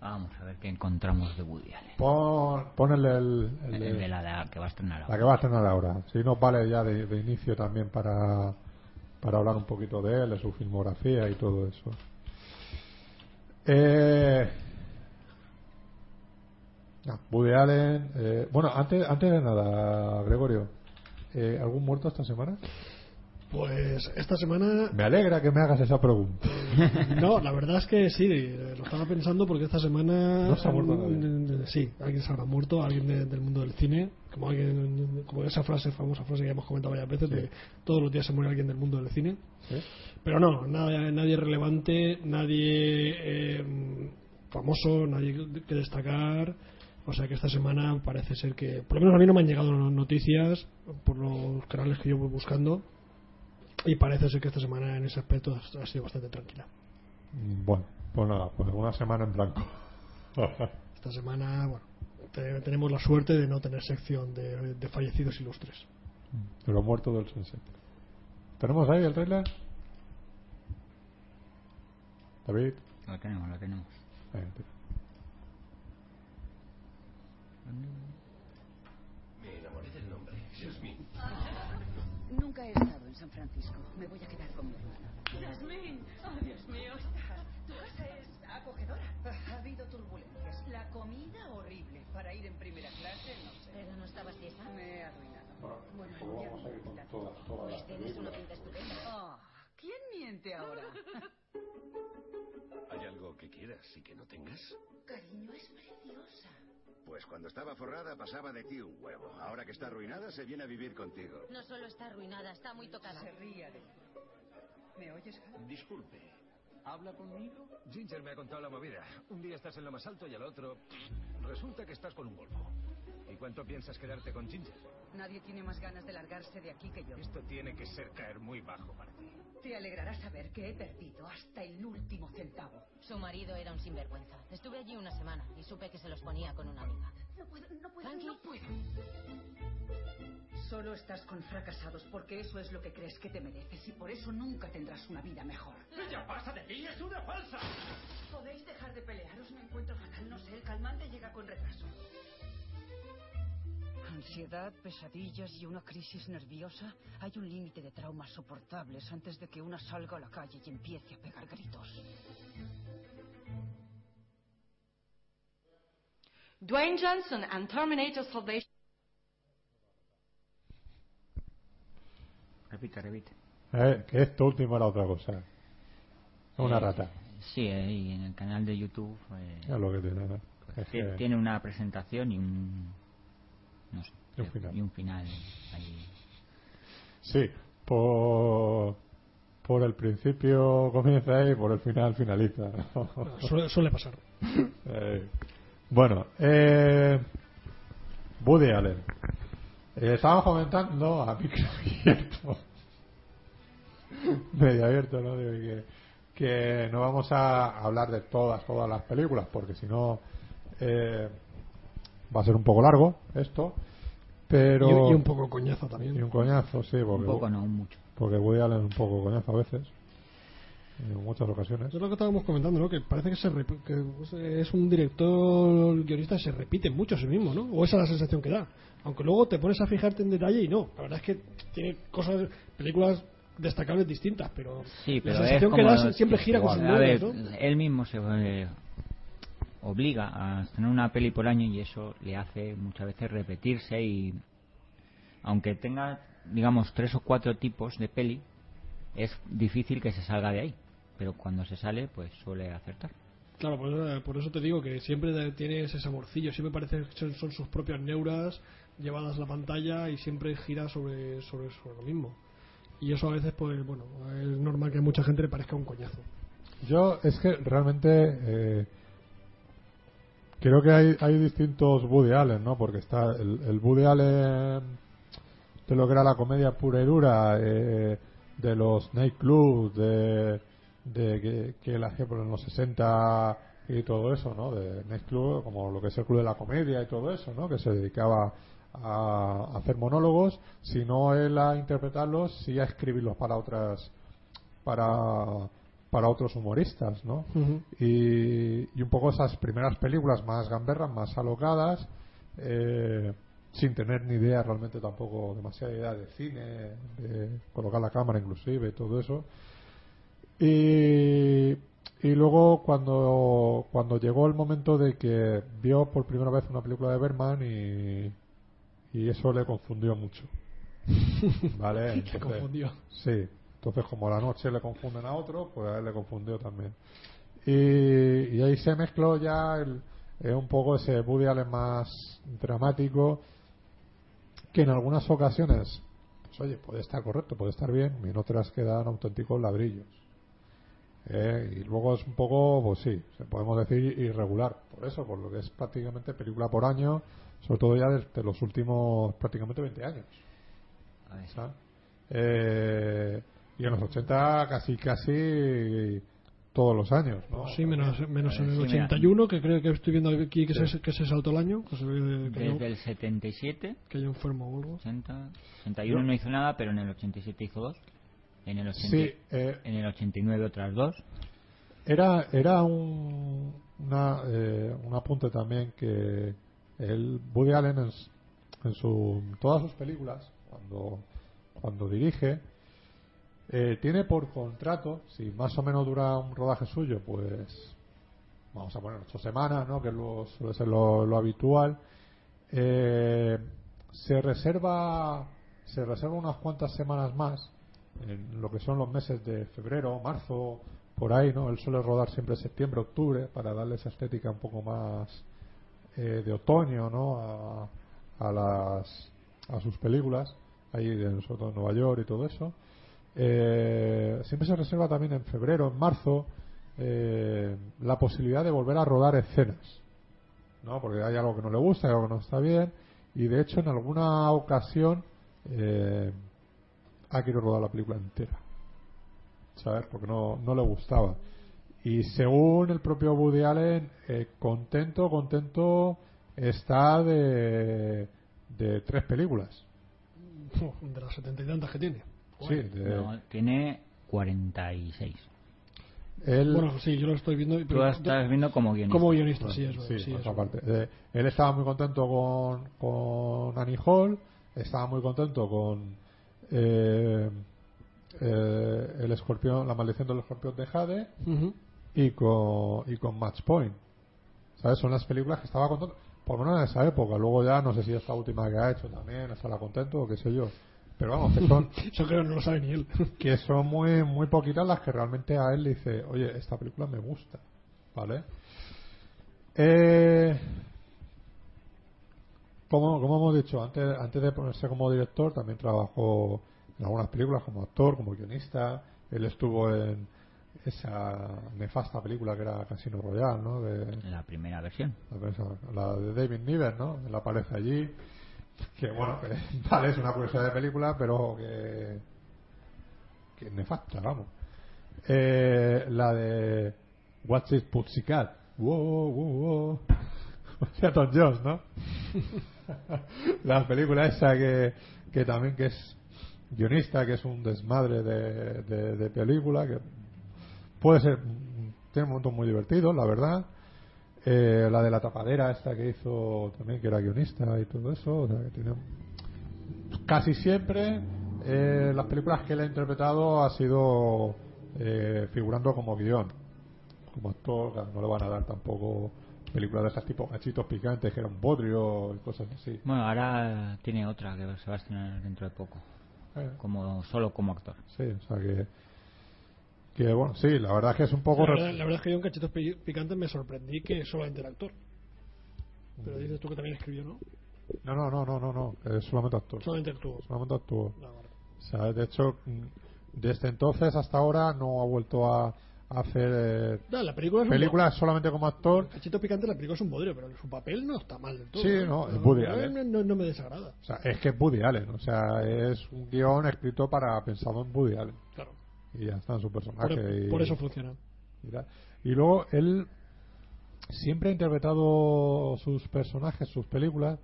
Vamos a ver qué encontramos de Woody Allen. Pon, el, el El de- de la, la que va a estrenar la ahora. que va a estrenar ahora. Si nos vale ya de, de inicio también para, para hablar un poquito de él, de su filmografía y todo eso. Eh, ah, Woody Allen. eh, bueno, antes, antes de nada, Gregorio. eh, ¿Algún muerto esta semana? Pues esta semana Me alegra que me hagas esa pregunta. No, la verdad es que sí, eh, lo estaba pensando porque esta semana. No se ha muerto mm, Sí, alguien se habrá muerto, alguien de- del mundo del cine. Como, alguien, como esa frase, famosa frase que hemos comentado varias veces, de todos los días se muere alguien del mundo del cine. ¿Sí? Pero no, nadie, nadie relevante, nadie eh, famoso, nadie que destacar. O sea que esta semana parece ser que, por lo menos a mí no me han llegado noticias por los canales que yo voy buscando. Y parece ser que esta semana en ese aspecto ha sido bastante tranquila. Mm, Bueno, pues nada, pues una semana en blanco. Esta semana, bueno, te- tenemos la suerte de no tener sección de, de fallecidos ilustres. de los muertos del Sunset. ¿Tenemos ahí el trailer? David. Lo tenemos, lo tenemos. Me enamoré del nombre. Jasmine. Nunca he estado en San Francisco. Me voy a quedar con mi hermana. Yasmín, oh Dios mío, esta- tu casa es acogedora. Ha habido turbulencias. La comida horrible. Para ir en primera clase, no sé. Pero no estabas tiesa. Me he arruinado. Bueno, Pues vamos a ir con todas, todas las Tienes una pinta estupenda. Ah, ¿Quién miente ahora? ¿Hay algo que quieras y que no tengas? Cariño, es preciosa. Pues cuando estaba forrada pasaba de ti un huevo. Ahora que está arruinada se viene a vivir contigo. No solo está arruinada, está muy tocada. Se ría de. ¿Me oyes, Hal? Disculpe. ¿Habla conmigo? Ginger me ha contado la movida. Un día estás en lo más alto y al otro... Resulta que estás con un Volvo. ¿Y cuánto piensas quedarte con Ginger? Nadie tiene más ganas de largarse de aquí que yo. Esto tiene que ser caer muy bajo para ti. Te alegrará saber que he perdido hasta el último centavo. Su marido era un sinvergüenza. Estuve allí una semana y supe que se los ponía con una amiga. No puedo, no puedo, Frankie. no puedo. Solo estás con fracasados porque eso es lo que crees que te mereces y por eso nunca tendrás una vida mejor. ¡Ella pasa de ti! ¡Es una falsa! ¿Podéis dejar de pelearos? Me encuentro fatal. No sé, el calmante llega con retraso. Ansiedad, pesadillas y una crisis nerviosa. Hay un límite de traumas soportables antes de que una salga a la calle y empiece a pegar gritos. Dwayne Johnson and Terminator Salvation. Repite, repite. Eh, que esto último era otra cosa. Una Eh, rata. Sí, eh, y en el canal de YouTube eh, lo que tiene. ¿no? Es ti- que- tiene una presentación y un. No sé. Y un final. Y un final ahí. Sí, por, por el principio comienza y por el final finaliza. Suele, suele pasar. Eh, bueno, eh, Woody Allen. Eh, estábamos comentando a micro abierto, medio abierto, ¿no? Digo, que, que no vamos a hablar de todas, todas las películas, porque si no eh, va a ser un poco largo esto, pero... Y, y un poco coñazo también. Y un coñazo, sí, porque, Un poco, no, mucho. porque Woody Allen es un poco coñazo a veces, en muchas ocasiones. Es lo que estábamos comentando, ¿no? Que parece que, se rep- que es un director guionista que se repite mucho a sí mismo, ¿no? O esa es la sensación que da. Aunque luego te pones a fijarte en detalle y no. La verdad es que tiene cosas, películas destacables distintas, pero, Sí, pero la sensación que da siempre gira con sus logros, ¿no? él mismo se eh, obliga a tener una peli por año y eso le hace muchas veces repetirse y aunque tenga digamos tres o cuatro tipos de peli es difícil que se salga de ahí pero cuando se sale pues suele acertar Claro, por eso, por eso te digo que siempre de- tiene ese saborcillo, siempre parece que son, son sus propias neuras llevadas a la pantalla y siempre gira sobre, sobre, sobre lo mismo. Y eso a veces, pues bueno, es normal que a mucha gente le parezca un coñazo. Yo es que realmente eh, creo que hay, hay distintos Woody Allen, ¿no? Porque está el, el Woody Allen de lo que era la comedia pura y dura, eh, de los nightclubs, de, de que, hacía por en los 60 y todo eso, ¿no? De Next Club, como lo que es el Club de la Comedia y todo eso, ¿no? Que se dedicaba a hacer monólogos, si no él a interpretarlos, sí a escribirlos para otras, para, para otros humoristas, ¿no? Y, y un poco esas primeras películas más gamberras, más alocadas, eh, sin tener ni idea realmente tampoco demasiada idea de cine, de colocar la cámara inclusive todo eso. Y, y luego cuando, cuando llegó el momento de que vio por primera vez una película de Berman y, y eso le confundió mucho. ¿Vale? Le Entonces- confundió. Sí. Entonces como la noche le confunden a otro, pues a él le confundió también. Y, y ahí se mezcló ya el, eh, un poco ese Woody Allen más dramático que en algunas ocasiones pues oye puede estar correcto puede estar bien y en otras quedan auténticos ladrillos Eh, y luego es un poco pues sí se podemos decir irregular por eso por lo que es prácticamente película por año sobre todo ya desde los últimos prácticamente 20 años ¿sabes? Eh, y en los 80 casi casi todos los años ¿no? Sí, menos, menos en el Sí, mira. 81, que creo que estoy viendo aquí que, Sí. se, que se saltó el año. Que se ve que, Desde el 77, que hay un enfermo o algo. 80, 81 no hizo nada, pero en el 87 hizo dos. En el, 80 Sí, eh, en el 89 otras dos. Era, era un, una, eh, un apunte también que el Woody Allen en, en su, todas sus películas, cuando, cuando dirige, eh, tiene por contrato, si más o menos dura un rodaje suyo, pues vamos a poner ocho semanas, ¿no? que lo, suele ser lo, lo habitual, eh, se reserva se reserva unas cuantas semanas más en lo que son los meses de febrero, marzo, por ahí, ¿no? Él suele rodar siempre septiembre, octubre para darle esa estética un poco más eh, de otoño, ¿no? A, a las a sus películas ahí de sobre todo en Nueva York y todo eso. Eh, siempre se reserva también en febrero, en marzo, eh, la posibilidad de volver a rodar escenas, ¿no? Porque hay algo que no le gusta, hay algo que no está bien, y de hecho en alguna ocasión eh, ha querido rodar la película entera, ¿sabes? Porque no, no le gustaba. Y según el propio Woody Allen, eh, contento, contento está de, de tres películas. De las setenta y tantas que tiene. Sí, de- No, tiene 46. Él, Bueno, sí, yo lo estoy viendo. Tú pero- la estás viendo como guionista. Como guionista, sí, es verdad. Sí, sí, es parte. Eh, él estaba muy contento con, con Annie Hall, estaba muy contento con eh, eh, el escorpión, la maldición del escorpión de Jade Ujú. y con, y con Match Point. ¿Sabes? Son las películas que estaba contento, por lo menos en esa época. Luego ya no sé si esta última que ha hecho también estará contento o qué sé yo. Pero vamos, que son, Eso creo que no lo sabe ni él. que son muy muy poquitas las que realmente a él le dice, oye, esta película me gusta, ¿vale? Eh, como, como hemos dicho, antes, antes de ponerse como director, también trabajó en algunas películas como actor, como guionista. Él estuvo en esa nefasta película que era Casino Royale, ¿no? De, La primera versión. la, la de David Niven, ¿no? Él aparece allí. Que bueno, que, vale, es una curiosidad de película, pero que. que nefasta, vamos. Eh, la de What's It Pussycat. Wow, wow, wow. Hostia, Tom Jones, ¿no? la película esa que, que también que es guionista, que es un desmadre de, de, de película, que puede ser, tiene momentos muy divertidos, la verdad. Eh, la de la tapadera esta que hizo también, que era guionista y todo eso, o sea, que tiene casi siempre eh, las películas que él ha interpretado ha sido eh, figurando como guion como actor no le van a dar tampoco películas de esas tipo cachitos picantes que era un bodrio y cosas así Bueno, ahora tiene otra que se va a estrenar dentro de poco. Eh. Como, solo como actor. sí o sea que que bueno sí la verdad es que es un poco La verdad, la verdad es que yo en Cachitos Pi- Picantes me sorprendí que solamente era actor. Pero dices tú que también escribió, ¿no? no no no no no no es solamente actor Solamente actuó. solamente actuó No, vale. O sea, de hecho, mm, desde entonces hasta ahora no ha vuelto a, a hacer eh, No, la película es un películas solamente como actor. Cachito Picante, la película es un bodrio, pero su papel no está mal del todo. Sí, ¿eh? no, es Woody no, Allen. no, no- no me desagrada. O sea, es que es Woody Allen. O sea, es un guion escrito para pensado en Woody Allen. Claro. Y ya está en su personaje. Por, y, por eso funciona. y. Y luego él siempre ha interpretado sus personajes, sus películas,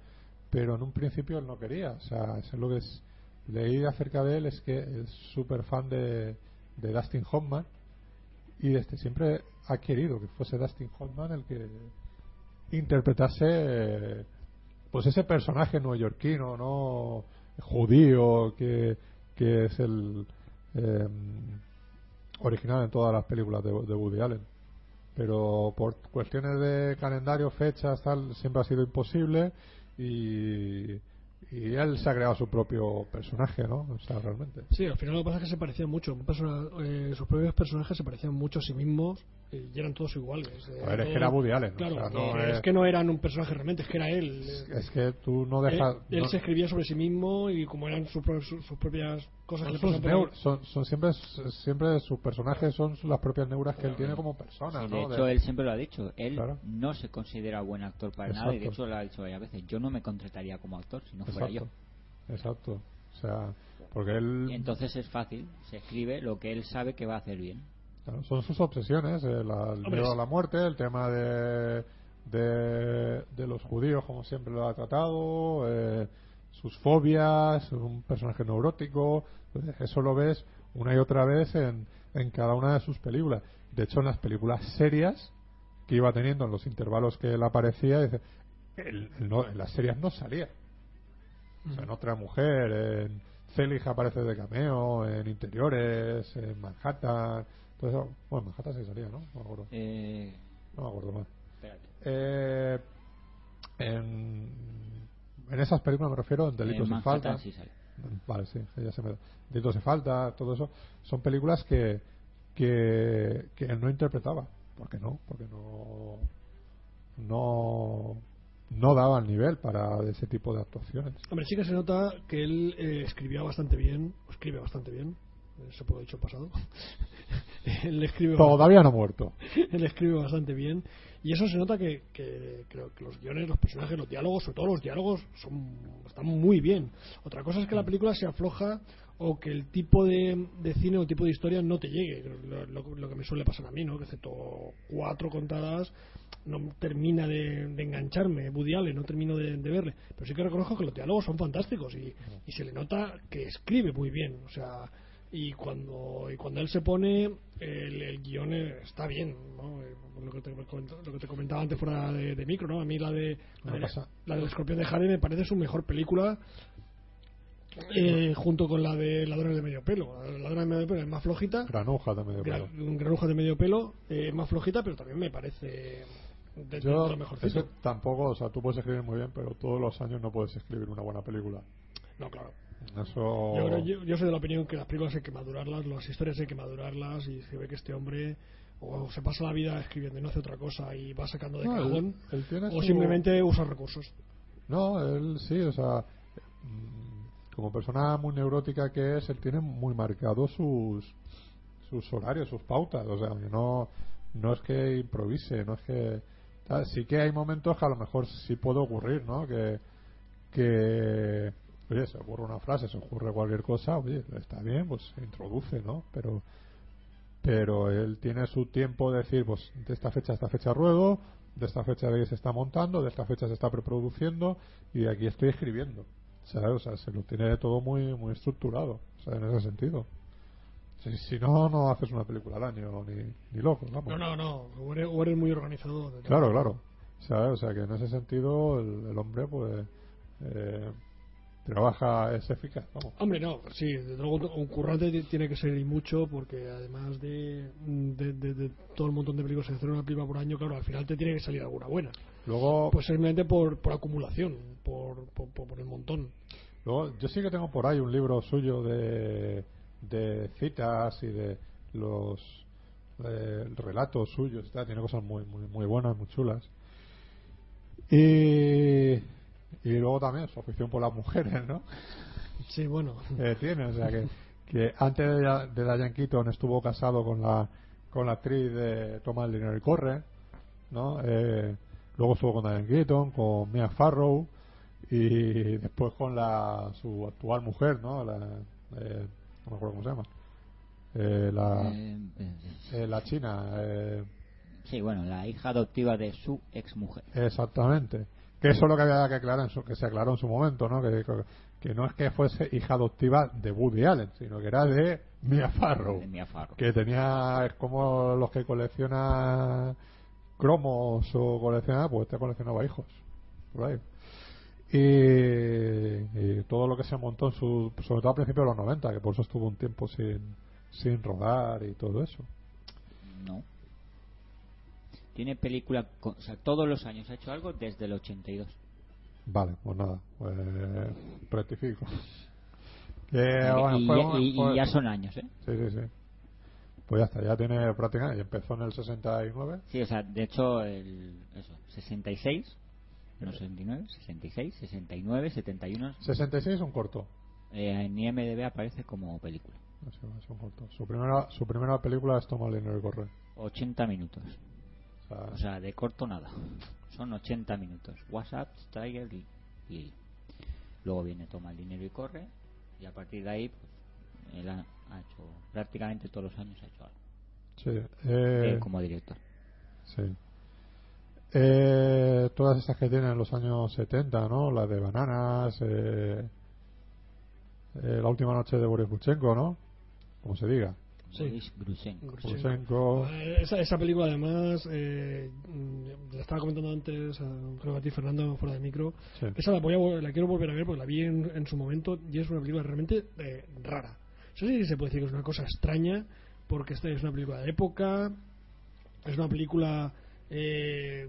pero en un principio él no quería. O sea, eso es lo que es, leí acerca de él es que es súper fan de, de Dustin Hoffman y este siempre ha querido que fuese Dustin Hoffman el que interpretase pues ese personaje neoyorquino, no judío que, que es el eh, original en todas las películas de, de Woody Allen pero por cuestiones de calendario, fechas, tal, siempre ha sido imposible y, y él se ha creado su propio personaje, ¿no? O sea, realmente. Sí, al final lo que pasa es que se parecían mucho. Persona- eh, sus propios personajes se parecían mucho a sí mismos eh, y eran todos iguales. eh, A ver, es que era Woody Allen, o Claro, sea, no es- es que no eran un personaje realmente, es que era él. Es que tú no dejas. Él, él no- se escribía sobre sí mismo y como eran sus, sus- sus propias cosas que son, neur- son, son siempre, siempre sus personajes son las propias neuras que él tiene como persona, Sí, ¿no? de hecho, De- él siempre lo ha dicho. Él Claro. no se considera buen actor para nada y de hecho lo ha dicho varias veces. Yo no me contrataría como actor si no fuera yo. Exacto. O sea, porque él. Y entonces es fácil. Se escribe lo que él sabe que va a hacer bien. Claro, son sus obsesiones, eh, la- el miedo a la muerte, el tema de, de, de los judíos, como siempre lo ha tratado, eh, sus fobias, un personaje neurótico, eso lo ves una y otra vez en, en cada una de sus películas. De hecho, en las películas serias que iba teniendo en los intervalos que él aparecía, dice, él- él no- en las series no salía. O sea, en otra mujer, en Zelig aparece de cameo, en interiores, en Manhattan. Eso. Bueno, en Manhattan sí salía, ¿no? No me acuerdo. Eh, No me acuerdo más. Eh, en, en esas películas me refiero en Delitos En y sí sale. Vale, sí, ya se me Delitos y Falta, todo eso. Son películas que, que, que él no interpretaba. ¿Por qué no? Porque no. No. No daba el nivel para ese tipo de actuaciones. Hombre, sí que se nota que él eh, escribía bastante bien, escribe bastante bien, se puede dicho pasado. él escribe Todavía no ha muerto. él escribe bastante bien y eso se nota que, que creo que los guiones, los personajes, los diálogos, sobre todo los diálogos, son están muy bien. Otra cosa es que la película se afloja o que el tipo de, de cine o tipo de historia no te llegue, lo, lo- lo que me suele pasar a mí, ¿no? Que excepto cuatro contadas no termina de, de engancharme, Woody Allen, no termino de, de verle, pero sí que reconozco que los diálogos son fantásticos y, y se le nota que escribe muy bien, o sea, y cuando y cuando él se pone el, el guion eh, está bien ¿no? Eh, lo, que te, lo que te comentaba antes fuera de, de micro no a mí la de la, No de- la del escorpión de Jade me parece su mejor película eh, junto con la de ladrones de medio pelo la ladrona de medio pelo es más flojita Granuja de medio pelo. Gra- granuja de medio pelo eh, es más flojita pero también me parece de, de Yo, lo que tampoco, o sea, tú puedes escribir muy bien, pero todos los años no puedes escribir una buena película. no claro Eso. Yo, creo- yo, yo soy de la opinión que las películas hay que madurarlas, las historias hay que madurarlas y se ve que este hombre o se pasa la vida escribiendo y no hace otra cosa y va sacando de No, cajón él o su- simplemente usa recursos. No, él sí, o sea, mm, como persona muy neurótica que es, él tiene muy marcados sus sus horarios, sus pautas, o sea, no no es que improvise, no es que sí que hay momentos que a lo mejor sí puede ocurrir, ¿no? Que que oye, se ocurre una frase, se ocurre cualquier cosa, oye, está bien, pues se introduce, ¿no? Pero pero él tiene su tiempo de decir, pues de esta fecha a esta fecha ruedo, de esta fecha de ahí se está montando, de esta fecha se está preproduciendo y de aquí estoy escribiendo. ¿sabes? O sea, se lo tiene todo muy muy estructurado, o sea, en ese sentido. Si, si no, no haces una película al año, ni, ni loco, vamos. No, no, no, o eres, o eres muy organizado. Claro, claro. ¿Sabes? O sea, que en ese sentido el, el hombre, pues, eh, trabaja, es eficaz, vamos. Hombre, no, sí, desde luego un currante ti- tiene que ser y mucho porque además de, de, de- de todo el montón de películas que hacer una película por año, claro, al final te tiene que salir alguna buena. Luego, Pues simplemente por, por acumulación, por, por, por- por el montón. Luego, yo sí que tengo por ahí un libro suyo de, de citas y de los eh, relatos suyos. y tal. Tiene cosas muy, muy, muy buenas, muy chulas. Y, y luego también su afición por las mujeres, ¿no? Sí, bueno. Eh, tiene, o sea que, que antes de, de Diane Keaton estuvo casado con la con la actriz de Toma el dinero y corre, ¿no? Eh, luego estuvo con Diane Keaton, con Mia Farrow y después con la su actual mujer, ¿no? La, eh, no me acuerdo cómo se llama. Eh, la, Eh, eh, la china. Eh, Sí, bueno, la hija adoptiva de su exmujer. Exactamente. Que eso es lo que había que aclarar, en su- que se aclaró en su momento, ¿no? Que, que no es que fuese hija adoptiva de Woody Allen, sino que era de Mia Farrow. De Mia Farrow. Que tenía, es como los que coleccionan cromos o colecciona, pues este coleccionaba hijos. Y todo lo que se montó en su, sobre todo a principios de los 90, que por eso estuvo un tiempo sin, sin rodar y todo eso. No. Tiene película, o sea, todos los años ha hecho algo desde el 82. Vale, pues nada, pues rectifico. Y- bueno, y, fue y- un- y fue- ya son años, ¿eh? Sí, sí, sí. Pues ya está, ya tiene prácticamente, y empezó en el 69. Sí, o sea, de hecho, el, eso, 66, no 69, 66, 69, 71. 66 es un corto. Eh, en IMDB aparece como película. Sé, es un corto. Su primera, su primera película es Toma el dinero y corre. 80 minutos. O sea, de corto nada. Son 80 minutos. WhatsApp, Tiger y, y luego viene Toma el dinero y corre. Y a partir de ahí, pues, él ha, ha hecho prácticamente todos los años ha hecho algo. sí, eh, como director. Sí. Eh, todas estas que tienen en los años 70, ¿no? La de Bananas, eh, eh, La última noche de Boris Buchenko, ¿no? Como se diga. Boris Grushenko. Grushenko. Eh, Esa, esa película, además, eh, mm, la estaba comentando antes, a, creo que a ti, Fernando, fuera de micro. Sí. Esa la, voy a la quiero volver a ver porque la vi en, en su momento y es una película realmente eh, rara. No sé si se puede decir que es una cosa extraña, porque esta es una película de época, es una película eh,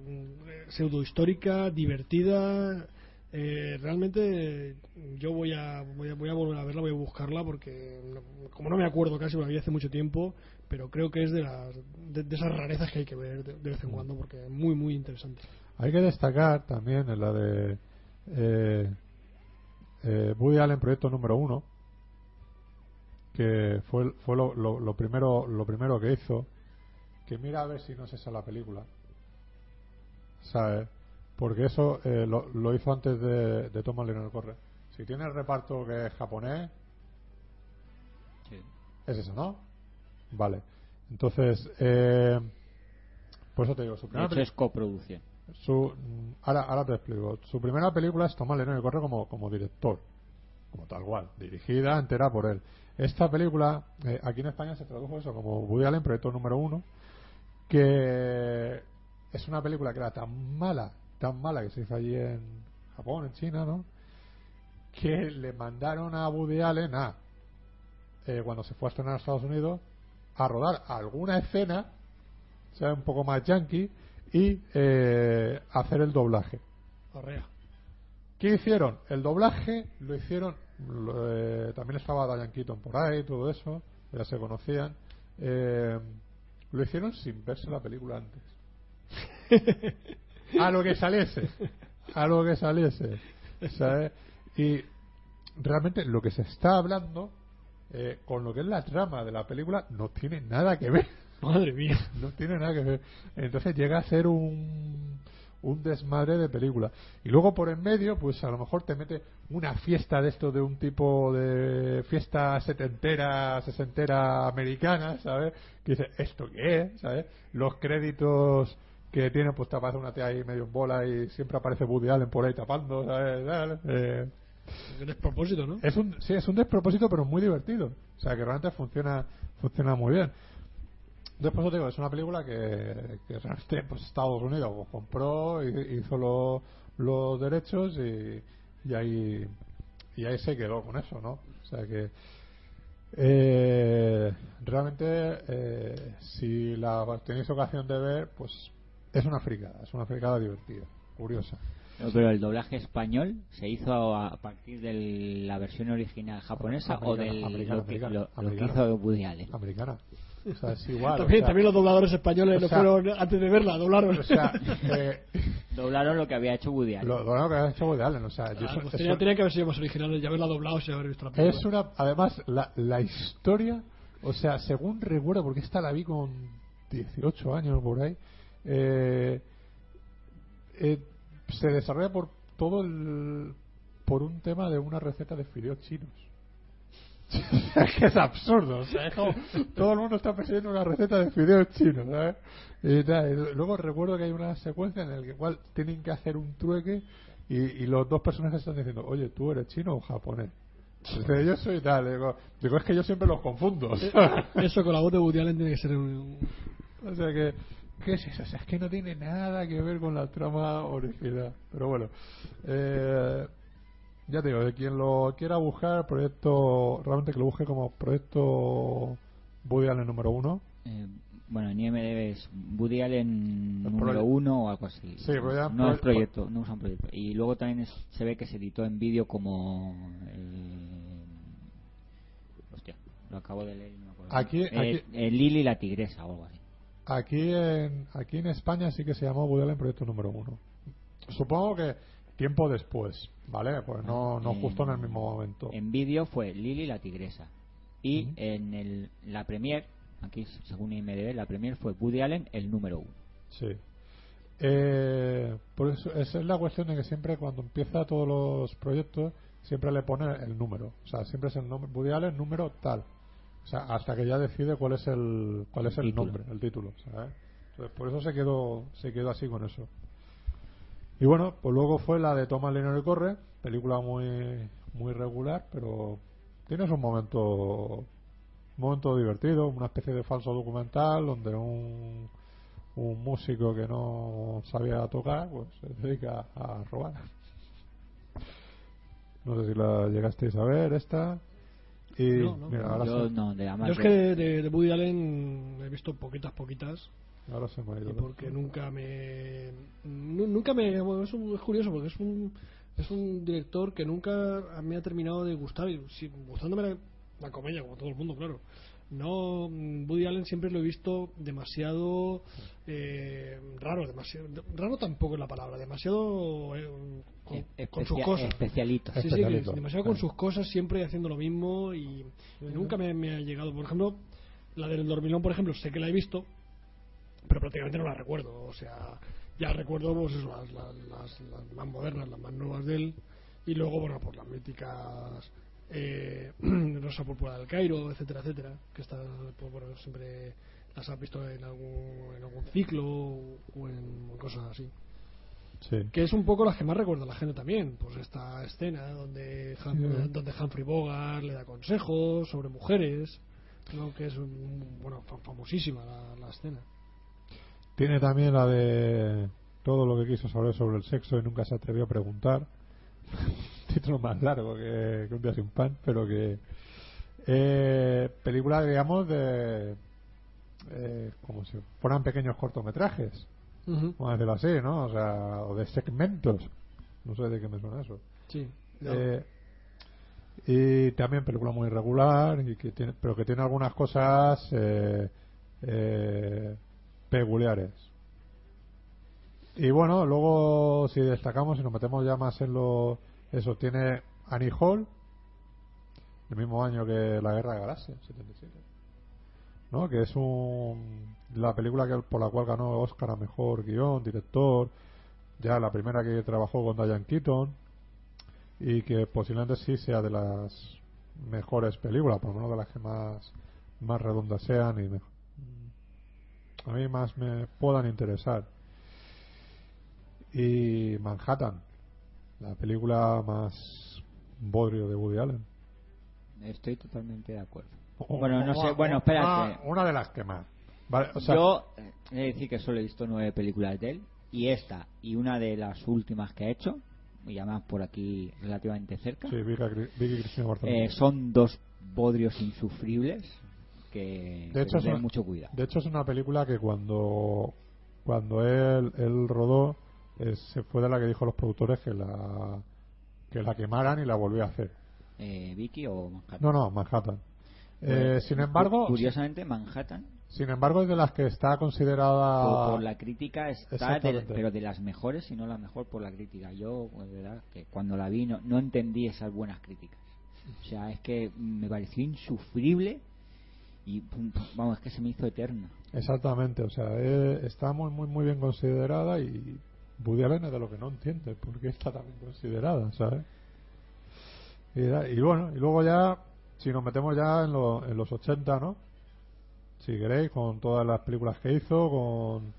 pseudo histórica, divertida. Eh, realmente yo voy a, voy a voy a volver a verla, voy a buscarla porque no- como no me acuerdo casi, la vi hace mucho tiempo, pero creo que es de las de, de esas rarezas que hay que ver de, de vez en cuando porque es muy muy interesante. Hay que destacar también en la de eh, eh, Woody Allen Proyecto número uno, que fue, fue lo, lo- lo primero lo primero que hizo, que mira a ver si no es esa la película. ¿Sabes? Porque eso eh, lo, lo hizo antes de, de Thomas Leonard Corre. Si tiene el reparto que es japonés, es eso, ¿no? Vale. Entonces, eh, por eso te digo, su De primera hecho, peli- es coproducción. su, mm, ahora, ahora te explico. Su primera película es Tomás Leonard Corre como, como director, como tal cual, dirigida entera por él. Esta película, eh, aquí en España se tradujo eso como Woody Allen, proyecto número uno, que es una película que era tan mala, tan mala que se hizo allí en Japón, en China, ¿no? Que le mandaron a Woody Allen a, eh, cuando se fue a estrenar a Estados Unidos, a rodar alguna escena, o sea, un poco más yankee, y eh, hacer el doblaje. ¿Qué hicieron? El doblaje lo hicieron. lo, eh, también estaba Diane Keaton por ahí, todo eso, ya se conocían. eh, lo hicieron sin verse la película antes. a lo que saliese. A lo que saliese. ¿sabes? Y realmente lo que se está hablando eh, con lo que es la trama de la película no tiene nada que ver. Madre mía. No tiene nada que ver. Entonces llega a ser un, un desmadre de película. Y luego por en medio, pues a lo mejor te mete una fiesta de esto de un tipo de fiesta setentera, sesentera americana, ¿sabes? Que dice, ¿esto qué es? ¿Sabes? Los créditos que tiene, pues aparece una tía ahí medio en bola y siempre aparece Woody Allen por ahí tapando, ¿sabes? Eh, Un despropósito, ¿no? es un, sí, es un despropósito, pero muy divertido. O sea, que realmente funciona, funciona muy bien. Después te digo, es una película que, que realmente pues, Estados Unidos pues, compró y hizo lo- los derechos y, y ahí y ahí se quedó con eso, ¿no? O sea que eh, realmente eh, si la tenéis ocasión de ver, pues es una fricada, es una fricada divertida, curiosa. No, Pero el doblaje español se hizo a partir de la versión original japonesa o Americana, del americana, lo, que, americana, lo- lo que hizo Woody Allen. Americana. O sea, es igual. también, o sea, también los dobladores españoles o sea, fueron antes de verla, doblaron. O sea, eh, Doblaron lo que había hecho Woody Allen. lo, lo que ha hecho Woody Allen, o sea, yo- Ah, pues es, tenía, tenía que haber sido más originales y haberla doblado sin haber visto la película. es una, además, la, la historia, o sea, según recuerdo, porque esta la vi con 18 años por ahí, eh, eh, se desarrolla por todo el, por un tema de una receta de fideos chinos. es que es absurdo. O sea, es como todo el mundo está persiguiendo una receta de fideos chinos, ¿sabes? Y, luego recuerdo que hay una secuencia en la que igual tienen que hacer un trueque y, y los dos personajes están diciendo, oye, ¿tú eres chino o japonés? Dice, yo soy tal. Digo, digo, es que yo siempre los confundo. Eh, Eso con la voz de Woody Allen tiene que ser un... O sea que, ¿qué es eso? O sea, es que no tiene nada que ver con la trama original. Pero bueno, eh, ya te digo, de quien lo quiera buscar, proyecto, realmente que lo busque como proyecto Woody Allen número uno. Eh, bueno, en IMDb es Woody Allen El número uno o algo así. Sí, no es proyecto, no usan proyecto. Y luego también es- se ve que se editó en vídeo como. eh, hostia, lo acabo de leer. no me acuerdo. Aquí- Eh, aquí- eh, Lily la tigresa o algo así. Aquí en, aquí en España sí que se llamó Woody Allen proyecto número uno. Supongo que tiempo después, ¿vale? Pues no, no Eh, justo en el mismo momento. En vídeo fue Lily la tigresa. Y en el, la premier, aquí según IMDb, la premier fue Woody Allen el número uno. Sí. Eh, por eso, esa es la cuestión de que siempre cuando empieza todos los proyectos, siempre le pone el número. O sea, siempre es el nombre, Woody Allen número tal. O sea, hasta que ya decide cuál es el, cuál es el, título. nombre, el título. ¿sabes? Entonces, por eso se quedó, se quedó así con eso. Y bueno, pues luego fue la de Thomas Lennon y Corre, película muy, muy regular, pero tienes un momento, un momento divertido, una especie de falso documental donde un, un músico que no sabía tocar, pues se dedica a robar. No sé si la llegasteis a ver esta. Y No, no. mira, ahora Yo no, de Yo es que de, de- de Woody Allen he visto poquitas, poquitas. ahora se me ha ido. y porque nunca me nu- nunca me bueno, es, un- es curioso porque es un es un director que nunca me ha terminado de gustar y sí, gustándome la, la comedia como todo el mundo claro no mm, Woody Allen siempre lo he visto demasiado eh, raro demasiado raro tampoco es la palabra demasiado eh, con, con sus cosas. especialito. Sí, sí, que Especialito, es demasiado con sus cosas siempre haciendo lo mismo y, y nunca me, me ha llegado. Por ejemplo la del dormilón por ejemplo sé que la he visto pero prácticamente no la recuerdo. O sea, ya recuerdo pues eso, las, las, las- las más modernas, las más nuevas de él, y luego, bueno, pues las míticas eh, Rosa Púrpura del Cairo, etcétera, etcétera, que está, pues bueno, siempre las has visto en algún, en algún ciclo o en cosas así. Sí. Que es un poco las que más recuerda la gente también, pues esta escena donde, Sí. donde Humphrey Bogart le da consejos sobre mujeres, ¿no? que es un- bueno, fa- famosísima la, la escena. Tiene también la de todo lo que quiso saber sobre el sexo y nunca se atrevió a preguntar. Título más largo que, que un día sin pan, pero que. Eh, película, digamos, de. Eh, como si fueran pequeños cortometrajes. Ujú. Vamos a decirlo así, ¿no? O sea, o de segmentos. No sé de qué me suena eso. Sí. Eh, y también película muy regular, y que tiene, pero que tiene algunas cosas eh, eh, peculiares. Y bueno, luego si destacamos y nos metemos ya más en lo... Eso, tiene Annie Hall, el mismo año que La Guerra de Galaxias, 77. ¿no? Que es un, la película que, por la cual ganó Oscar a Mejor Guión, Director, ya la primera que trabajó con Diane Keaton y que posiblemente sí sea de las mejores películas, por lo menos de las que más, más redondas sean y me- a mí más me puedan interesar. Y Manhattan, la película más bodrio de Woody Allen. Estoy totalmente de acuerdo. O- Bueno, no o- sé, bueno, una- espérate. Una, de las que más. Vale, o sea, Yo eh, he de decir que solo he visto nueve películas de él y esta y una de las últimas que ha hecho, y además por aquí relativamente cerca, sí, Vicky, Vicky eh, son dos bodrios insufribles que, de que hecho, es una, mucho cuidado. de hecho es una película que cuando cuando él, él rodó se fue de la que dijo los productores que la que la quemaran y la volvió a hacer. Eh, Vicky o Manhattan. no no Manhattan. Bueno, Eh, sin embargo curiosamente Manhattan sin embargo es de las que está considerada por, por la crítica está de- pero de las mejores y no la mejor por la crítica. Yo de verdad que cuando la vi no, no entendí esas buenas críticas. O sea es que me pareció insufrible y vamos es que se me hizo eterna. Exactamente o sea eh, está muy muy muy bien considerada y Woody Allen es de lo que no entiende por qué está tan bien considerada ¿sabes? Y, y bueno y luego ya si nos metemos ya en, lo- en los 80, ¿no? Si queréis, con todas las películas que hizo, con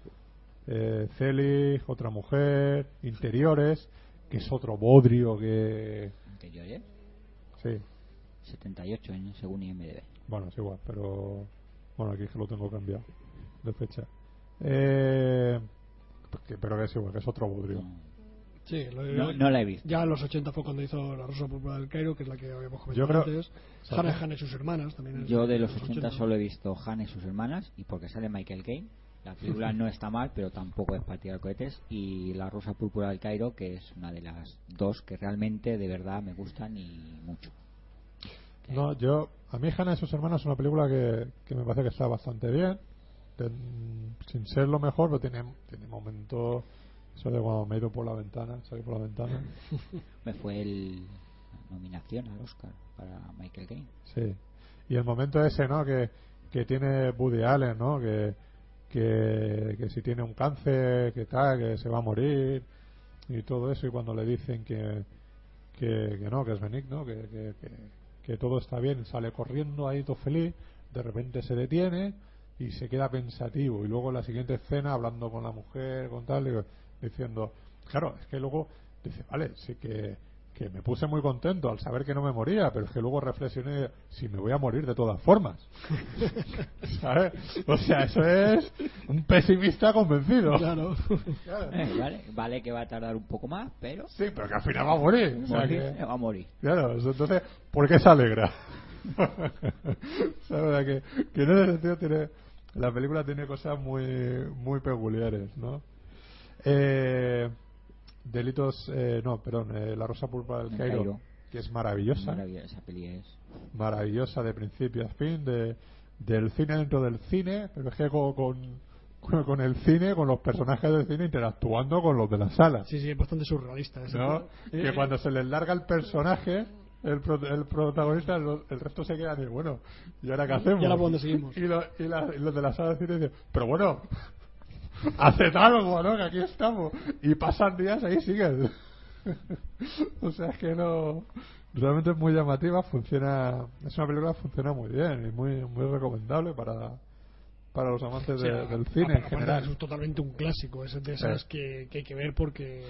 eh, Celig, Otra Mujer, Interiores, que es otro bodrio que... Anteriores. Sí, 78 en según IMDb. bueno, es igual, pero... Bueno, aquí es que lo tengo cambiado de fecha. Eh, que- pero que es igual, que es otro bodrio. Sí, lo- No- no la he visto. Ya en los 80 fue cuando hizo La Rosa Púrpura del Cairo, que es la que habíamos Yo comentado creo- antes. Hannah Hannah y sus hermanas también. Yo de los 80. 80 solo he visto Han y sus hermanas y porque sale Michael Caine. La película no está mal, pero tampoco es para tirar cohetes. Y La Rosa Púrpura del Cairo, que es una de las dos que realmente de verdad me gustan y mucho. No, yo... A mí Hannah y sus hermanos es una película que, que me parece que está bastante bien. De- sin ser lo mejor, pero tiene, tiene momentos... Eso de cuando me he ido por la ventana, salí por la ventana. Me fue el la nominación al Oscar para Michael Caine. Sí. Y el momento ese, ¿no? Que, que tiene Woody Allen, ¿no? Que, que, que si tiene un cáncer, que tal, que se va a morir y todo eso. Y cuando le dicen que, que, que no, que es benigno, que, que, que, que todo está bien, sale corriendo ahí todo feliz, de repente se detiene y se queda pensativo. Y luego en la siguiente escena, hablando con la mujer, con tal, digo, diciendo, claro, es que luego dice, vale, sí que, que me puse muy contento al saber que no me moría, pero es que luego reflexioné si me voy a morir de todas formas. ¿Sabes? O sea, eso es un pesimista convencido. Claro. Eh, vale, vale que va a tardar un poco más, pero. Sí, pero que al final va a morir. O sea, Morir, que- eh, va a morir. Claro, entonces, ¿por qué se alegra? ¿Sabes? Que, que en ese sentido tiene, la película tiene cosas muy, muy peculiares, ¿no? Eh, delitos, eh, no, perdón, eh, La Rosa Púrpura del El Cairo, Cairo. que es maravillosa, Maravillosa, esa peli es. maravillosa de principio a fin, de, del cine dentro del cine, pero es que con, con, con el cine, con los personajes del cine interactuando con los de la sala. Sí, sí, es bastante surrealista. ese ¿no? Que Eh, cuando se les larga el personaje, el, pro- el protagonista, lo- el resto se quedan y bueno, ¿y ahora qué hacemos? ¿Y ahora por dónde seguimos? Y, lo- y la- y los de la sala de cine dicen, pero bueno, haced algo, ¿no? Que aquí estamos. Y pasan días ahí siguen. o sea, es que no. Realmente es muy llamativa, funciona. Es una película que funciona muy bien y muy, muy recomendable para, para los amantes o sea, de- del cine en general. Es totalmente un clásico, es de esas Sí. que, que hay que ver porque.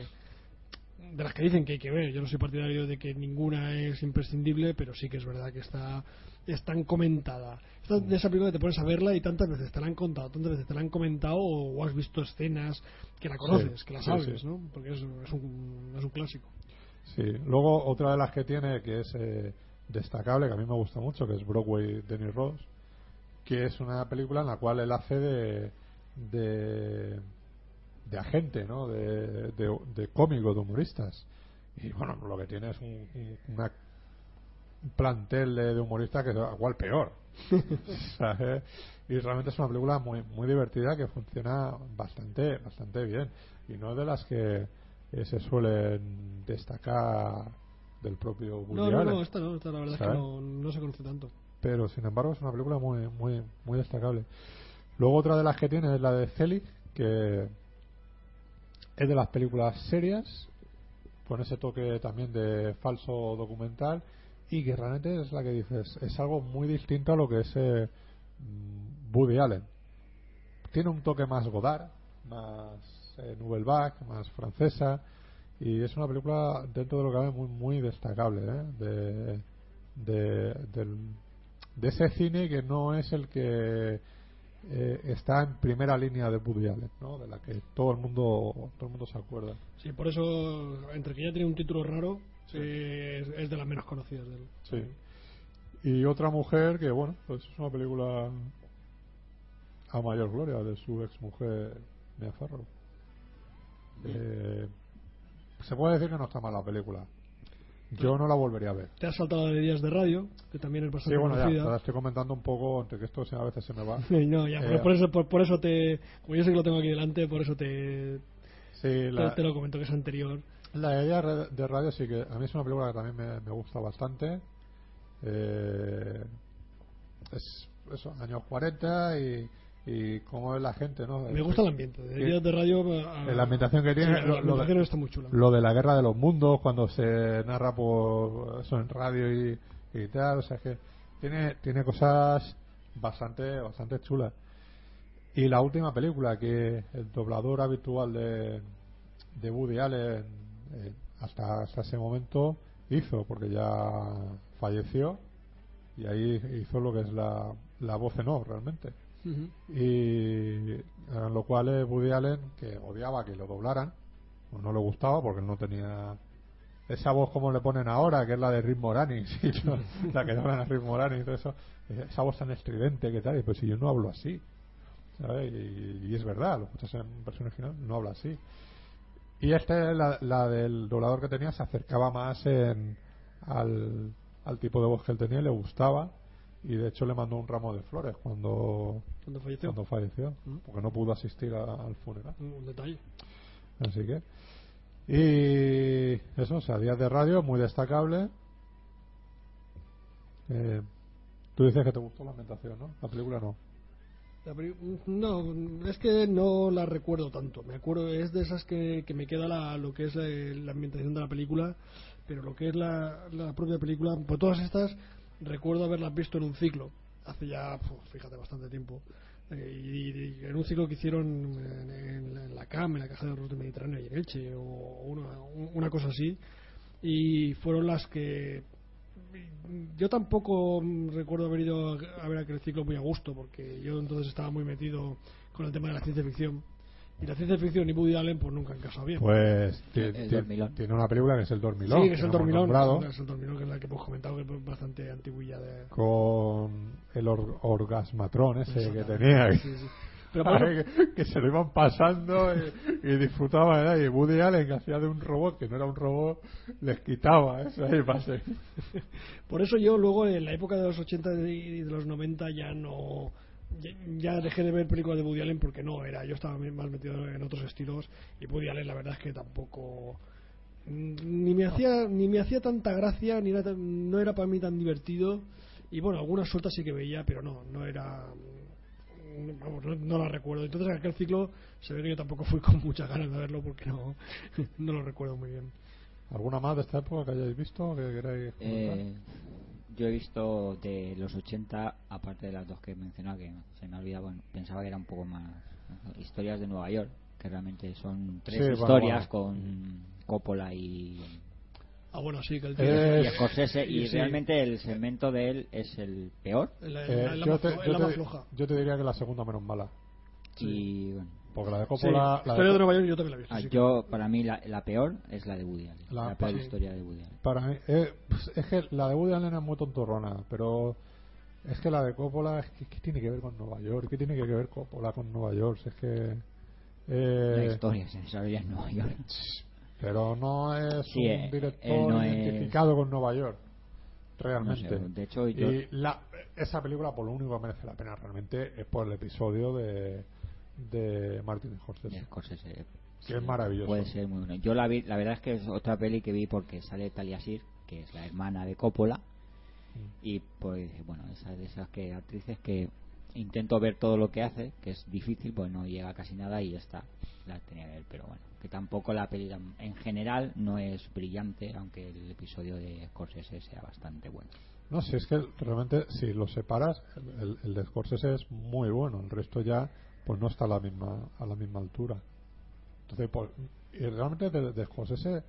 De las que dicen que hay que ver. Yo no soy partidario de que ninguna es imprescindible, pero sí que es verdad que está es tan comentada. Esta de esa película te pones a verla y tantas veces te la han contado, tantas veces te la han comentado o, o has visto escenas que la conoces, Sí, que la sabes, sí. ¿no? Porque es, es, un, es un clásico. Sí, luego otra de las que tiene que es eh, destacable, que a mí me gusta mucho, que es Broadway Denny Ross, que es una película en la cual él hace de, de, de agente, ¿no? De, de, de cómico, de humoristas. Y bueno, lo que tiene es un, un- una- un plantel de, de humoristas que es igual peor. ¿sabes? Y realmente es una película muy muy divertida que funciona bastante bastante bien y no es de las que eh, se suelen destacar del propio Woody No, no, no, esta no, esta la verdad es que no, no se conoce tanto. pero sin embargo es una película muy muy muy destacable luego otra de las que tiene es la de Celi que es de las películas serias con ese toque también de falso documental y que realmente es la que dices es algo muy distinto a lo que es eh, mm, Woody Allen tiene un toque más Godard más eh, Nouvelle Vague más francesa y es una película dentro de lo que cabe muy muy destacable ¿eh? de, de, del- de ese cine que no es el que eh, está en primera línea de Woody Allen ¿no? de la que todo el mundo todo el mundo se acuerda Sí, por eso, entre que ya tiene un título raro, eh, es, es de las menos conocidas de él. Sí. Y otra mujer que, bueno, pues es una película a mayor gloria de su ex mujer, Mia Farrow. Eh, se puede decir que no está mal la película. Yo no la volvería a ver. Te has saltado de días de radio, que también es Sí, bastante bueno, ya, te la estoy comentando un poco, entre que esto a veces se me va. No, ya, Eh, por, eso, por, por eso te. Como yo sé que lo tengo aquí delante, por eso te. Sí, la- te, lo comento que es anterior. La idea de radio sí que a mí es una película que también me, me gusta bastante. Eh, es eso, años 40 y, y cómo es la gente, ¿no? Me gusta el ambiente. De de radio. a- la ambientación que tiene, Sí, lo, la ambientación está muy chula. lo de la guerra de los mundos, cuando se narra por eso en radio y, y tal, o sea que tiene, tiene cosas bastante, bastante chulas. Y la última película que el doblador habitual de, de Woody Allen eh, hasta, hasta ese momento hizo, porque ya falleció, y ahí hizo lo que es la, la voz en off realmente. Y en lo cual eh, Woody Allen, que odiaba que lo doblaran, pues no le gustaba porque no tenía esa voz como le ponen ahora, que es la de Rick Moranis, y yo- la que doblan a Rick Moranis eso, esa voz tan estridente que tal, y pues si yo no hablo así. Y, es verdad, lo escuchas en versión original, no habla así. Y este, la, la del doblador que tenía, se acercaba más en, al, al tipo de voz que él tenía le gustaba. Y de hecho le mandó un ramo de flores cuando, Cuando falleció. cuando falleció, Mm. porque no pudo asistir a- al funeral. Un detalle. Así que. Y eso, o sea, días de radio, muy destacable. Eh, tú dices que te gustó la ambientación, ¿no? La película no. La No, es que no la recuerdo tanto. Me acuerdo, es de esas que, que me queda la, lo que es la, la ambientación de la película, pero lo que es la, la propia película, pues todas estas recuerdo haberlas visto en un ciclo, hace ya, fíjate, bastante tiempo. Eh, y, en un ciclo que hicieron en, la- CAM, en la Caja de Hornos del Mediterráneo y en Elche, o una, una cosa así, y fueron las que yo tampoco recuerdo haber ido a ver aquel ciclo muy a gusto, porque yo entonces estaba muy metido con el tema de la ciencia ficción. Y la ciencia ficción y Woody Allen, pues nunca han casado bien. Pues tiene una película que es El Dormilón. sí, que es el Dormilón. Es el Dormilón, que es la que hemos comentado, que es bastante antiguilla de. con el or- orgasmatrón ese que tenía. Sí, sí. Pero que, que se lo iban pasando y, y disfrutaban. ¿verdad? Y Woody Allen, que hacía de un robot, que no era un robot, les quitaba eso ahí pase. Por eso yo luego en la época de los 80 y de los 90 ya no ya, dejé de ver películas de Woody Allen porque no era, yo estaba más metido en otros estilos y Woody Allen la verdad es que tampoco mm, ni me hacía ni me hacía tanta gracia ni era tan- no era para mí tan divertido y bueno algunas sueltas sí que veía pero no no era mm, vamos, no, no la recuerdo entonces en aquel ciclo se ve que yo tampoco fui con muchas ganas de verlo porque no no lo recuerdo muy bien ¿Alguna más de esta época que hayáis visto? Que queráis comentar? Eh, yo he visto de los 80, aparte de las dos que he mencionado, que se me ha olvidado, bueno, pensaba que era un poco más historias de Nueva York, que realmente son tres Sí, historias bueno. con Coppola y, ah bueno sí que el y Es- Scorsese, y sí. realmente el segmento de él es el peor. la, Eh, la- la yo, más te, yo te diría que la segunda menos mala. Y bueno, Porque la de Sí, Coppola. la Historia de de Nueva York yo también la he visto. ah, sí. yo para mí la, la peor es la de Woody Allen, La- la, peor sí. historia de Woody Allen. Para mí, eh, pues, es que la de Woody Allen es muy tontorrona, pero es que la de Coppola, es que, ¿qué tiene que ver con Nueva York? ¿Qué tiene que ver Coppola con Nueva York? Si Es que. eh, La historia se desarrolla en Nueva York. pero no es Sí, un eh, director es- identificado con Nueva York, No realmente. sé, de hecho, yo, Y la, esa película, por lo único que merece la pena realmente, es por el episodio de, de Martin Scorsese. Scorsese, Que es maravilloso. Puede ser muy bueno. Yo la vi, la verdad es que es otra peli que vi porque sale Talia Shire, que es la hermana de Coppola, Mm. y pues bueno, esa de esas que actrices que intento ver todo lo que hace, que es difícil, pues no llega casi nada y ya está, la tenía que ver, pero bueno, que tampoco la peli en general no es brillante, aunque el episodio de Scorsese sea bastante bueno. No, si es que realmente, si lo separas, el, el de Scorsese es muy bueno, el resto ya pues no está a la misma, a la misma altura. Entonces, pues, y realmente de, de Scorsese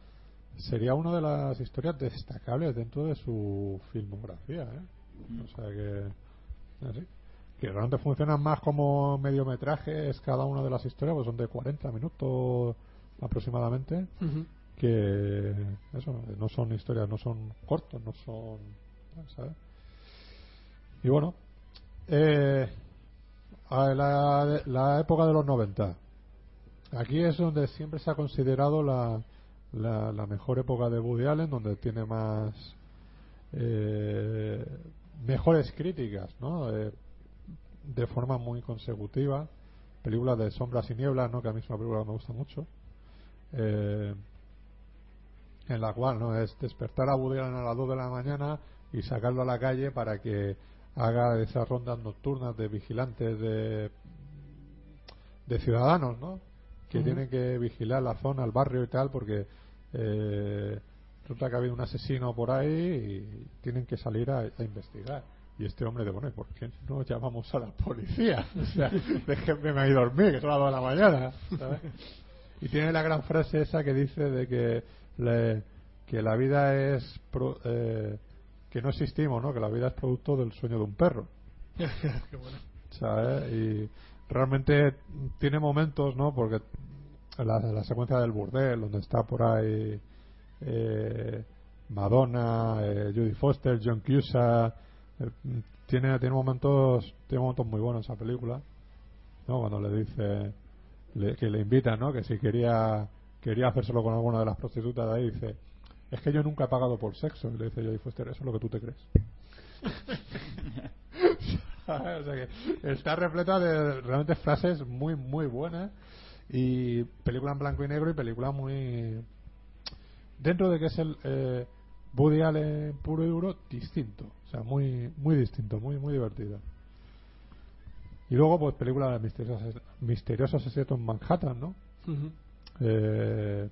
sería una de las historias destacables dentro de su filmografía. ¿eh? O sea que, así, que realmente funcionan más como mediometrajes cada una de las historias, pues son de 40 minutos aproximadamente que eso no son historias no son cortos no son ¿sabes? y bueno eh, a la, la época de los 90 aquí es donde siempre se ha considerado la, la, la mejor época de Woody Allen donde tiene más eh, mejores críticas ¿no? Eh, de forma muy consecutiva películas de sombras y nieblas ¿no? que a mí es una película que me gusta mucho eh, en la cual no es despertar a Woody a las 2 de la mañana y sacarlo a la calle para que haga esas rondas nocturnas de vigilantes de de ciudadanos no que tienen que vigilar la zona el barrio y tal porque eh, resulta que ha habido un asesino por ahí y tienen que salir a, a investigar Y este hombre de bueno, ¿y ¿por qué no llamamos a la policía? O sea, déjenme ir dormir, que las 2 de la mañana. ¿sabes? Y tiene la gran frase esa que dice de que, le- que la vida es. pro- eh, que no existimos, ¿no? Que la vida es producto del sueño de un perro. Qué bueno. ¿sabes? Y realmente tiene momentos, ¿no? Porque la, la secuencia del burdel, donde está por ahí eh, Madonna, eh, Judy Foster, John Cusack, eh, tiene, tiene momentos tiene momentos muy buenos esa película, ¿no? Cuando le dice le- que le invita, ¿no? Que si quería quería hacérselo con alguna de las prostitutas de ahí, dice es que yo nunca he pagado por sexo. Y le dice Jodie Foster, eso es lo que tú te crees. o sea que está repleta de realmente frases muy, muy buenas. Y película en blanco y negro y película muy. Dentro de que es el eh, Woody Allen puro y duro, distinto. O sea, muy, muy distinto, muy, muy divertido. Y luego, pues, película de misteriosos, misteriosos asesinatos en Manhattan, ¿no? Ujú. Eh,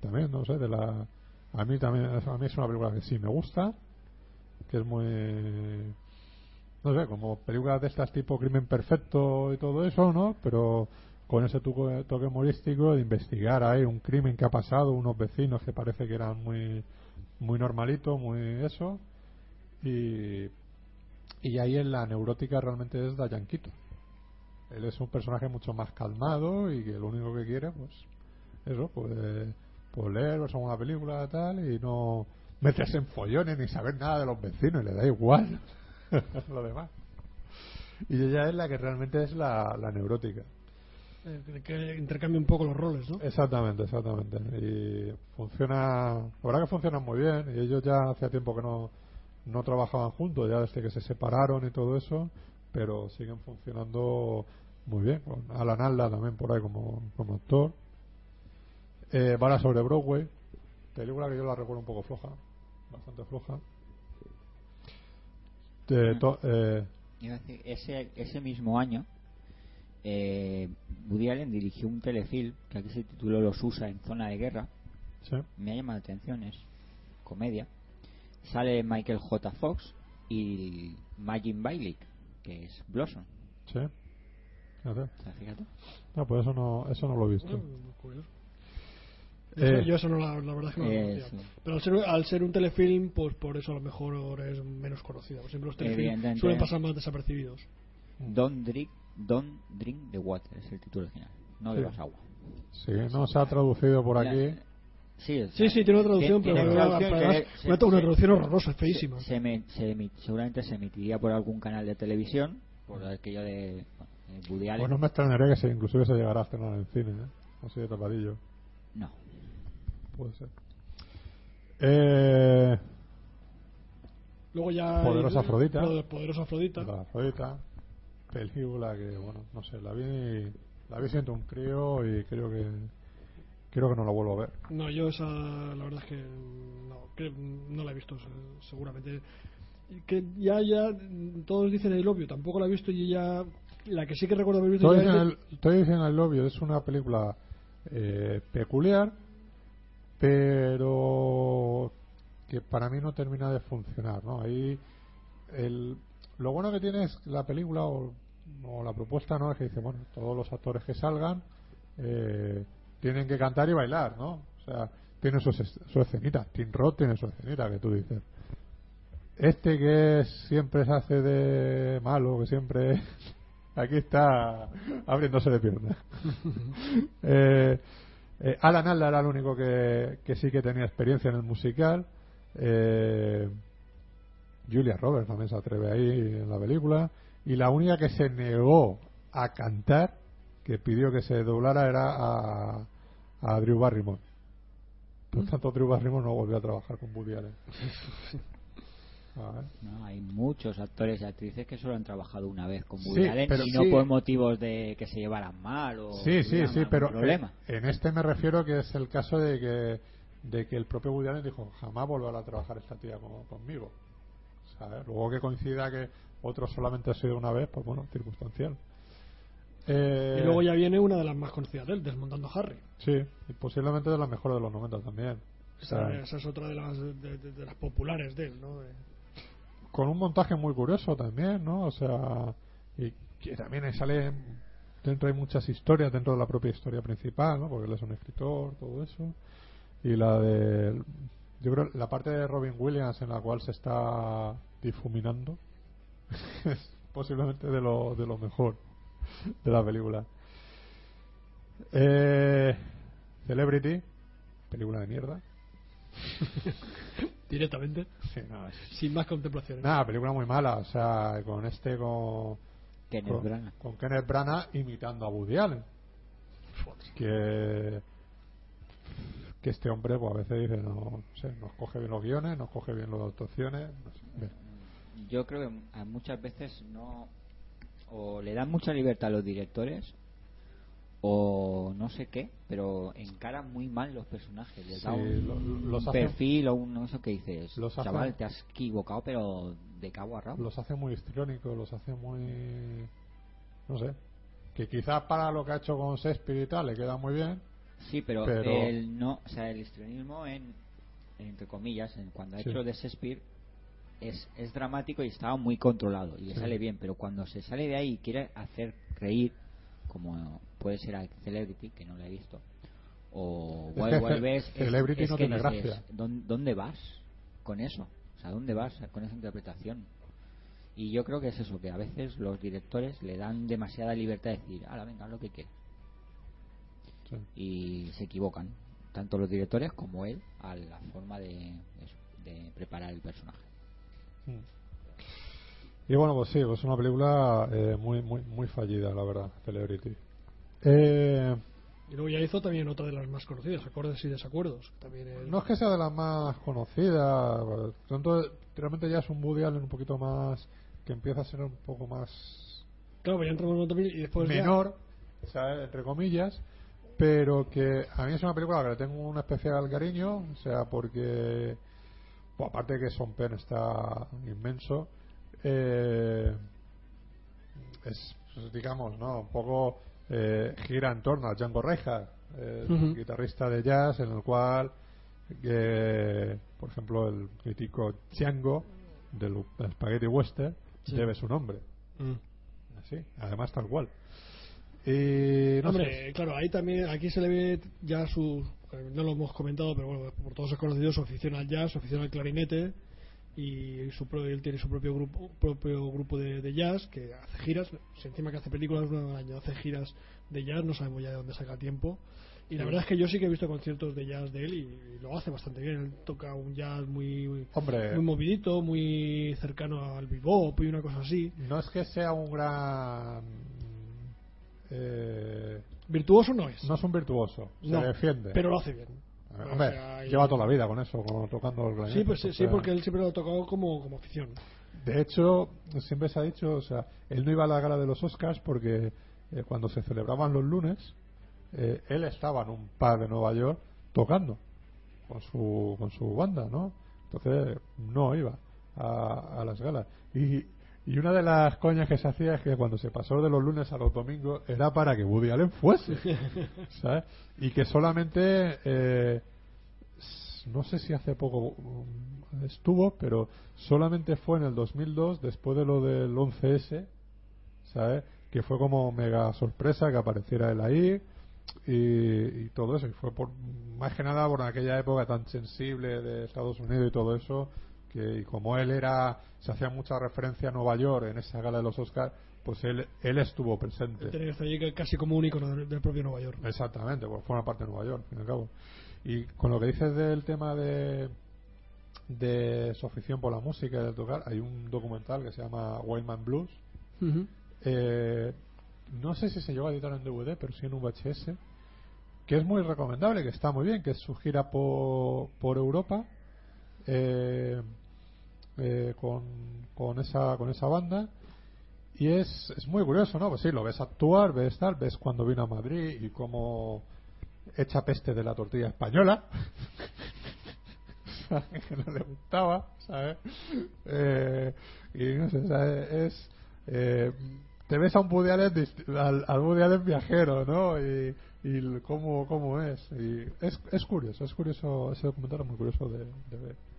también, no sé, de la. A mí también, a mí es una película que sí me gusta, que es muy. No sé, como películas de estas tipo Crimen Perfecto y todo eso, ¿no? Pero con ese toque, toque humorístico de investigar ahí un crimen que ha pasado, unos vecinos que parece que eran muy muy normalito, muy eso. Y, y ahí en la neurótica realmente es Keaton. Él es un personaje mucho más calmado y que lo único que quiere, pues, eso, pues, pues leer, ver una película tal y no meterse en follones ni saber nada de los vecinos y le da igual lo demás. Y ella es la que realmente es la, la neurótica. Eh, que intercambia un poco los roles, ¿no? Exactamente, exactamente. Y funciona, la verdad que funcionan muy bien. Y ellos ya hacía tiempo que no, no trabajaban juntos, ya desde que se separaron y todo eso, pero siguen funcionando muy bien. Con Alan Alda también por ahí como, como actor. Eh, sobre Broadway, película que yo la recuerdo un poco floja, bastante floja. De to- eh, Iba a decir, ese, ese mismo año, eh, Woody Allen dirigió un telefilm que aquí se tituló Los USA en zona de guerra. Sí. Me ha llamado la atención, es comedia. Sale Michael J. Fox y Magin Bailey, que es Blossom. sí. Fíjate. Pues eso no, eso no lo he visto. Mm, curioso. Eh, yo eso no la, la verdad es que no lo eh, conocía. sí. Pero al ser, al ser un telefilm, pues por eso a lo mejor es menos conocido. Siempre los telefilms suelen pasar más desapercibidos. Don't drink, don't drink the water es el título original. No Sí. bebas agua. Sí, no se ha traducido por aquí. Sí, o Sí, sea, sí, tiene una traducción, tiene- pero traducción una, se- una se- traducción horrorosa, feísima. Se, me- se seguramente se emitiría por algún canal de televisión, por aquello de bueno, eh, Woody Allen. Pues no me extrañaría que se, inclusive se llegara a estrenar en cine, ¿eh? Así de tapadillo. Puede ser. Eh, Luego ya. Poderosa Afrodita. Poder- Poderosa Afrodita. la Afrodita, película que, bueno, no sé, la vi, la vi siendo un crío y creo que creo que no la vuelvo a ver. No, yo esa, la verdad es que no, que no la he visto, se- seguramente. Que ya, ya, todos dicen el obvio, tampoco la he visto y ya, la que sí que recuerdo haber visto de- diciendo el, el obvio, es una película eh, peculiar, pero que para mí no termina de funcionar, ¿no? Ahí el, lo bueno que tiene es la película o, o la propuesta, ¿no? Es que dice, bueno, todos los actores que salgan eh, tienen que cantar y bailar, ¿no? O sea, tiene su, su escenita. Tim Roth tiene su escenita, que tú dices. Este que es- siempre se hace de malo, que siempre aquí está abriéndose de piernas. eh, eh, Alan Alda era el único que, que sí que tenía experiencia en el musical. Eh, Julia Roberts también se atreve ahí en la película. Y la única que se negó a cantar, que pidió que se doblara, era a, a Drew Barrymore. Por tanto, Drew Barrymore no volvió a trabajar con Woody Allen. No, hay muchos actores y actrices que solo han trabajado una vez con Sí, Woody Allen pero y no sí. por motivos de que se llevaran mal o Sí, sí, sí, pero problema. eh, en este me refiero que es el caso de que de que el propio Woody Allen dijo jamás volverá a trabajar esta tía como- conmigo. ¿Sabes? Luego que coincida que otro solamente ha sido una vez, pues bueno, circunstancial. Eh, Y luego ya viene una de las más conocidas de él, Desmontando Harry. Sí, y posiblemente de las mejores de los 90 también. Esa, es otra de las, de, de- de las populares de él, ¿no? De- con un montaje muy curioso también, ¿no? O sea, y que también sale dentro hay muchas historias dentro de la propia historia principal, ¿no? Porque él es un escritor, todo eso. Y la de yo creo la parte de Robin Williams en la cual se está difuminando es posiblemente de lo de lo mejor de la película. Eh, Celebrity, película de mierda. Directamente. Sí, no, es- Sin más contemplaciones. Nada, película muy mala, o sea, con este con Kenneth con, Branagh. con Kenneth Branagh imitando a Woody Allen. Que que este hombre pues a veces dice no, no sé, nos coge bien los guiones, nos coge bien las actuaciones, no sé, bien. Yo creo que muchas veces no. O le dan mucha libertad a los directores, o no sé qué, pero encaran muy mal los personajes. Les da un, lo- un los hacen- perfil o un. No sé qué dices. Los hacen- Chaval, te has equivocado, pero de cabo a rabo. los hace muy histriónicos, los hace muy no sé, que quizás para lo que ha hecho con Shakespeare y tal le queda muy bien. Sí, pero, Pero- el no, o sea, el histrionismo en entre comillas, en cuando ha Sí. hecho de Shakespeare es, es dramático y estaba muy controlado y le Sí. sale bien, pero cuando se sale de ahí y quiere hacer reír, como puede ser a Celebrity, que no la he visto, o Wild Wild West, es- Celebrity es no que tiene dices, gracia. ¿dónde, dónde vas con eso? O sea, ¿dónde vas con esa interpretación? Y yo creo que es eso, que a veces los directores le dan demasiada libertad de decir, ahora venga, haz lo que quieras. Sí. Y se equivocan, tanto los directores como él, a la forma de, de preparar el personaje. Y bueno, pues sí, pues es una película eh, muy muy muy fallida, la verdad, Celebrity. Eh, Y luego ya hizo también otra de las más conocidas, Acordes y Desacuerdos. que También es- no es que sea de las más conocidas, tanto realmente ya es un Woody Allen un poquito más que empieza a ser un poco más Claro, pues ya entramos en otro y después ya- menor, ¿sabes? entre comillas, pero que a mí es una película que le tengo un especial cariño, o sea, porque pues, aparte de que Son Penn está inmenso, eh, es, pues, digamos, ¿no? Un poco eh, gira en torno a Django Ujú. guitarrista de jazz, en el cual, eh, por ejemplo, el mítico Django del Spaghetti Western Sí. debe su nombre. Mm. Así, además tal cual. Y no Hombre, sé, claro, ahí también, aquí se le ve ya su, no lo hemos comentado, pero bueno, por todos es conocido su afición al jazz, su afición al clarinete y su pro- él tiene su propio grupo propio grupo de, de jazz que hace giras, encima que hace películas una al año, hace giras de jazz, no sabemos ya de dónde saca tiempo. Y la verdad es que yo sí que he visto conciertos de jazz de él y, lo hace bastante bien. Él toca un jazz muy, Hombre. muy movidito, muy cercano al bebop y una cosa así. no es que sea un gran. Eh, Virtuoso no es. no es un virtuoso, se No, defiende. pero lo hace bien. O Hombre, y- lleva toda la vida con eso, con, tocando el Sí, clarinete, pues sí, o sí, porque él siempre lo ha tocado como, como afición. De hecho, siempre se ha dicho, o sea, él no iba a la gala de los Oscars porque eh, cuando se celebraban los lunes, eh, él estaba en un pub de Nueva York tocando con su, con su banda, ¿no? Entonces no iba a, a las galas. Y, y una de las coñas que se hacía es que cuando se pasó de los lunes a los domingos era para que Woody Allen fuese, ¿sabes? Y que solamente, eh, no sé si hace poco um, estuvo, pero solamente fue en el 2002, después de lo del 11S, ¿sabes? Que fue como mega sorpresa que apareciera él ahí y, y todo eso. Y fue por, más que nada por aquella época tan sensible de Estados Unidos y todo eso, que y como él era, se hacía mucha referencia a Nueva York en esa gala de los Oscars, pues él, él estuvo presente. Tenía que estar allí casi como un icono del, del propio Nueva York. Exactamente, pues forma parte de Nueva York, al fin y al cabo. Y con lo que dices del tema de, de su afición por la música y de tocar, hay un documental que se llama Wildman Blues. Eh, no sé si se llegó a editar en DVD, pero sí en VHS. Que es muy recomendable, que está muy bien, que es su gira por, por Europa. eh, eh, con, con esa con esa banda y es, es muy curioso, ¿no? Pues sí, lo ves actuar, ves tal, ves cuando vino a Madrid y cómo echa peste de la tortilla española, que no le gustaba, ¿sabes? Eh, y no sé, es eh, te ves a un Woody Allen al, al Woody Allen viajero, ¿no? Y, y cómo, cómo es. Y es, es curioso, es curioso, ese documental es muy curioso de ver.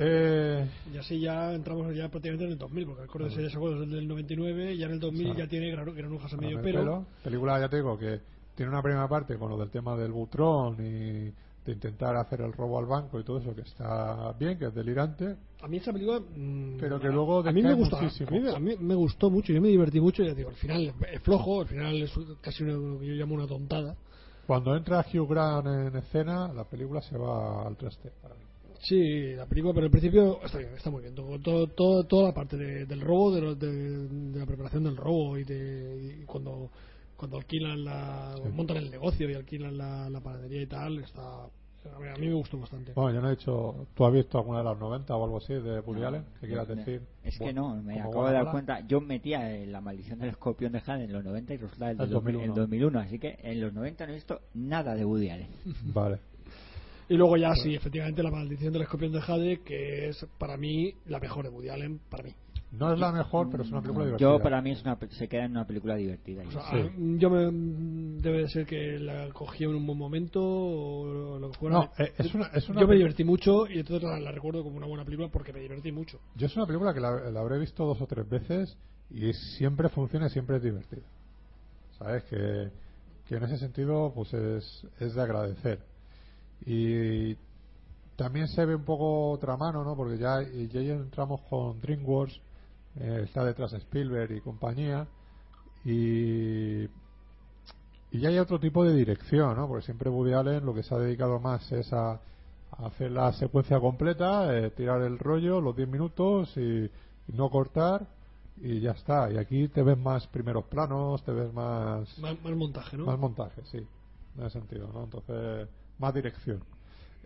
Eh, Y así ya entramos ya prácticamente en el 2000, porque acuérdense de ese juego es del 99, y ya en el 2000 Claro. ya tiene granu- granujas a medio el pelo. pelo. Película, ya te digo, que tiene una primera parte con lo del tema del butrón y de intentar hacer el robo al banco y todo eso, que está bien, que es delirante. A mí esa película. mm, Pero que luego a mí me gustó, a muchísimo. mí, a mí me gustó mucho, yo me divertí mucho. Ya digo, al final es flojo, al final es casi lo que yo llamo una tontada. Cuando entra Hugh Grant en escena, la película se va al traste. para mí. Sí, la película, pero al principio está bien, está muy bien. Todo, todo, todo- toda la parte de- del robo, de, de- de la preparación del robo y, de, y cuando, cuando alquilan la. montan el negocio y alquilan la, la panadería y tal, está. A mí, a mí me gustó bastante. Bueno, yo no he dicho. ¿Tú has visto alguna de las 90 o algo así de Woody Allen? ¿Qué quieras No, decir? Es que no, me acabo de dar cuenta. Yo metía eh, la maldición del escorpión de Jade en los 90 y resulta el, El del 2001. 2001. el 2001. Así que en los 90 no he visto nada de Woody Allen. Vale. Y luego ya sí, efectivamente, la maldición del escorpión de Jade, que es para mí la mejor de Woody Allen, para mí. No es la mejor, pero es una película divertida. Yo, para mí, es una, pe- se queda en una película divertida. O sea, a- yo me, debe de ser que la cogí en un buen momento o lo que fuera. No, eh, es una- es una yo me divertí mucho y entonces la, la recuerdo como una buena película porque me divertí mucho. Yo es una película que la, la habré visto dos o tres veces y siempre funciona y siempre es divertida. ¿Sabes? Que, que en ese sentido pues es, es de agradecer. Y también se ve un poco otra mano, ¿no? Porque ya, ya entramos con DreamWorks, eh, está detrás Spielberg y compañía, y, y ya hay otro tipo de dirección, ¿no? Porque siempre Woody Allen lo que se ha dedicado más es a, a hacer la secuencia completa, eh, tirar el rollo, los 10 minutos y, y no cortar y ya está. Y aquí te ves más primeros planos, te ves más Más, más montaje, ¿no? más montaje, sí, en ese sentido, ¿no? Entonces, más dirección.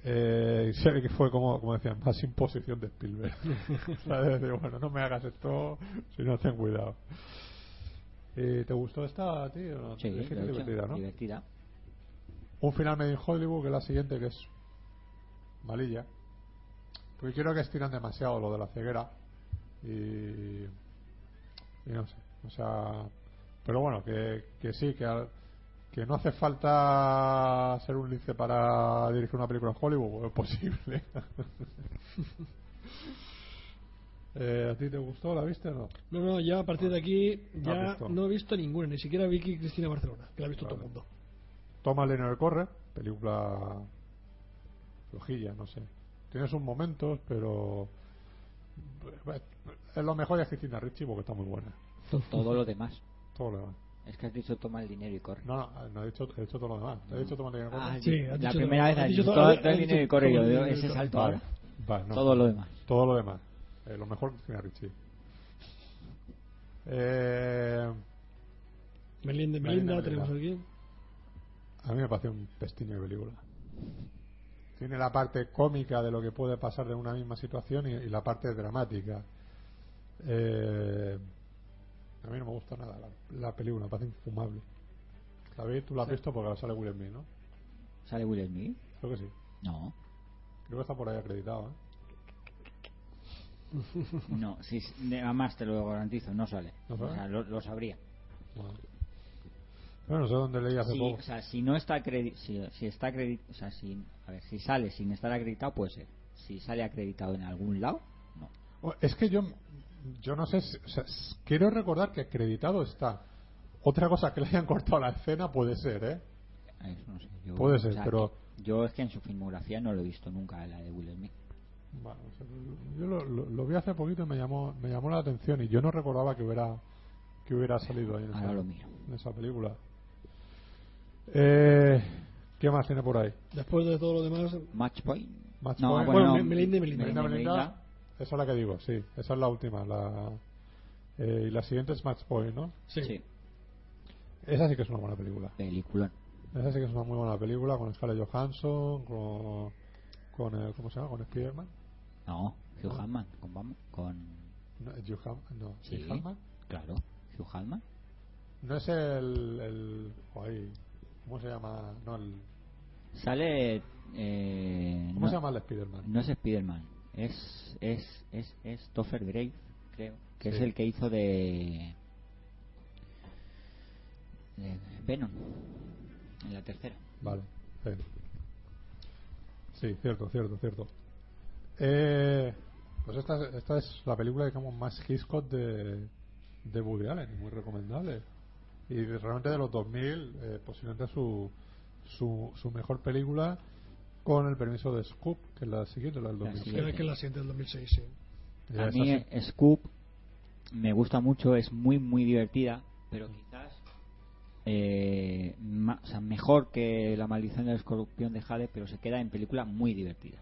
Eh, que fue como, como decían, más imposición de Spielberg. ¿Sabes? De, bueno, no me hagas esto si no ten cuidado. ¿Y ¿Te gustó esta, tío? ¿No? Sí, Es que es divertida, ¿no? divertida. Un final medio en Hollywood, que es la siguiente, que es malilla. Porque creo que estiran demasiado lo de la ceguera. Y. Y no sé. O sea. Pero bueno, que, que sí, que, al- que no hace falta ser un lince para dirigir una película en Hollywood, pues es posible. eh, ¿A ti te gustó? ¿La viste o no? No, no, ya a partir de aquí No has ya no he visto ninguna, ni siquiera Vicky y Cristina Barcelona, que la ha visto todo el mundo. Toma Leonard corre, película flojilla, no sé. Tiene sus momentos, pero es lo mejor de Cristina Ricci porque está muy buena. To- Todo lo demás. Todo lo demás. Es que has dicho toma el dinero y corre. No, no, no he dicho, he dicho todo lo demás. ¿He dicho toma el dinero y corre? Ah, sí, la dicho primera todo- vez has dicho dicho todo- todo el dinero y corre, todo yo digo, ese salto Vale, ahora. vale, no. Todo lo demás. Todo lo demás. Eh, lo mejor Cristina Ricci. Eh, Melinda, Melinda, tenemos aquí. A mí me parece un pestiño de película. Tiene la parte cómica de lo que puede pasar de una misma situación y, y la parte dramática. Eh, a mí no me gusta nada la, la película, me parece infumable. David, tú la has visto porque sale Will Smith, ¿no? ¿Sale Will Smith? Creo que sí. No. Creo que está por ahí acreditado, ¿eh? No, si, de- además te lo garantizo, no sale. ¿No sale? O sea, lo, lo sabría. Bueno. Bueno, no sé dónde leí hace Si, poco. o sea, si no está acreditado, si, si está acreditado, o sea, si, a ver, si sale sin estar acreditado puede ser. Si sale acreditado en algún lado, no. Oh, Es que yo, yo no sé, si- o sea, quiero recordar que acreditado está. Otra cosa que le hayan cortado la escena puede ser, ¿eh? Eso no sé. Yo- Puede o ser, sea, pero- Yo es que en su filmografía no lo he visto nunca, la de Will Smith. Bueno, o sea, yo lo, lo- lo vi hace poquito y me llamó, me llamó la atención y yo no recordaba que hubiera que hubiera salido ahí en Ahora esa, lo miro. en esa película. Eh, ¿Qué más tiene por ahí? Después de todo lo demás, Match Point. Match No, Point. bueno, Bueno, Melinda y Melinda. Melinda, Melinda, Melinda. Esa es la que digo, sí. Esa es la última. La, eh, y la siguiente es Match Point, ¿no? sí. Esa sí que es una buena película. Película. Esa sí que es una muy buena película con Scarlett Johansson, con, con eh, ¿cómo se llama? Con Spiderman. No, Hugh Jackman. Con, con No, Hugh Jackman, no, Sí. Claro, Hugh Jackman. No es el, el ¿cómo se llama? No, el, Sale. Eh, ¿Cómo no, se llama el Spiderman? No es Spiderman, es es es es Topher Grave, creo, que es el que hizo de, de Venom en la tercera. Vale, sí. Sí, cierto, cierto, cierto. Eh, pues esta, esta es la película, digamos, más Hitchcock de, de Woody Allen, muy recomendable. Y realmente de los 2000, eh, posiblemente su, su, su mejor película, con el permiso de Scoop, que la siguiente, la del La 2006. Creo que la siguiente del 2006, sí. A es mí así. Scoop me gusta mucho, es muy muy divertida, pero quizás eh, ma- o sea, mejor que La maldición del escorpión de Jade, pero se queda en película muy divertida.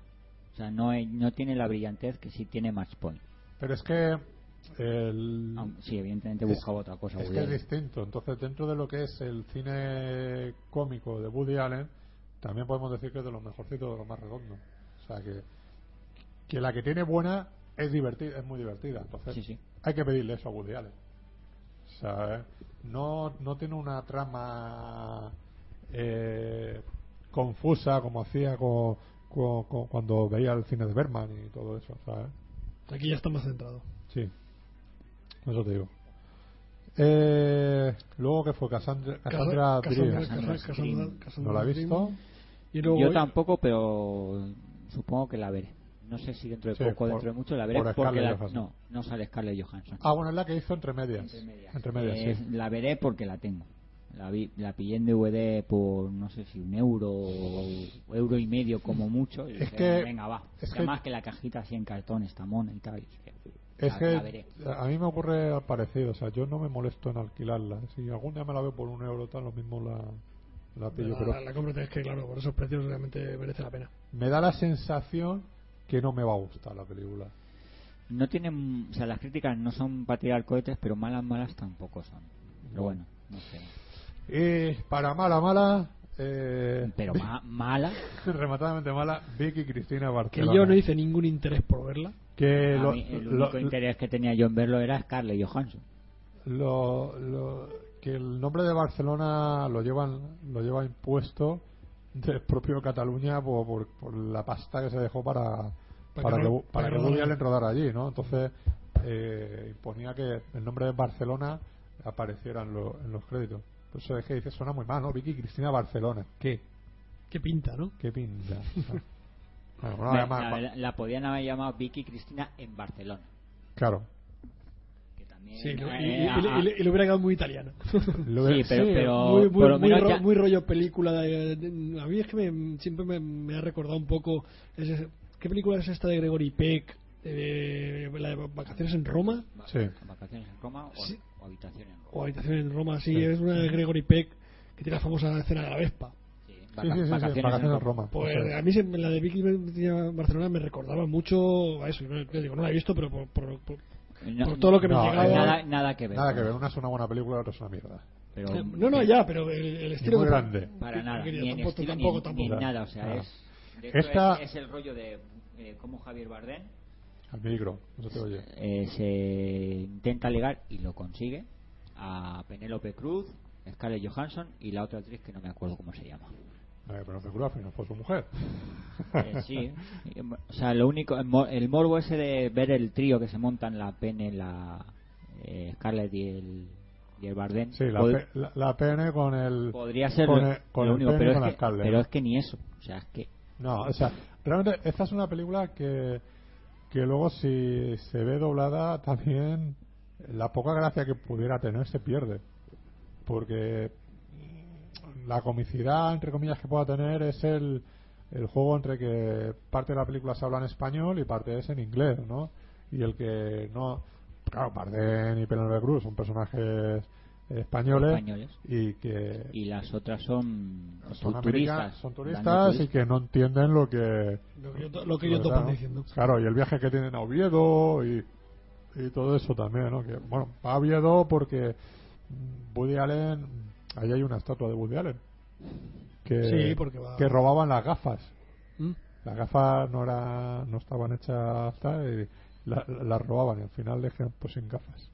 O sea, no, hay- no tiene la brillantez que sí tiene Match Point. Pero es que el, sí, evidentemente es- buscaba otra cosa. Es Woody que es distinto. Entonces, dentro de lo que es el cine cómico de Woody Allen, también podemos decir que es de los mejorcitos, de los más redondos. O sea, que, que la que tiene buena es divertida, es muy divertida. Entonces, Sí, sí. hay que pedirle eso a Woody Allen. O sea, ¿eh? no, no tiene una trama eh, confusa como hacía con, con- con- cuando veía el cine de Berman y todo eso. ¿sabes? Aquí ya está más centrado. Sí, eso te digo. Eh, luego que fue Cassandra, Cassandra. Cassandra- Cassandra- Cassandra ¿No la he visto? Y luego Yo tampoco, pero supongo que la veré. No sé si dentro de Sí, poco por- dentro de mucho la veré por porque la- no, no sale Scarlett Johansson. Ah, bueno, es la que hizo entre medias. Entre medias, Eh, sí. La veré porque la tengo. La, vi, la pillé en DVD por no sé si un euro o euro y medio como mucho. Y Es dije, que- venga, va. es que- Además que la cajita así en cartón está mona y tal. y dije, Es que a mí me ocurre al parecido. O sea, yo no me molesto en alquilarla. Si algún día me la veo por un euro, tal, lo mismo la, la pillo. la, Pero la, la compra es que, claro, por esos precios realmente merece la pena. me da la sensación que no me va a gustar la película. No tienen, o sea, las críticas no son para tirar cohetes, pero malas, malas tampoco son. Pero bueno, no sé. Y para mala, mala. Eh, Pero ma- mala. rematadamente mala, Vicky Cristina Que Barcelona. yo no hice ningún interés por verla. Que lo- mí el lo- único interés que tenía yo en verlo era Scarlett Johansson. lo, lo- que el nombre de Barcelona lo llevan lo lleva impuesto del propio Cataluña por, por, por la pasta que se dejó para Para para, que ro- para que allí no entonces eh, imponía que el nombre de Barcelona apareciera en, lo- en los créditos por eso es que dice suena muy mal ¿no? Vicky Cristina Barcelona ¿qué? Qué pinta, ¿no? ¿qué pinta? Bueno, la, podían haber llamado Vicky Cristina en Barcelona. claro Sí, lo- y, eh, y- y- a- y le- y le hubiera quedado muy italiano. Lo Sí, pero, pero muy, muy, lo muy ro- ya- muy rollo película. de- de- a mí es que me- siempre me, me ha recordado un poco. ese- ¿Qué película es esta de Gregory Peck? De, la de vacaciones en Roma. sí vacaciones en Roma o, Sí. o habitación en Roma. O habitación en Roma, sí, Sí. es una de Gregory Peck que tiene la famosa escena de la Vespa. Sí, sí, vaca- sí, sí, sí, vacaciones, vacaciones en Roma Pues a mí se- la de Vicky Barcelona me recordaba mucho a eso. Yo digo, no la he visto, pero por, por- por- No, por todo lo que me no, llegaba. nada, nada que ver. nada que ver una es una buena película la otra es una mierda Pero, Eh, no, no, ya, pero el, el estilo. muy grande. Para nada, quería, ni en tampoco, estilo ni, tampoco, en- tampoco. ni en nada. O sea, Nada. es, Esta- es, es el rollo de eh, cómo Javier Bardem al micro no se te oye eh, se intenta ligar y lo consigue a Penélope Cruz, Scarlett Johansson y la otra actriz que no me acuerdo cómo se llama. Eh, pero no final fue su mujer. Eh, sí, o sea, lo único, el, mo- el morbo ese de ver el trío que se montan la Pene, la eh, Scarlett y el, y el Bardem. Sí, la, pe- la, la PN con el. podría ser con el, con lo el único, pene pero es, con la que, Scarlett. pero es que ni eso. O sea, es que No, o sea, realmente esta es una película que, que luego si se ve doblada también la poca gracia que pudiera tener se pierde. Porque la comicidad, entre comillas, que pueda tener es el, el juego entre que parte de la película se habla en español y parte es en inglés, ¿no? Y el que no... Claro, Bardem y Penélope Cruz son personajes españoles, españoles. y que Y las otras son, son turistas. son turistas y que no entienden lo que Lo que yo, lo que verdad, ¿no? diciendo. Claro, y el viaje que tienen a Oviedo y, y todo eso también, ¿no? Que, bueno, va a Oviedo porque Woody Allen, ahí hay una estatua de Woody Allen que, Sí, porque va- que robaban las gafas. ¿Mm? Las gafas no era, no estaban hechas tal, y la- la- las robaban y al final le pues sin gafas.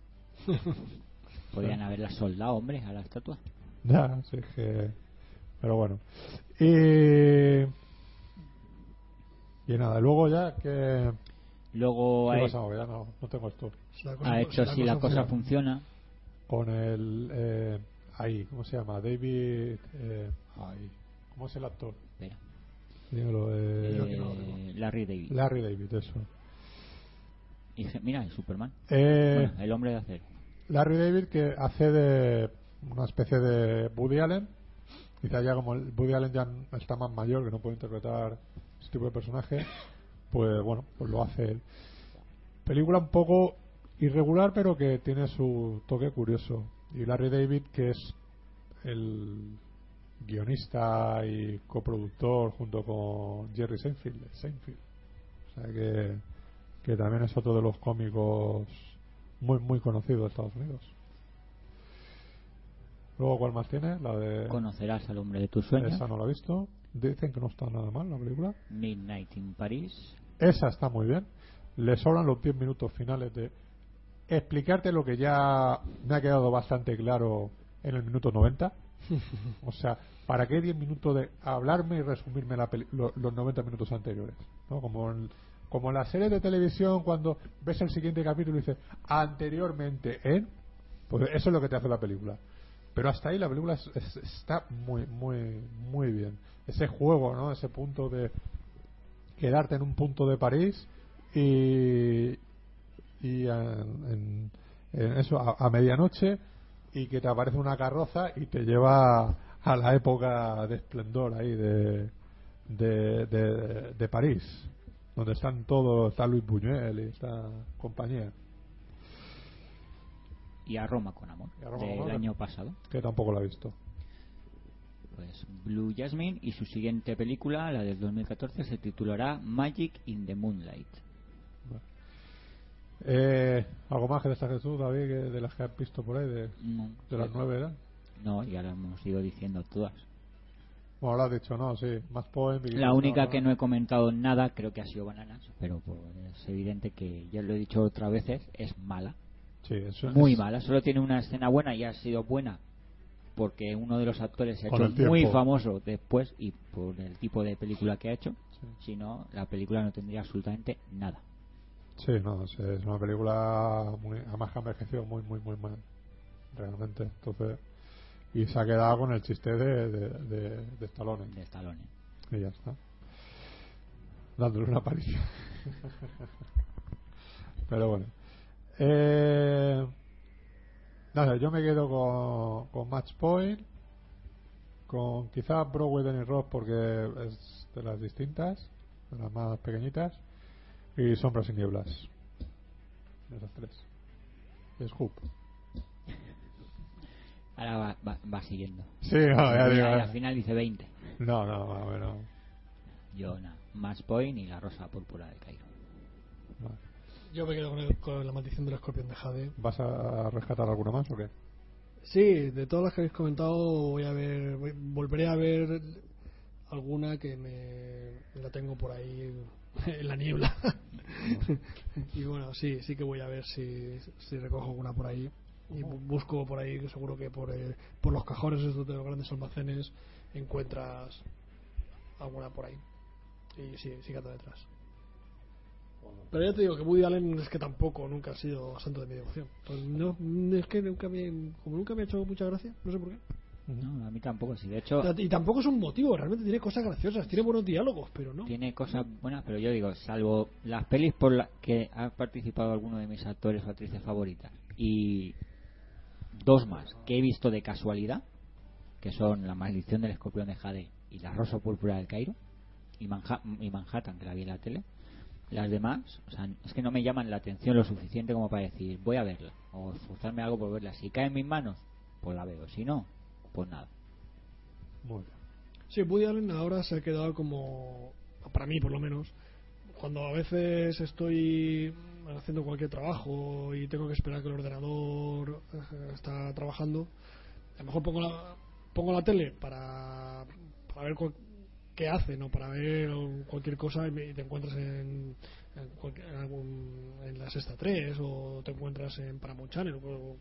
Podrían haberlas soldado, hombre, a la estatua. Ya, sí que. Pero bueno. Y. Y nada, luego ya que. Luego ¿Qué ha? Ya no, no tengo esto. Si ha hecho si si la cosa funciona. Con el. Eh, ahí, ¿cómo se llama? David. Eh, ay, ¿Cómo es el actor? Dímelo, eh, Eh, Larry David. Larry David, eso. Y mira, el Superman. Eh, Bueno, el hombre de acero. Larry David que hace de una especie de Woody Allen quizá ya como el Woody Allen ya está más mayor que no puede interpretar este tipo de personaje pues bueno pues lo hace él película un poco irregular pero que tiene su toque curioso y Larry David que es el guionista y coproductor junto con Jerry Seinfeld, Seinfeld. o sea que que también es otro de los cómicos muy muy conocido de Estados Unidos. Luego, ¿cuál más tiene? La de. Conocerás al hombre de tus sueños. Esa no la he visto. Dicen que no está nada mal la película. Midnight in Paris. Esa está muy bien. Le sobran los 10 minutos finales de explicarte lo que ya me ha quedado bastante claro en el minuto 90. o sea, ¿para qué 10 minutos de hablarme y resumirme la peli- lo- los 90 minutos anteriores? ¿no? Como en, como en la serie de televisión cuando ves el siguiente capítulo y dices anteriormente en pues eso es lo que te hace la película pero hasta ahí la película es- es- está muy muy muy bien ese juego no ese punto de quedarte en un punto de París y y en, en- eso a, a medianoche y que te aparece una carroza y te lleva a la época de esplendor ahí de de, de, de París donde están todos está Luis Buñuel y esta compañía Y a Roma con amor. Roma del año pasado. que tampoco la he visto Pues Blue Jasmine y su siguiente película, la del 2014, se titulará Magic in the Moonlight. Eh, ¿Algo más que destaques tú, David, de las que has visto por ahí? De, No. de las nueve, ¿era? No, ya lo hemos ido diciendo todas. Bueno, lo has dicho, no, sí. Más poem. y- La única no, que no he comentado nada creo que ha sido Bananas, pero pues, es evidente que ya lo he dicho otras veces, es mala. Sí, eso Muy es- mala, solo tiene una escena buena y ha sido buena porque uno de los actores se ha hecho muy famoso después y por el tipo de película que ha hecho. Si no, la película no tendría absolutamente nada. Sí, no, es, es una película muy, además que ha envejecido muy, muy, muy mal. Realmente. Entonces, y se ha quedado con el chiste de, de, de, de Stallone. De Stallone. Y ya está. Dándole una aparición. Pero bueno. Eh, nada, yo me quedo con, con Match Point. Con quizá Broadway Danny Ross porque es de las distintas, de las más pequeñitas. Y Sombras y Nieblas. Esas tres. Es Hoop. Ahora va, va- va siguiendo. Sí, no, ya Y digo, al eh. final dice 20. No, no, no, bueno. Yo nada. Match Point y la rosa púrpura del Cairo. Yo me quedo con, el- con la maldición del escorpión de Jade. ¿Vas a rescatar alguna más o qué? Sí, de todas las que habéis comentado, voy a ver, voy- volveré a ver alguna que me la tengo por ahí en la niebla. y bueno, sí, sí que voy a ver si, si recojo alguna por ahí. Y bu- busco por ahí, seguro que por, eh, por los cajones estos de los grandes almacenes encuentras alguna por ahí. Y sí, sí que ando detrás. Pero ya te digo que Woody Allen es que tampoco nunca ha sido santo de mi devoción. Pues no, es que nunca me, como nunca me ha hecho mucha gracia, no sé por qué. No, a mí tampoco. Sí, de hecho, Y tampoco es un motivo, realmente tiene cosas graciosas, tiene buenos diálogos, pero no. tiene cosas buenas, pero yo digo, salvo las pelis por las que ha participado alguno de mis actores o actrices favoritas y dos más que he visto de casualidad, que son La maldición del escorpión de Jade y La rosa púrpura del Cairo y, Manha- y Manhattan, que la vi en la tele. Las demás, o sea, es que no me llaman la atención lo suficiente como para decir, voy a verla o esforzarme algo por verla. Si cae en mis manos, pues la veo. Si no, pues nada. Muy bien. Sí, Woody Allen ahora se ha quedado como, para mí por lo menos, cuando a veces estoy haciendo cualquier trabajo y tengo que esperar que el ordenador eh, está trabajando, a lo mejor pongo la, pongo la tele para, para ver qué hacen o para ver cualquier cosa y, me- y te encuentras en, en, en en la sexta 3 o te encuentras en Paramount Channel o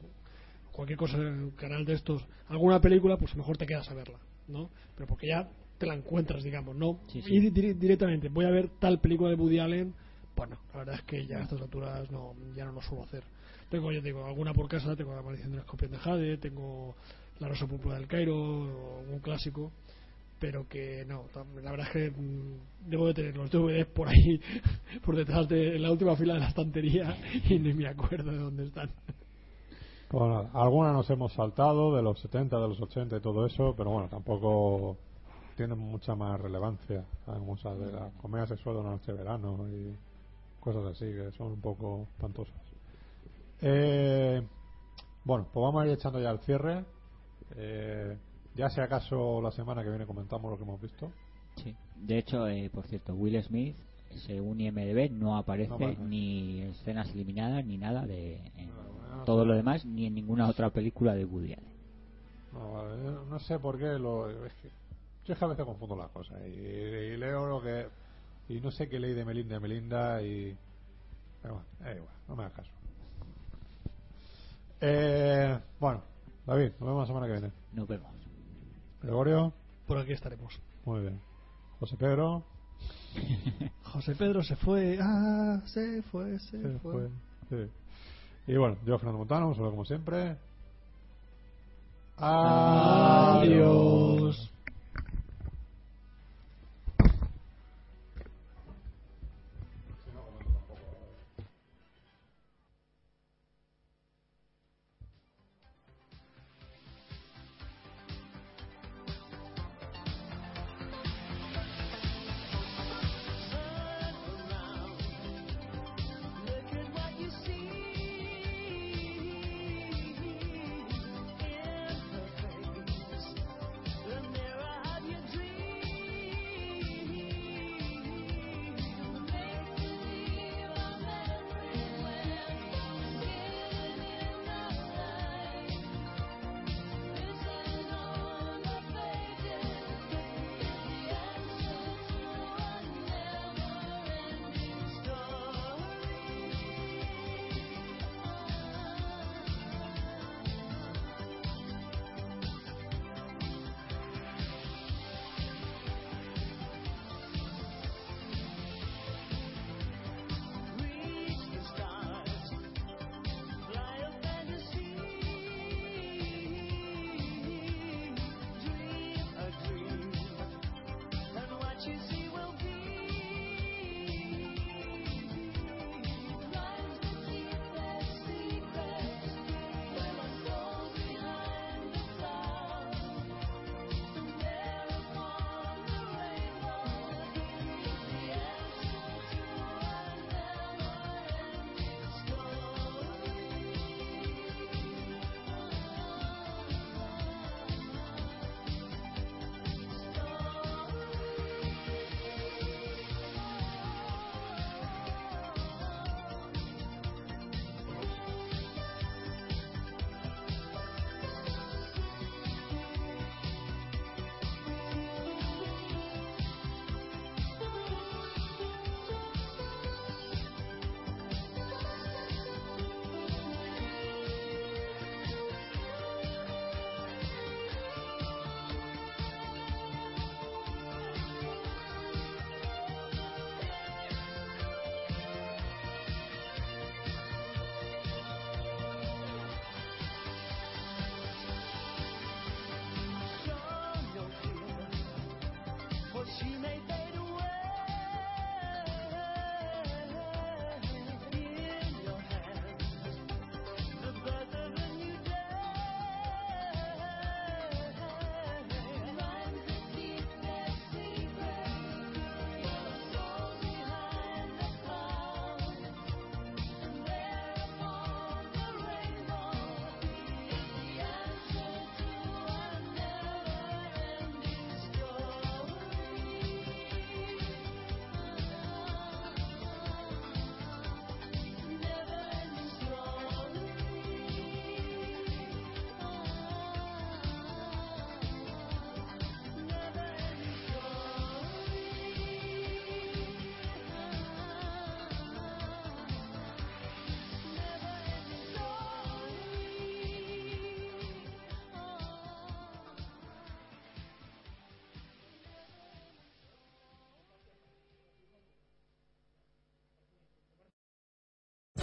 cualquier cosa en un canal de estos, alguna película, pues mejor te quedas a verla, ¿no? Pero porque ya te la encuentras, digamos, ¿no? Sí, sí. Y di- di- directamente, voy a ver tal película de Woody Allen, bueno, la verdad es que ya a estas alturas no, ya no lo suelo hacer. Tengo, te digo, alguna por casa, tengo La maldición del escorpión de Jade, tengo La rosa púrpura del Cairo, o un clásico, pero que no, la verdad es que mm, debo de tener los DVDs por ahí, por detrás de en la última fila de la estantería y ni me acuerdo de dónde están. Bueno, algunas nos hemos saltado de los 70, de los 80 y todo eso, pero bueno, tampoco tienen mucha más relevancia. A de la comedia sexual de una noche de verano y cosas así que son un poco espantosas. Eh, bueno, pues vamos a ir echando ya el cierre. Eh, ya si acaso la semana que viene comentamos lo que hemos visto. Sí. De hecho, eh, por cierto, Will Smith, según IMDb, no aparece, No aparece. ni escenas eliminadas ni nada de todo lo demás, ni en ninguna otra película de Woody Allen. No, sé por qué lo. Es que, yo es que a veces confundo las cosas y, y leo lo que. Y no sé qué leí de Melinda y Melinda y. Pero bueno, igual, no me hagas caso. Eh, bueno, David, nos vemos la semana que viene. Nos vemos. Gregorio, Por aquí estaremos. muy bien. José Pedro, José Pedro se fue, ah, se fue, se, se fue. fue. Sí. Y bueno, yo, Fernando Montano, un saludo como siempre. Adiós.